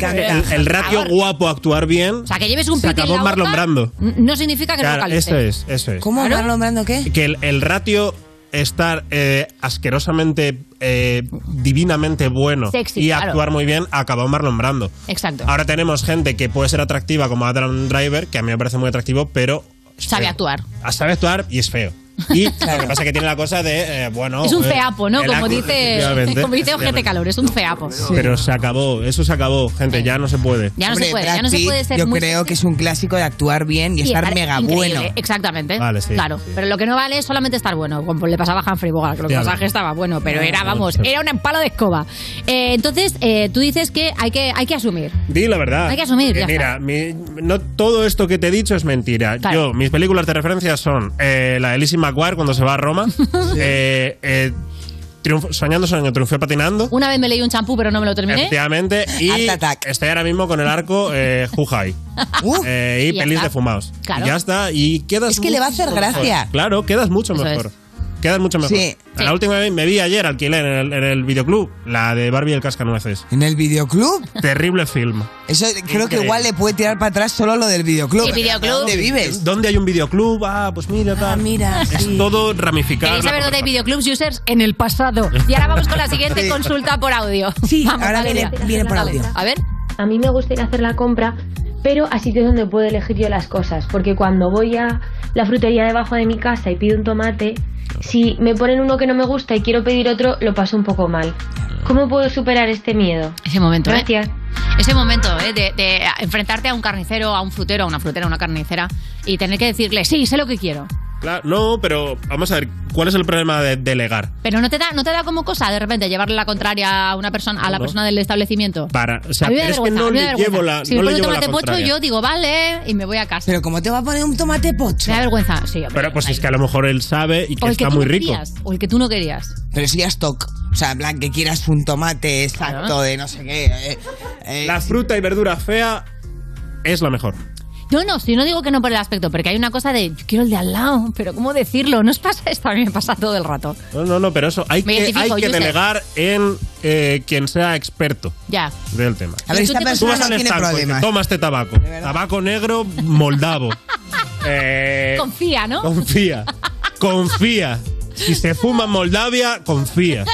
S41: El, el ratio guapo actuar bien.
S4: O sea, que lleves un
S41: se
S4: piti en
S41: acabó
S4: la
S41: Marlon Brando.
S4: no significa que no
S41: Claro,
S4: localices.
S41: eso es, eso es.
S3: ¿Cómo?
S4: Claro.
S3: ¿Marlon Brando qué?
S41: Que el, el ratio estar eh, asquerosamente, eh, divinamente bueno
S4: Sexy,
S41: y
S4: claro.
S41: actuar muy bien, acabó Marlon Brando.
S4: Exacto.
S41: Ahora tenemos gente que puede ser atractiva como Adam Driver, que a mí me parece muy atractivo, pero
S4: Sabe actuar.
S41: sabe actuar y es feo. Y [laughs] lo que pasa es que tiene la cosa de, eh, bueno...
S4: Es un
S41: eh,
S4: feapo, ¿no? Como dice, como dice Ojete. Calor, es un feapo.
S41: Pero se acabó, eso se acabó, gente, ya no se puede.
S4: Ya no
S3: Hombre,
S4: se puede, ya no se puede ser
S3: Yo
S4: muy
S3: creo que es un clásico de actuar bien y, estar mega
S4: increíble,
S3: bueno.
S4: Exactamente.
S41: Vale, sí,
S4: claro. Pero lo que no vale es solamente estar bueno. Como le pasaba a Humphrey Bogart, que el
S41: Ya,
S4: pasaje
S41: vale.
S4: estaba bueno, pero era, vamos, era un palo de escoba. Eh, entonces, eh, tú dices que hay que, hay que asumir.
S41: Di la verdad.
S4: Hay que asumir,
S41: Eh,
S4: ya
S41: Mira, mi- no todo esto que te he dicho es mentira.
S4: Claro.
S41: Yo, mis películas de referencia son eh, la de Cuando se va a Roma, [laughs] eh, eh, Triunfo- Soñando, soñando, triunfé patinando.
S4: Una vez me leí un champú, pero no me lo terminé.
S41: Efectivamente, y estoy ahora mismo con el arco eh, High. [laughs] Eh, y
S4: Y
S41: pelis de fumados.
S4: Claro.
S41: Y ya está, y quedas
S3: Es que le va a hacer
S41: mejor.
S3: gracia.
S41: Claro, quedas mucho
S4: Eso
S41: mejor.
S4: es.
S41: Quedan mucho mejor.
S3: Sí.
S41: La última vez me vi ayer, alquilé en el, en el videoclub, la de Barbie y el cascanueces.
S3: ¿En el videoclub?
S41: Terrible film.
S3: Eso creo que igual le puede tirar para atrás solo lo del videoclub.
S4: ¿Y videoclub?
S3: ¿Dónde vives?
S41: ¿Dónde hay un videoclub? Ah, pues mira, tal.
S3: mira,
S41: Es todo ramificado.
S4: ¿Queréis saber dónde hay videoclubs users? En el pasado. Y ahora vamos con la siguiente consulta por audio.
S3: Sí,
S4: Vamos,
S3: ahora viene- viene por audio.
S4: A ver.
S44: A mí me gusta ir a hacer la compra, pero a sitios donde puedo elegir yo las cosas, porque cuando voy a la frutería debajo de mi casa y pido un tomate, si me ponen uno que no me gusta y quiero pedir otro, lo paso un poco mal. ¿Cómo puedo superar este miedo?
S4: Ese momento, ¿eh?
S44: Gracias.
S4: Ese momento, ¿eh? De, de enfrentarte a un carnicero, a un frutero, a una frutera, a una carnicera y tener que decirle, sí, sé lo que quiero.
S41: Claro, no, pero vamos a ver, ¿cuál es el problema de delegar?
S4: Pero no te da, no te da como cosa de repente llevarle la contraria a una persona, a la
S41: No.
S4: persona del establecimiento.
S41: Para, o sea,
S4: a mí me da
S41: es que
S4: vergüenza,
S41: no
S4: a mí me da
S41: le
S4: vergüenza.
S41: llevo la,
S4: si
S41: no
S4: me
S41: le
S4: pone
S41: la
S4: tomate pocho, yo digo, vale, y me voy a casa.
S3: Pero ¿cómo te va a poner un tomate pocho?
S4: Me da vergüenza, sí. hombre.
S41: Pero pues es que a lo mejor él sabe y que
S4: o el que
S41: está
S4: tú
S41: muy
S4: no
S41: rico.
S4: querías, o el que tú no querías.
S3: Pero si ya stock. O sea, en plan, que quieras un tomate exacto de no sé qué. eh, eh,
S41: La fruta y verdura fea es la mejor.
S4: No, no, si no digo que no por el aspecto, porque hay una cosa de, yo quiero el de al lado, pero ¿cómo decirlo? ¿No os pasa esto? A mí me pasa todo el rato.
S41: No, no, no, pero eso hay
S4: Me
S41: que, hay delegar en eh, quien sea experto
S4: Ya.
S41: del tema.
S3: A ver, esta
S41: Tú
S3: persona
S41: vas
S3: no
S41: al
S3: tiene
S41: estanco y
S3: problemas.
S41: te Toma este tabaco. Tabaco negro moldavo. [laughs] Eh,
S4: Confía, ¿no?
S41: confía. [laughs] Confía. Si se fuma en Moldavia, confía.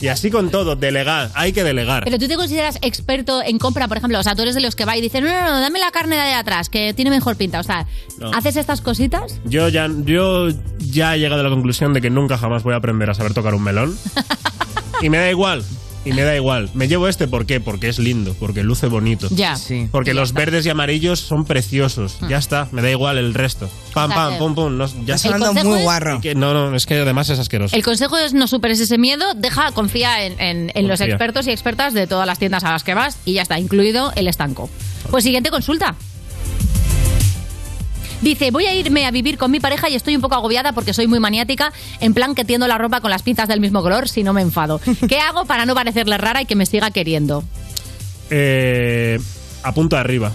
S41: Y así con todo, delegar. Hay que delegar.
S4: Pero tú te consideras experto en compra, por ejemplo, o sea, tú eres de los que va y dice, no, no, no, dame la carne de atrás, que tiene mejor pinta. O sea,
S41: No.
S4: ¿haces estas cositas?
S41: Yo ya, yo ya he llegado a la conclusión de que nunca jamás voy a aprender a saber tocar un melón. [laughs] Y me da igual. Y me da igual. Me llevo este, ¿por qué? Porque es lindo, porque luce bonito.
S4: Ya.
S41: Porque los verdes y amarillos son preciosos. Ya está, me da igual el resto. Pam, pam, pum, pum. No, ya
S4: Estás hablando muy es-
S3: guarro.
S41: Que- no, no, es que además es asqueroso.
S4: El consejo es no superes ese miedo, deja, confía en, en- en los expertos y expertas de todas las tiendas a las que vas y ya está, incluido el estanco. Pues siguiente consulta. Dice, voy a irme a vivir con mi pareja y estoy un poco agobiada porque soy muy maniática, en plan que tiendo la ropa con las pinzas del mismo color si no me enfado. [laughs] ¿Qué hago para no parecerle rara y que me siga queriendo?
S41: Eh, apunta arriba.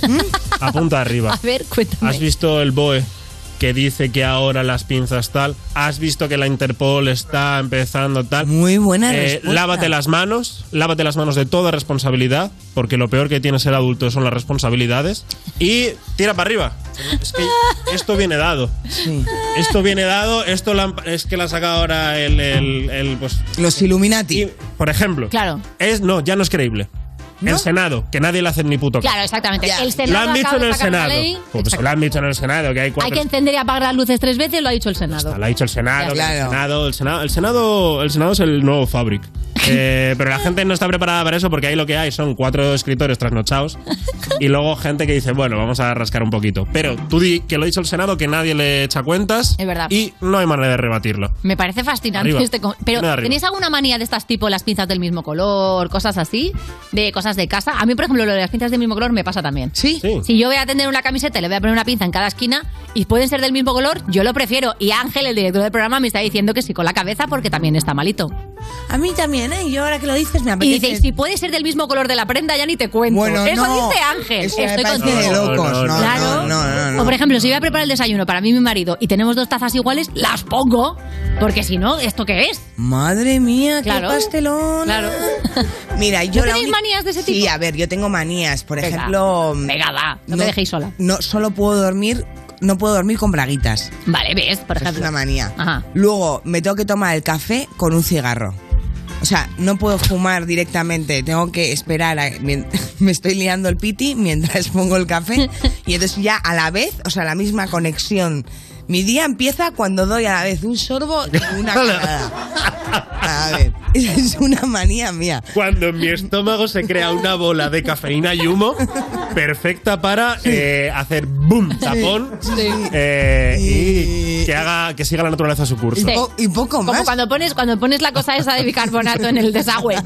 S41: [laughs] apunta arriba.
S4: A ver, cuéntame.
S41: ¿Has visto el BOE que dice que ahora las pinzas tal? ¿Has visto que la Interpol está empezando tal?
S3: Muy buena
S41: Eh,
S3: respuesta.
S41: lávate las manos, lávate las manos de toda responsabilidad, porque lo peor que tiene ser adulto son las responsabilidades. Y tira para arriba. Es que esto viene dado. Esto viene dado, esto la han- es que la saca ahora el, el- el, pues,
S3: Los Illuminati.
S41: por ejemplo.
S4: Claro.
S41: Es, no, ya no es creíble. El Senado, que nadie le hace ni puto caso.
S4: Claro, exactamente. El
S41: Lo
S4: Senado
S41: han dicho en el Senado.
S4: ley.
S41: Pues lo han dicho en el Senado, que hay
S4: que encender y apagar las luces tres veces, lo ha dicho el Senado.
S41: Lo ha dicho el Senado, el Senado, el Senado, el Senado, el Senado es el nuevo Fabric. [laughs] Eh, pero la gente no está preparada para eso porque ahí lo que hay son cuatro escritores trasnochados [laughs] y luego gente que dice, bueno, vamos a rascar un poquito. Pero tú di que lo ha dicho el Senado, que nadie le echa cuentas
S4: Es verdad.
S41: y no hay manera de rebatirlo.
S4: Me parece fascinante
S41: Arriba.
S4: este. con- Pero. ¿tenéis alguna manía de estas tipo las pinzas del mismo color, cosas así? De cosas de casa. A mí, por ejemplo, lo de las pinzas del mismo color me pasa también.
S3: ¿Sí?
S4: Si yo voy a tener una camiseta y le voy a poner una pinza en cada esquina y pueden ser del mismo color, yo lo prefiero. Y Ángel, el director del programa, me está diciendo que sí con la cabeza porque también está malito.
S3: A mí también, ¿eh? Yo ahora que lo dices me
S4: Y
S3: apetece.
S4: dice, y si puede ser del mismo color de la prenda, ya ni te cuento.
S3: Bueno,
S4: Eso
S3: no.
S4: dice Ángel.
S3: Eso
S4: Estoy contigo.
S3: de locos. No, no,
S4: Claro.
S3: no, no, no.
S4: O por ejemplo, si voy a preparar el desayuno para mí y mi marido y tenemos dos tazas iguales, las pongo. Porque si no, ¿esto qué es?
S3: Madre mía, qué
S4: Claro.
S3: pastelón.
S4: Claro. [laughs]
S3: Mira, yo
S4: ¿No tenéis manías de ese tipo?
S3: Sí, a ver, yo tengo manías. Por
S4: Venga.
S3: ejemplo.
S4: Venga, va, no me dejéis sola.
S3: No, solo puedo dormir. No puedo dormir con braguitas.
S4: Vale, ves, por
S3: Es
S4: ejemplo.
S3: una manía.
S4: Ajá.
S3: Luego, me tengo que tomar el café con un cigarro. O sea, no puedo fumar directamente. Tengo que esperar a. [laughs] Me estoy liando el piti mientras [laughs] pongo el café. [laughs] Y entonces ya a la vez, o sea, la misma conexión. Mi día empieza cuando doy a la vez un sorbo y una [laughs] cagada. A ver, esa [laughs] es una manía mía.
S41: Cuando en mi estómago se crea una bola de cafeína y humo perfecta para eh, hacer boom, tapón eh, y que haga que siga la naturaleza su curso.
S4: Sí.
S3: Y poco
S4: Como cuando pones, cuando pones la cosa esa de bicarbonato en el desagüe.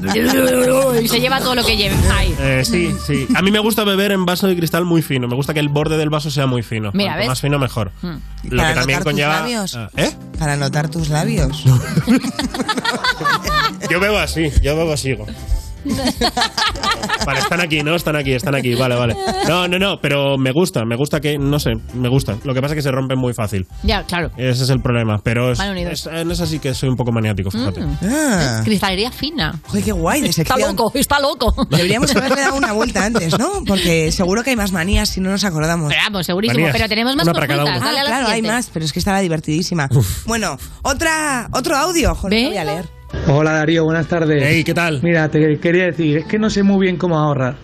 S4: y se lleva todo lo que lleve.
S41: Eh, sí, sí. A mí me gusta beber en vaso de cristal muy fino. Me gusta que el borde del vaso sea muy fino.
S4: Mira,
S41: Cuanto
S4: ¿ves?
S41: más fino, mejor.
S4: Hmm.
S41: Lo
S3: Para
S41: que también conlleva.
S3: labios.
S41: Ah, ¿Eh?
S3: Para notar tus labios. [laughs] [laughs]
S41: Yo bebo así, yo bebo así. [laughs] Vale, están aquí, ¿no? Están aquí, están aquí. Vale, vale. No, no, no, pero me gusta, me gusta que, no sé, me gusta. Lo que pasa es que se rompen muy fácil.
S4: Ya, claro.
S41: Ese es el problema. Pero es, es- en esa sí que soy un poco maniático, fíjate.
S3: Ah.
S4: Cristalería fina.
S3: Joder, qué guay de
S4: Está loco, está loco.
S3: Deberíamos haberle dado una vuelta antes, ¿no? Porque seguro que hay más manías si no nos acordamos.
S4: Pero vamos, segurísimo. Manías. Pero tenemos más Una para cada uno.
S3: Ah,
S4: la
S3: claro, hay más, pero es que estaba divertidísima. Bueno, otra, otro audio. Joder, lo voy a leer.
S45: Hola Darío, buenas tardes.
S41: Hey, ¿qué tal?
S45: Mira, te quería decir, es que no sé muy bien cómo ahorrar.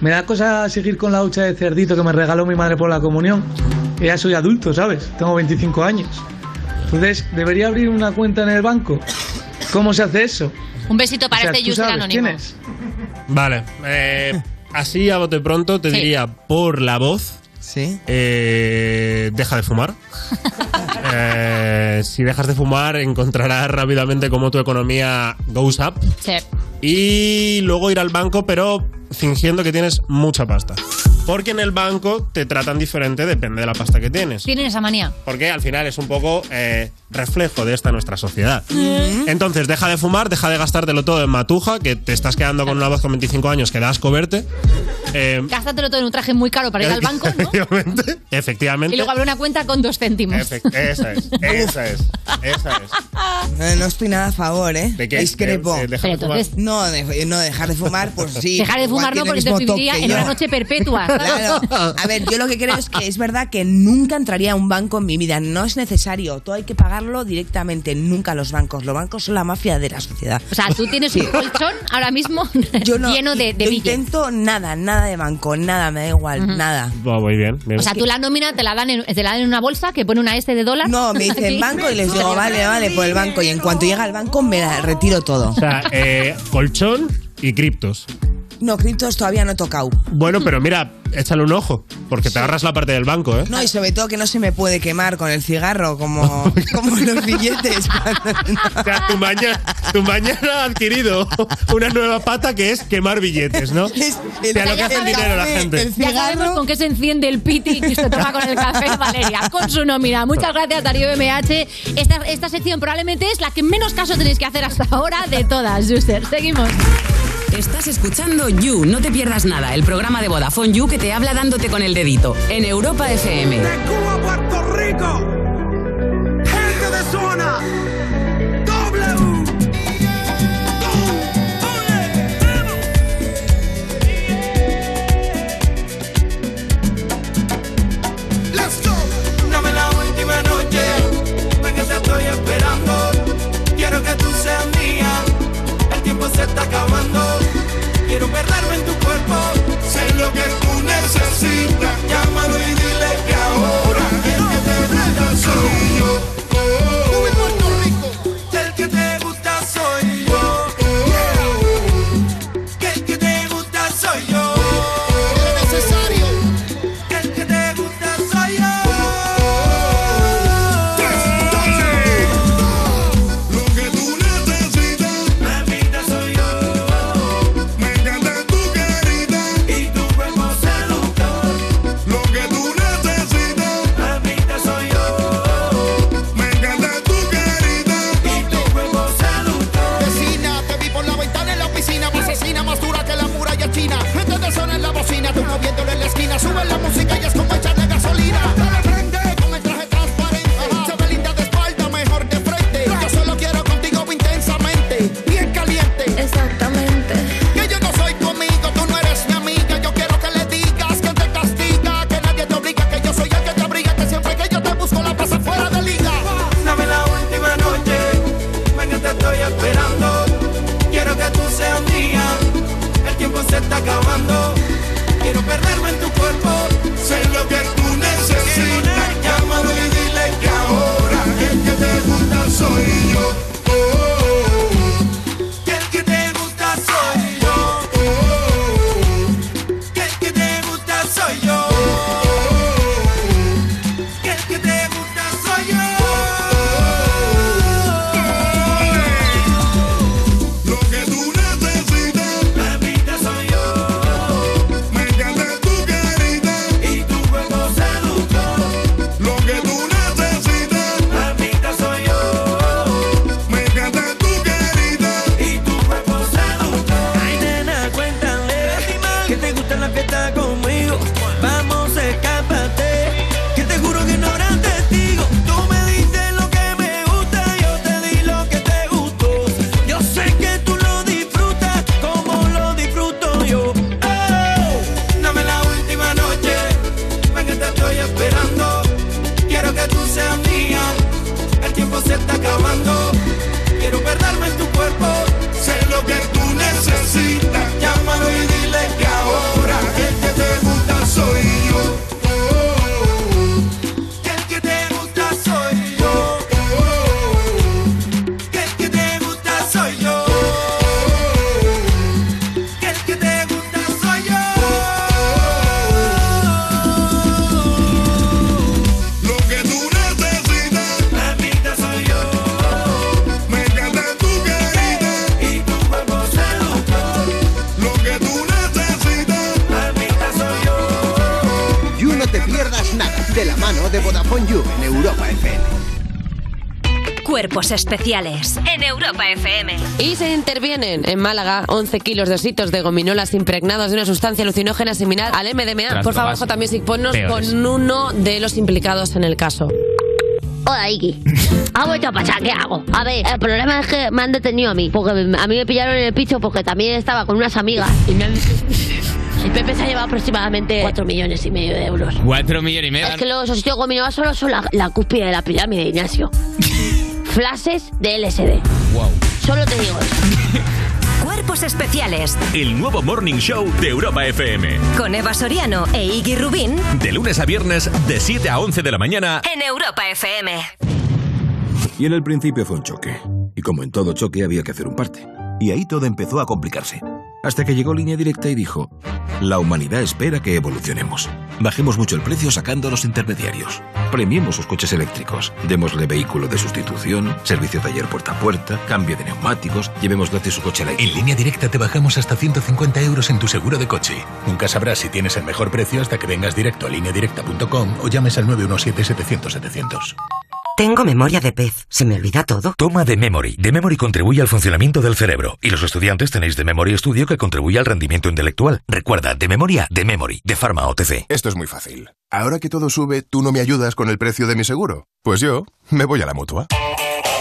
S45: Me da cosa seguir con la hucha de cerdito que me regaló mi madre por la comunión. Ya soy adulto, ¿sabes? Tengo 25 años. Entonces, ¿debería abrir una cuenta en el banco? ¿Cómo se hace eso?
S4: Un besito para
S45: O sea,
S4: este
S45: ¿tú
S4: user
S45: sabes
S4: anónimo.
S45: quién es?
S41: Vale. eh, así a bote pronto te
S4: Sí.
S41: diría por la voz.
S3: Sí.
S41: deja de fumar. [laughs] Eh, si dejas de fumar, encontrarás rápidamente cómo tu economía goes up.
S4: Sí.
S41: Y luego ir al banco, pero fingiendo que tienes mucha pasta. Porque en el banco te tratan diferente, depende de la pasta que tienes.
S4: Tienen esa manía.
S41: Porque al final es un poco eh, reflejo de esta nuestra sociedad. Entonces, deja de fumar, deja de gastártelo todo en matuja, que te estás quedando con una voz con 25 años que da asco verte. Eh,
S4: Gástatelo todo en un traje muy caro para ir al banco, ¿no?
S41: efectivamente, efectivamente.
S4: Y luego abre una cuenta con dos céntimos.
S41: Efect- esa es, esa es, esa es.
S3: Eh, no estoy nada a favor, ¿eh?
S41: ¿De qué?
S3: Discrepo.
S41: De- de dejar de Pero fumar. entonces-
S3: No, de- no, dejar de fumar, pues sí.
S4: Dejar de fumar no, porque te viviría en una noche perpetua.
S3: Claro. A ver, yo lo que creo es que es verdad que nunca entraría a un banco en mi vida. No es necesario. Todo hay que pagarlo directamente. Nunca los bancos. Los bancos son la mafia de la sociedad.
S4: O sea, tú tienes un colchón ahora mismo [laughs] lleno de, de
S3: yo
S4: billetes.
S3: intento nada, nada de banco, nada, me da igual, nada.
S41: Va, muy bien. bien.
S4: O sea, tú la nómina te la dan en, te la dan en una bolsa que pone una S de dólar.
S3: No, me dicen
S4: Aquí.
S3: banco y les digo, vale, vale, por el banco. Y en cuanto llega al banco me la retiro todo.
S41: O sea, eh, colchón y criptos.
S3: No, criptos todavía no he tocado.
S41: Bueno, pero mira, échale un ojo, porque te agarras la parte del banco, ¿eh?
S3: No, y sobre todo que no se me puede quemar con el cigarro como, [laughs] como los billetes.
S41: O sea, tu mañana, tu mañana ha adquirido una nueva pata que es quemar billetes, ¿no? O sea, lo que hace el dinero la gente.
S4: Ya sabemos con qué se enciende el piti que se toma con el café, Valeria, con su nómina. Muchas gracias, Darío MH. Esta, esta sección probablemente es la que menos caso tenéis que hacer hasta ahora de todas, User. Seguimos.
S23: Estás escuchando You, no te pierdas nada, el programa de Vodafone You que te habla dándote con el dedito en Europa FM.
S43: Cuba, Puerto Rico. Gente de zona. W. Let's go.
S39: Dame la última noche, ven que te estoy esperando. Quiero que tú seas mía, el tiempo se está acabando. Quiero perderme en tu lo que tú necesitas. Llámalo y dile
S12: Cuerpos especiales en Europa FM.
S9: Y se intervienen en Málaga 11 kilos de ositos de gominolas impregnados de una sustancia alucinógena similar al MDMA.
S27: Tras
S9: Por favor, J Music, ponnos
S27: peores.
S9: con uno de los implicados en el caso.
S15: Hola, Iki. Ha vuelto a pasar, ¿qué hago? A ver, el problema es que me han detenido a mí, porque a mí me pillaron en el picho porque también estaba con unas amigas y me han... El Pepe se ha llevado aproximadamente 4 millones y medio de euros.
S46: Cuatro millones y medio.
S15: Es que los ositos gominolas solo son la, la cúspide de la pirámide, Ignacio. Flashes de LSD.
S46: Wow.
S15: Solo te digo eso. [laughs]
S12: Cuerpos especiales
S47: El nuevo Morning Show de Europa FM.
S12: con Eva Soriano e Iggy Rubín
S47: De lunes a viernes, de 7 a 11 de la mañana.
S12: en Europa FM.
S48: Y en el principio fue un choque. Y como en todo choque había que hacer un parte. Y ahí todo empezó a complicarse. Hasta que llegó Línea Directa y dijo, la humanidad espera que evolucionemos. Bajemos mucho el precio sacando a los intermediarios. Premiemos sus coches eléctricos. Démosle vehículo de sustitución, servicio taller puerta a puerta, cambio de neumáticos, llevemos gratis su coche eléctrico.
S17: En línea directa te bajamos hasta 150 euros en tu seguro de coche. Nunca sabrás si tienes el mejor precio hasta que vengas directo a lineadirecta.com o llames al 917-700-700.
S49: Tengo memoria de pez. ¿Se me olvida todo?
S50: Toma de Memory. De Memory contribuye al funcionamiento del cerebro. Y los estudiantes tenéis de Memory Studio que contribuye al rendimiento intelectual. Recuerda, de memoria, de Memory, de Pharma OTC.
S32: Esto es muy fácil. Ahora que todo sube, ¿tú no me ayudas con el precio de mi seguro? Pues yo me voy a la mutua.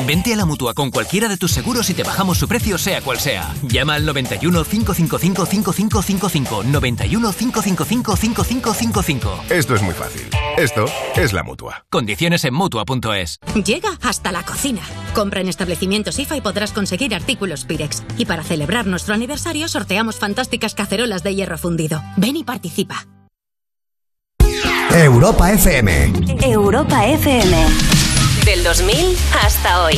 S1: Vente a la mutua con cualquiera de tus seguros y te bajamos su precio, sea cual sea. Llama al 91 555 5555. 91 555 5555.
S32: Esto es muy fácil. Esto es la mutua.
S1: Condiciones en mutua.es.
S24: Llega hasta la cocina. Compra en establecimientos IFA y podrás conseguir artículos Pirex. Y para celebrar nuestro aniversario sorteamos fantásticas cacerolas de hierro fundido. Ven y participa.
S5: Europa FM.
S12: Europa FM. Del 2000 hasta hoy.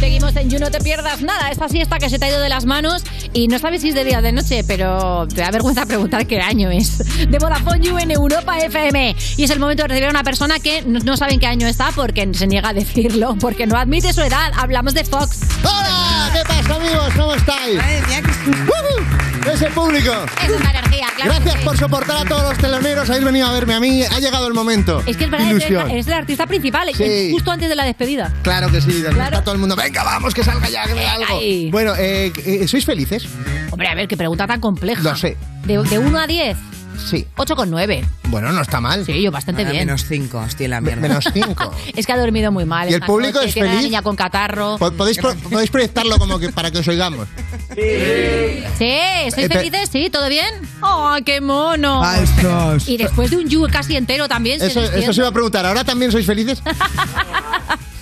S4: Seguimos en You, no te pierdas nada. Esta siesta que se te ha ido de las manos y no sabes si es de día o de noche, pero te da vergüenza preguntar qué año es. De Vodafone You en Europa FM. Y es el momento de recibir a una persona que no no saben qué año está porque se niega a decirlo, porque no admite su edad. Hablamos de Fox.
S5: ¡Hola! ¿Qué pasa, amigos? ¿Cómo estáis? ¡Woohoo! ¡Ese público!
S4: Es una energía, claro.
S5: Gracias por soportar a todos los teloneros. Habéis venido a verme a mí. Ha llegado el momento.
S4: Es que es verdad,
S5: Ilusión.
S4: eres el artista principal, es
S5: Sí.
S4: justo antes de la despedida.
S5: Claro que sí.
S4: Claro.
S5: Está todo el mundo. Venga, vamos, que salga ya, que vea algo.
S4: ahí.
S5: Bueno, eh, eh, ¿sois felices?
S4: Hombre, a ver, qué pregunta tan compleja.
S5: Lo sé.
S4: De, de 1 a 10,
S5: Sí.
S4: 8,9.
S5: Bueno, no está mal.
S4: Sí, yo bastante
S3: Ahora
S4: bien.
S3: Menos 5, estoy en la mierda.
S5: Menos 5. [laughs]
S4: Es que ha dormido muy mal.
S5: ¿Y el público
S4: noche,
S5: es feliz?
S4: niña con catarro.
S5: ¿Podéis, pro- podéis proyectarlo como que para que os oigamos.
S4: Sí, ¿sois
S5: Eh,
S4: felices? Sí, ¿todo bien? ¡Oh, qué mono!
S5: Altos.
S4: Y después de un You casi entero también se
S5: Eso,
S4: despierta.
S5: eso se iba a preguntar. ¿Ahora también sois felices? [laughs]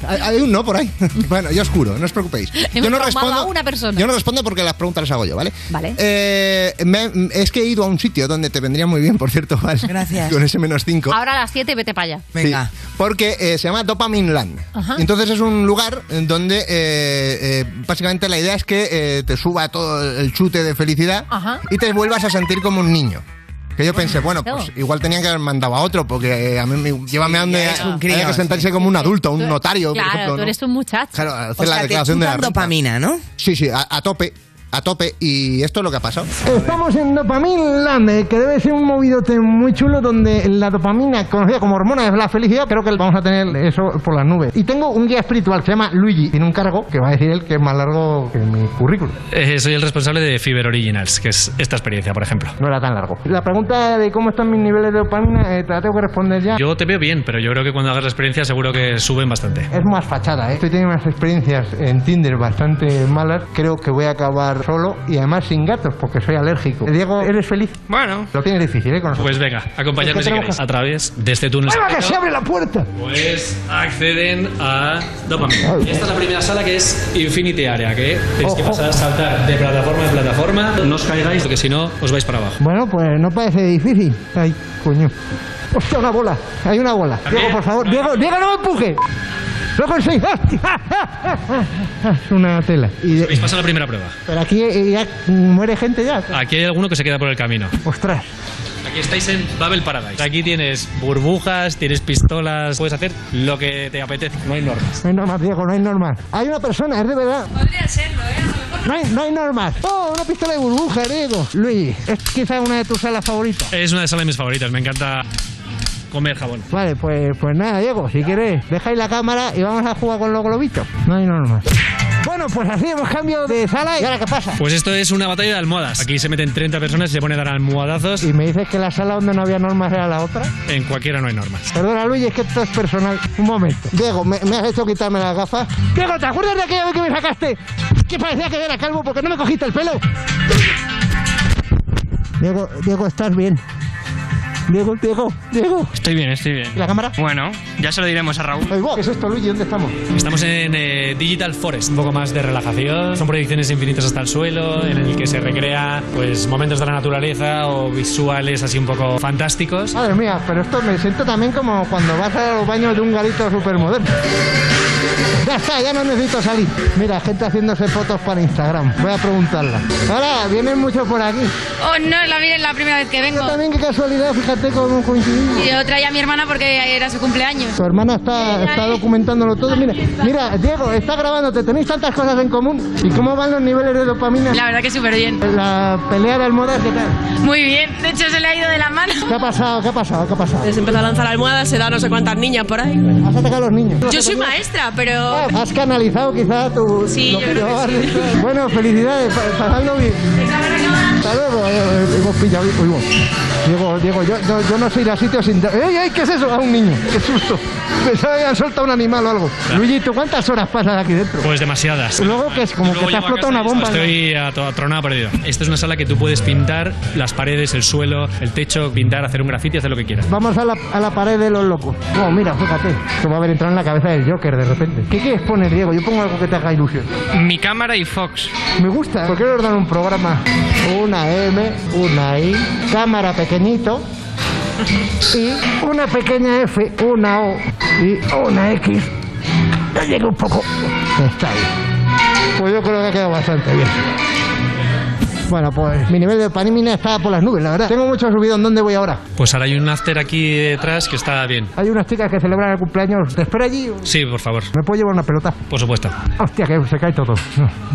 S5: Hay un no por ahí. [laughs] Bueno, yo os curo, no os preocupéis. [laughs] Yo no respondo.
S4: a una persona.
S5: Yo no respondo porque las preguntas las hago yo, ¿vale?
S4: Vale.
S5: Eh, me- es que he ido a un sitio donde te vendría muy bien, por cierto, ¿vale?
S3: Gracias. [laughs]
S5: Con ese menos 5.
S4: Ahora a las 7 vete para allá.
S5: Sí, porque eh, se llama Dopamine Land.
S4: Ajá.
S5: Entonces es un lugar donde eh, eh, básicamente la idea es que eh, te suba todo el chute de felicidad
S4: Ajá.
S5: y te vuelvas a sentir como un niño. Que yo pensé, bueno, pues igual tenían que haber mandado a otro, porque eh, a mí me, llévame a donde
S3: es un
S5: haya
S3: crío,
S5: que sentarse como un adulto, un notario, por
S4: Claro,
S5: ejemplo.
S4: tú
S5: ¿no?
S4: eres un muchacho.
S5: Claro, hacer
S3: O
S5: la
S3: sea, te
S5: declaración de la
S3: dopamina, ¿no?
S5: Sí, sí, a, a tope. A tope y esto es lo que ha pasado.
S51: Estamos en Dopamine Land, eh, que debe ser un movidote muy chulo donde la dopamina, conocida como hormona de la felicidad, creo que vamos a tener eso por las nubes. Y tengo un guía espiritual que se llama Luigi, tiene un cargo que va a decir él que es más largo que mi currículum.
S52: Eh, soy el responsable de Fiber Originals, que es esta experiencia, por ejemplo.
S51: No era tan largo. La pregunta de cómo están mis niveles de dopamina, eh, te la tengo que responder ya.
S52: Yo te veo bien, pero yo creo que cuando hagas la experiencia seguro que suben bastante.
S51: Es más fachada, ¿eh? Estoy teniendo unas experiencias en Tinder bastante malas. Creo que voy a acabar solo y además sin gatos porque soy alérgico. Diego, ¿eres feliz?
S52: Bueno.
S51: Lo tienes difícil, ¿eh? Con nosotros.
S52: Pues venga, acompañadme
S51: ¿Qué
S52: si queréis. A través de este túnel.
S51: ¡Ay, va, que se abre la puerta!
S52: Pues acceden a Dopamine. Esta es la primera sala que es Infinity Area, que tenéis que pasar a saltar de plataforma en plataforma. No os caigáis, porque si no, os vais para abajo.
S51: Bueno, pues no parece difícil. Ay, coño. Hostia, una bola. Hay una bola. Diego, por favor. Diego, Diego, no me empuje. Lo conseguí. Es una tela. Y de-
S52: Habéis pasado la primera prueba.
S51: pero aquí eh, ya muere gente ya.
S52: Aquí hay alguno que se queda por el camino.
S51: Ostras.
S52: Aquí estáis en Babel Paradise. Aquí tienes burbujas, tienes pistolas, puedes hacer lo que te apetece. No hay normas.
S51: No hay normas, Diego, no hay normas. Hay una persona, es de verdad.
S52: Podría serlo, ¿eh?
S51: No hay, no hay normas. Oh, una pistola de burbuja, Diego. Luis, es quizá una de tus salas favoritas.
S52: Es una de salas de mis favoritas. Me encanta comer jabón.
S51: Vale, pues, pues nada, Diego, si quieres, ahí la cámara y vamos a jugar con los globitos. No hay normas. Bueno, pues así hemos cambiado de sala y ahora qué pasa.
S52: Pues esto es una batalla de almohadas. Aquí se meten 30 personas y se ponen a dar almohadazos.
S51: Y me dices que la sala donde no había normas era la otra.
S52: En cualquiera no hay normas.
S51: Perdona, Luis, es que esto es personal. Un momento. Diego, me, me has hecho quitarme las gafas. Diego, ¿te acuerdas de aquella vez que me sacaste? Que parecía que era calvo porque no me cogiste el pelo. Diego, Diego, ¿estás bien? Diego, Diego, Diego.
S52: Estoy bien, estoy bien.
S51: ¿Y la cámara?
S52: Bueno, ya se lo diremos a Raúl.
S51: ¿Qué es esto, Luigi? ¿Dónde estamos?
S52: Estamos en eh, Digital Forest, un poco más de relajación. Son proyecciones infinitas hasta el suelo, en el que se recrea pues momentos de la naturaleza o visuales así un poco fantásticos.
S51: Madre mía, pero esto me siento también como cuando vas a los baños de un garito súper moderno. Ya está, ya no necesito salir. Mira, gente haciéndose fotos para Instagram. Voy a preguntarla. Ahora, vienen muchos por aquí.
S53: Oh, no, la, es la primera vez que vengo.
S51: Yo también, qué casualidad, fíjate cómo coincidimos.
S53: Yo traía a mi hermana porque era su cumpleaños.
S51: Tu hermana está, está documentándolo todo. Mira, mira, Diego, está grabándote. Tenéis tantas cosas en común. ¿Y cómo van los niveles de dopamina?
S53: La verdad que súper bien.
S51: La pelea de almohadas, ¿qué tal?
S53: Muy bien. De hecho, se le ha ido de la mano.
S51: ¿Qué ha pasado? ¿Qué ha pasado? ¿Qué ha pasado?
S54: Se empezó a lanzar almohadas, se da no sé cuántas niñas por ahí.
S51: ¿Has atacado a los niños?
S54: Yo soy maestra, pero...
S51: ¿Has canalizado quizá tu...
S54: Sí, yo creo que sí.
S51: Bueno, felicidades, pa- pasadlo bien. Hasta luego. Hemos pillado... Diego, Diego, yo, yo, yo no sé ir a sitios sin... ¡Ey, ey! ¿Qué es eso? A un niño. ¡Qué susto! Pensaba que habían soltado un animal o algo. Luigi, ¿tú cuántas horas pasas aquí dentro?
S52: Pues demasiadas.
S51: Luego que es como que te ha explotado una bomba.
S52: Estoy a to- atronado perdido. Esta es una sala que tú puedes pintar las paredes, el suelo, el techo, pintar, hacer un grafiti, hacer lo que quieras.
S51: Vamos a la, a la pared de los locos. Oh, mira, fíjate. Se va a haber entrado en la cabeza del Joker de repente. ¿Qué quieres poner, Diego? Yo pongo algo que te haga ilusión.
S52: Mi cámara y Fox.
S51: Me gusta. ¿Por qué no nos dan un programa? Una M, una I, cámara pequeñito y una pequeña F, una O y una X. Ya llega un poco. Está bien. Pues yo creo que ha quedado bastante bien. Bueno, pues mi nivel de panimina está por las nubes, la verdad. Tengo mucho subidón. ¿Dónde voy ahora?
S52: Pues ahora hay un after aquí detrás que está bien.
S51: Hay unas chicas que celebran el cumpleaños. ¿Te espero allí?
S52: Sí, por favor.
S51: ¿Me puedo llevar una pelota?
S52: Por supuesto.
S51: Hostia, que se cae todo.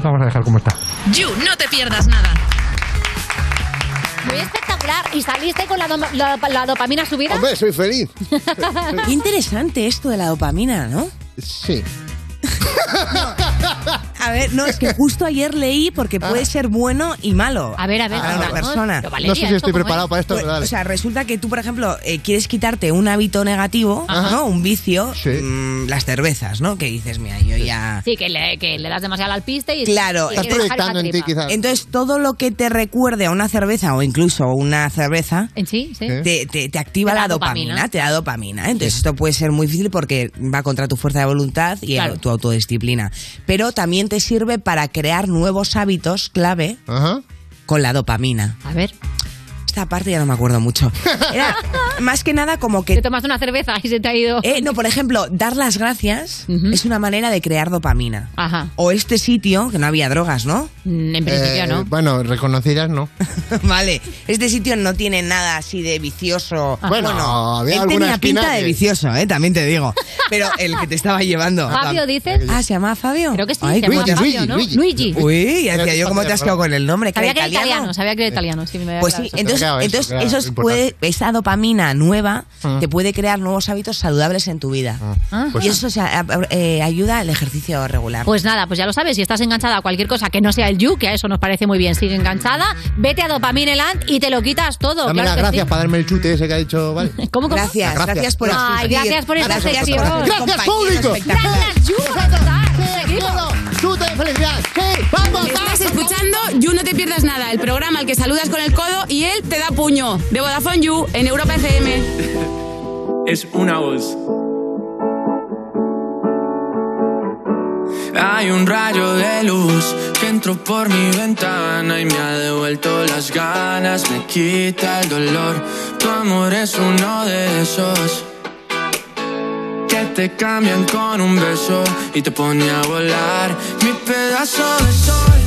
S51: Vamos a dejar como está.
S55: You, no te pierdas nada.
S4: ¿Y saliste con la, doma- la- la dopamina subida?
S5: Hombre, soy feliz.
S3: Qué interesante esto de la dopamina, ¿no?
S5: Sí. [laughs]
S3: A ver, no, es que justo ayer leí porque puede ser bueno y malo.
S4: A ver, a ver,
S3: para una persona.
S4: Valeria, No sé si ¿esto estoy preparado es?
S5: para esto,
S3: Pues,
S5: pero dale.
S3: o sea, resulta que tú, por ejemplo, eh, quieres quitarte un hábito negativo, ¿no? Un vicio, mm, las cervezas, ¿no? Que dices, mira, yo ya...
S4: Sí, que le, que le das demasiado al piste y
S3: Claro,
S4: y quieres dejar esa tripa.
S3: Entonces, todo lo que te recuerde a una cerveza o incluso una cerveza,
S4: En sí, sí.
S3: te, te- te activa la dopamina,
S4: dopamina.
S3: te da dopamina. Entonces, esto puede ser muy difícil porque va contra tu fuerza de voluntad y
S4: Claro.
S3: tu autodisciplina. Pero también te sirve para crear nuevos hábitos clave con la dopamina.
S4: A ver.
S3: Esta parte ya no me acuerdo mucho. Era [laughs] más que nada como que...
S4: Te tomas una cerveza y se te ha ido.
S3: Eh, no, por ejemplo, dar las gracias es una manera de crear dopamina.
S4: Ajá.
S3: O este sitio, que no había drogas, ¿no?
S4: Mm, En principio
S56: Eh,
S4: no.
S56: Bueno, reconocidas no. [laughs]
S3: vale, este sitio no tiene nada así de vicioso.
S56: Bueno, había
S3: él
S56: alguna
S3: tenía pinta de
S56: que-
S3: vicioso, ¿eh? también te digo. Pero el que te estaba llevando. [laughs]
S4: Fabio, dices.
S3: Ah, ¿se llama Fabio?
S4: Creo que sí,
S3: Ay,
S4: se llama
S3: Luigi,
S4: Fabio,
S3: Luigi,
S4: ¿no?
S3: Luigi.
S4: Luigi.
S3: Uy, ya decía yo cómo te has quedado con el nombre.
S4: Sabía que era
S3: italiano?
S4: sabía que era italiano. Sí, me había
S3: Pues sí,
S4: quedado eso.
S3: entonces,
S56: eso, claro,
S3: puede, esa dopamina nueva te puede crear nuevos hábitos saludables en tu vida.
S4: Ah.
S3: y eso o sea, a- eh, ayuda al ejercicio regular.
S4: Pues nada, pues ya lo sabes, si estás enganchada a cualquier cosa que no sea el You, que a eso nos parece muy bien, sigue enganchada, vete a Dopamineland y te lo quitas todo.
S56: Dame
S4: claro
S56: las
S4: que
S56: gracias
S4: sí.
S56: para darme el chute ese que ha dicho, ¿vale? [laughs]
S4: ¿Cómo, cómo?
S3: Gracias,
S56: Gracias.
S3: gracias por
S4: Ay, gracias por esta
S3: ser
S56: ¡Gracias, público!
S4: Gracias, You. Seguimos.
S56: ¡Chute, felicidad! ¡Sí! ¡Vamos!
S27: Escuchando You No Te Pierdas Nada, el programa al que saludas con el codo y él te da puño. De Vodafone You en Europa FM. [laughs]
S39: es una voz. Hay un rayo de luz que entró por mi ventana y me ha devuelto las ganas, me quita el dolor. Tu amor es uno de esos que te cambian con un beso y te pone a volar. Mi pedazo de sol,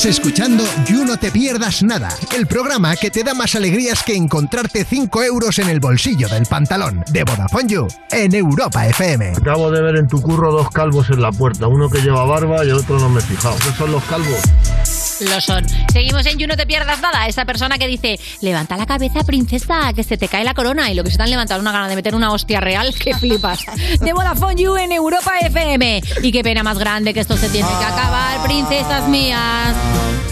S5: Estás escuchando You No Te Pierdas Nada, el programa que te da más alegrías que encontrarte 5 euros en el bolsillo del pantalón de Vodafone en Europa FM.
S57: Acabo de ver en tu curro dos calvos en la puerta, uno que lleva barba y el otro no me he fijado. ¿Qué son los calvos?
S4: Lo son. Seguimos en You, no te pierdas nada. Esa persona que dice, levanta la cabeza, princesa, que se te cae la corona. Y lo que se están levantando una gana de meter una hostia real, [laughs] que flipas. De Vodafone You en Europa FM. Y qué pena más grande que esto se tiene que acabar, princesas mías.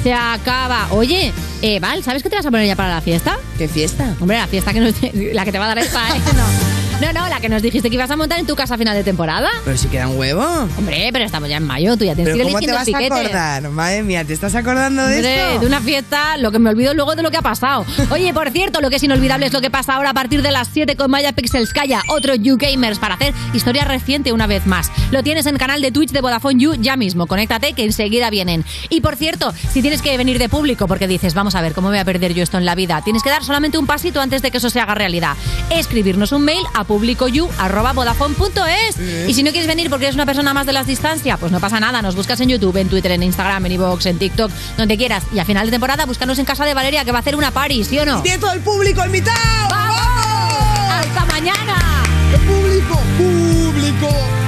S4: Se acaba. Oye, eh, Val, ¿sabes qué te vas a poner ya para la fiesta?
S3: ¿Qué fiesta?
S4: Hombre, la fiesta que no te- la que te va a dar ¿eh? [laughs] No. No, no, la que nos dijiste que ibas a montar en tu casa a final de temporada.
S3: Pero si queda un huevo.
S4: Hombre, pero estamos ya en mayo, tú ya tienes que ir
S3: ¿cómo te vas a acordar? Madre mía, ¿te estás acordando de
S4: Hombre,
S3: esto?
S4: de una fiesta, lo que me olvido luego de lo que ha pasado. [laughs] Oye, por cierto, lo que es inolvidable es lo que pasa ahora a partir de las 7 con Maya Pixelskaya, otro You Gamers, para hacer historia reciente una vez más. Lo tienes en el canal de Twitch de Vodafone You ya mismo. Conéctate que enseguida vienen. Y por cierto, si tienes que venir de público porque dices, vamos a ver, ¿cómo voy a perder yo esto en la vida? Tienes que dar solamente un pasito antes de que eso se haga realidad. Escribirnos un mail a publicoyu.vodafone.es. Y si no quieres venir porque eres una persona más de las distancias, pues no pasa nada. Nos buscas en YouTube, en Twitter, en Instagram, en iVoox, en TikTok, donde quieras. Y a final de temporada, búscanos en casa de Valeria, que va a hacer una party, ¿sí o no?
S3: ¡Tiene todo el público invitado!
S4: ¡Vamos! ¡Hasta mañana!
S3: ¡Público! ¡Público!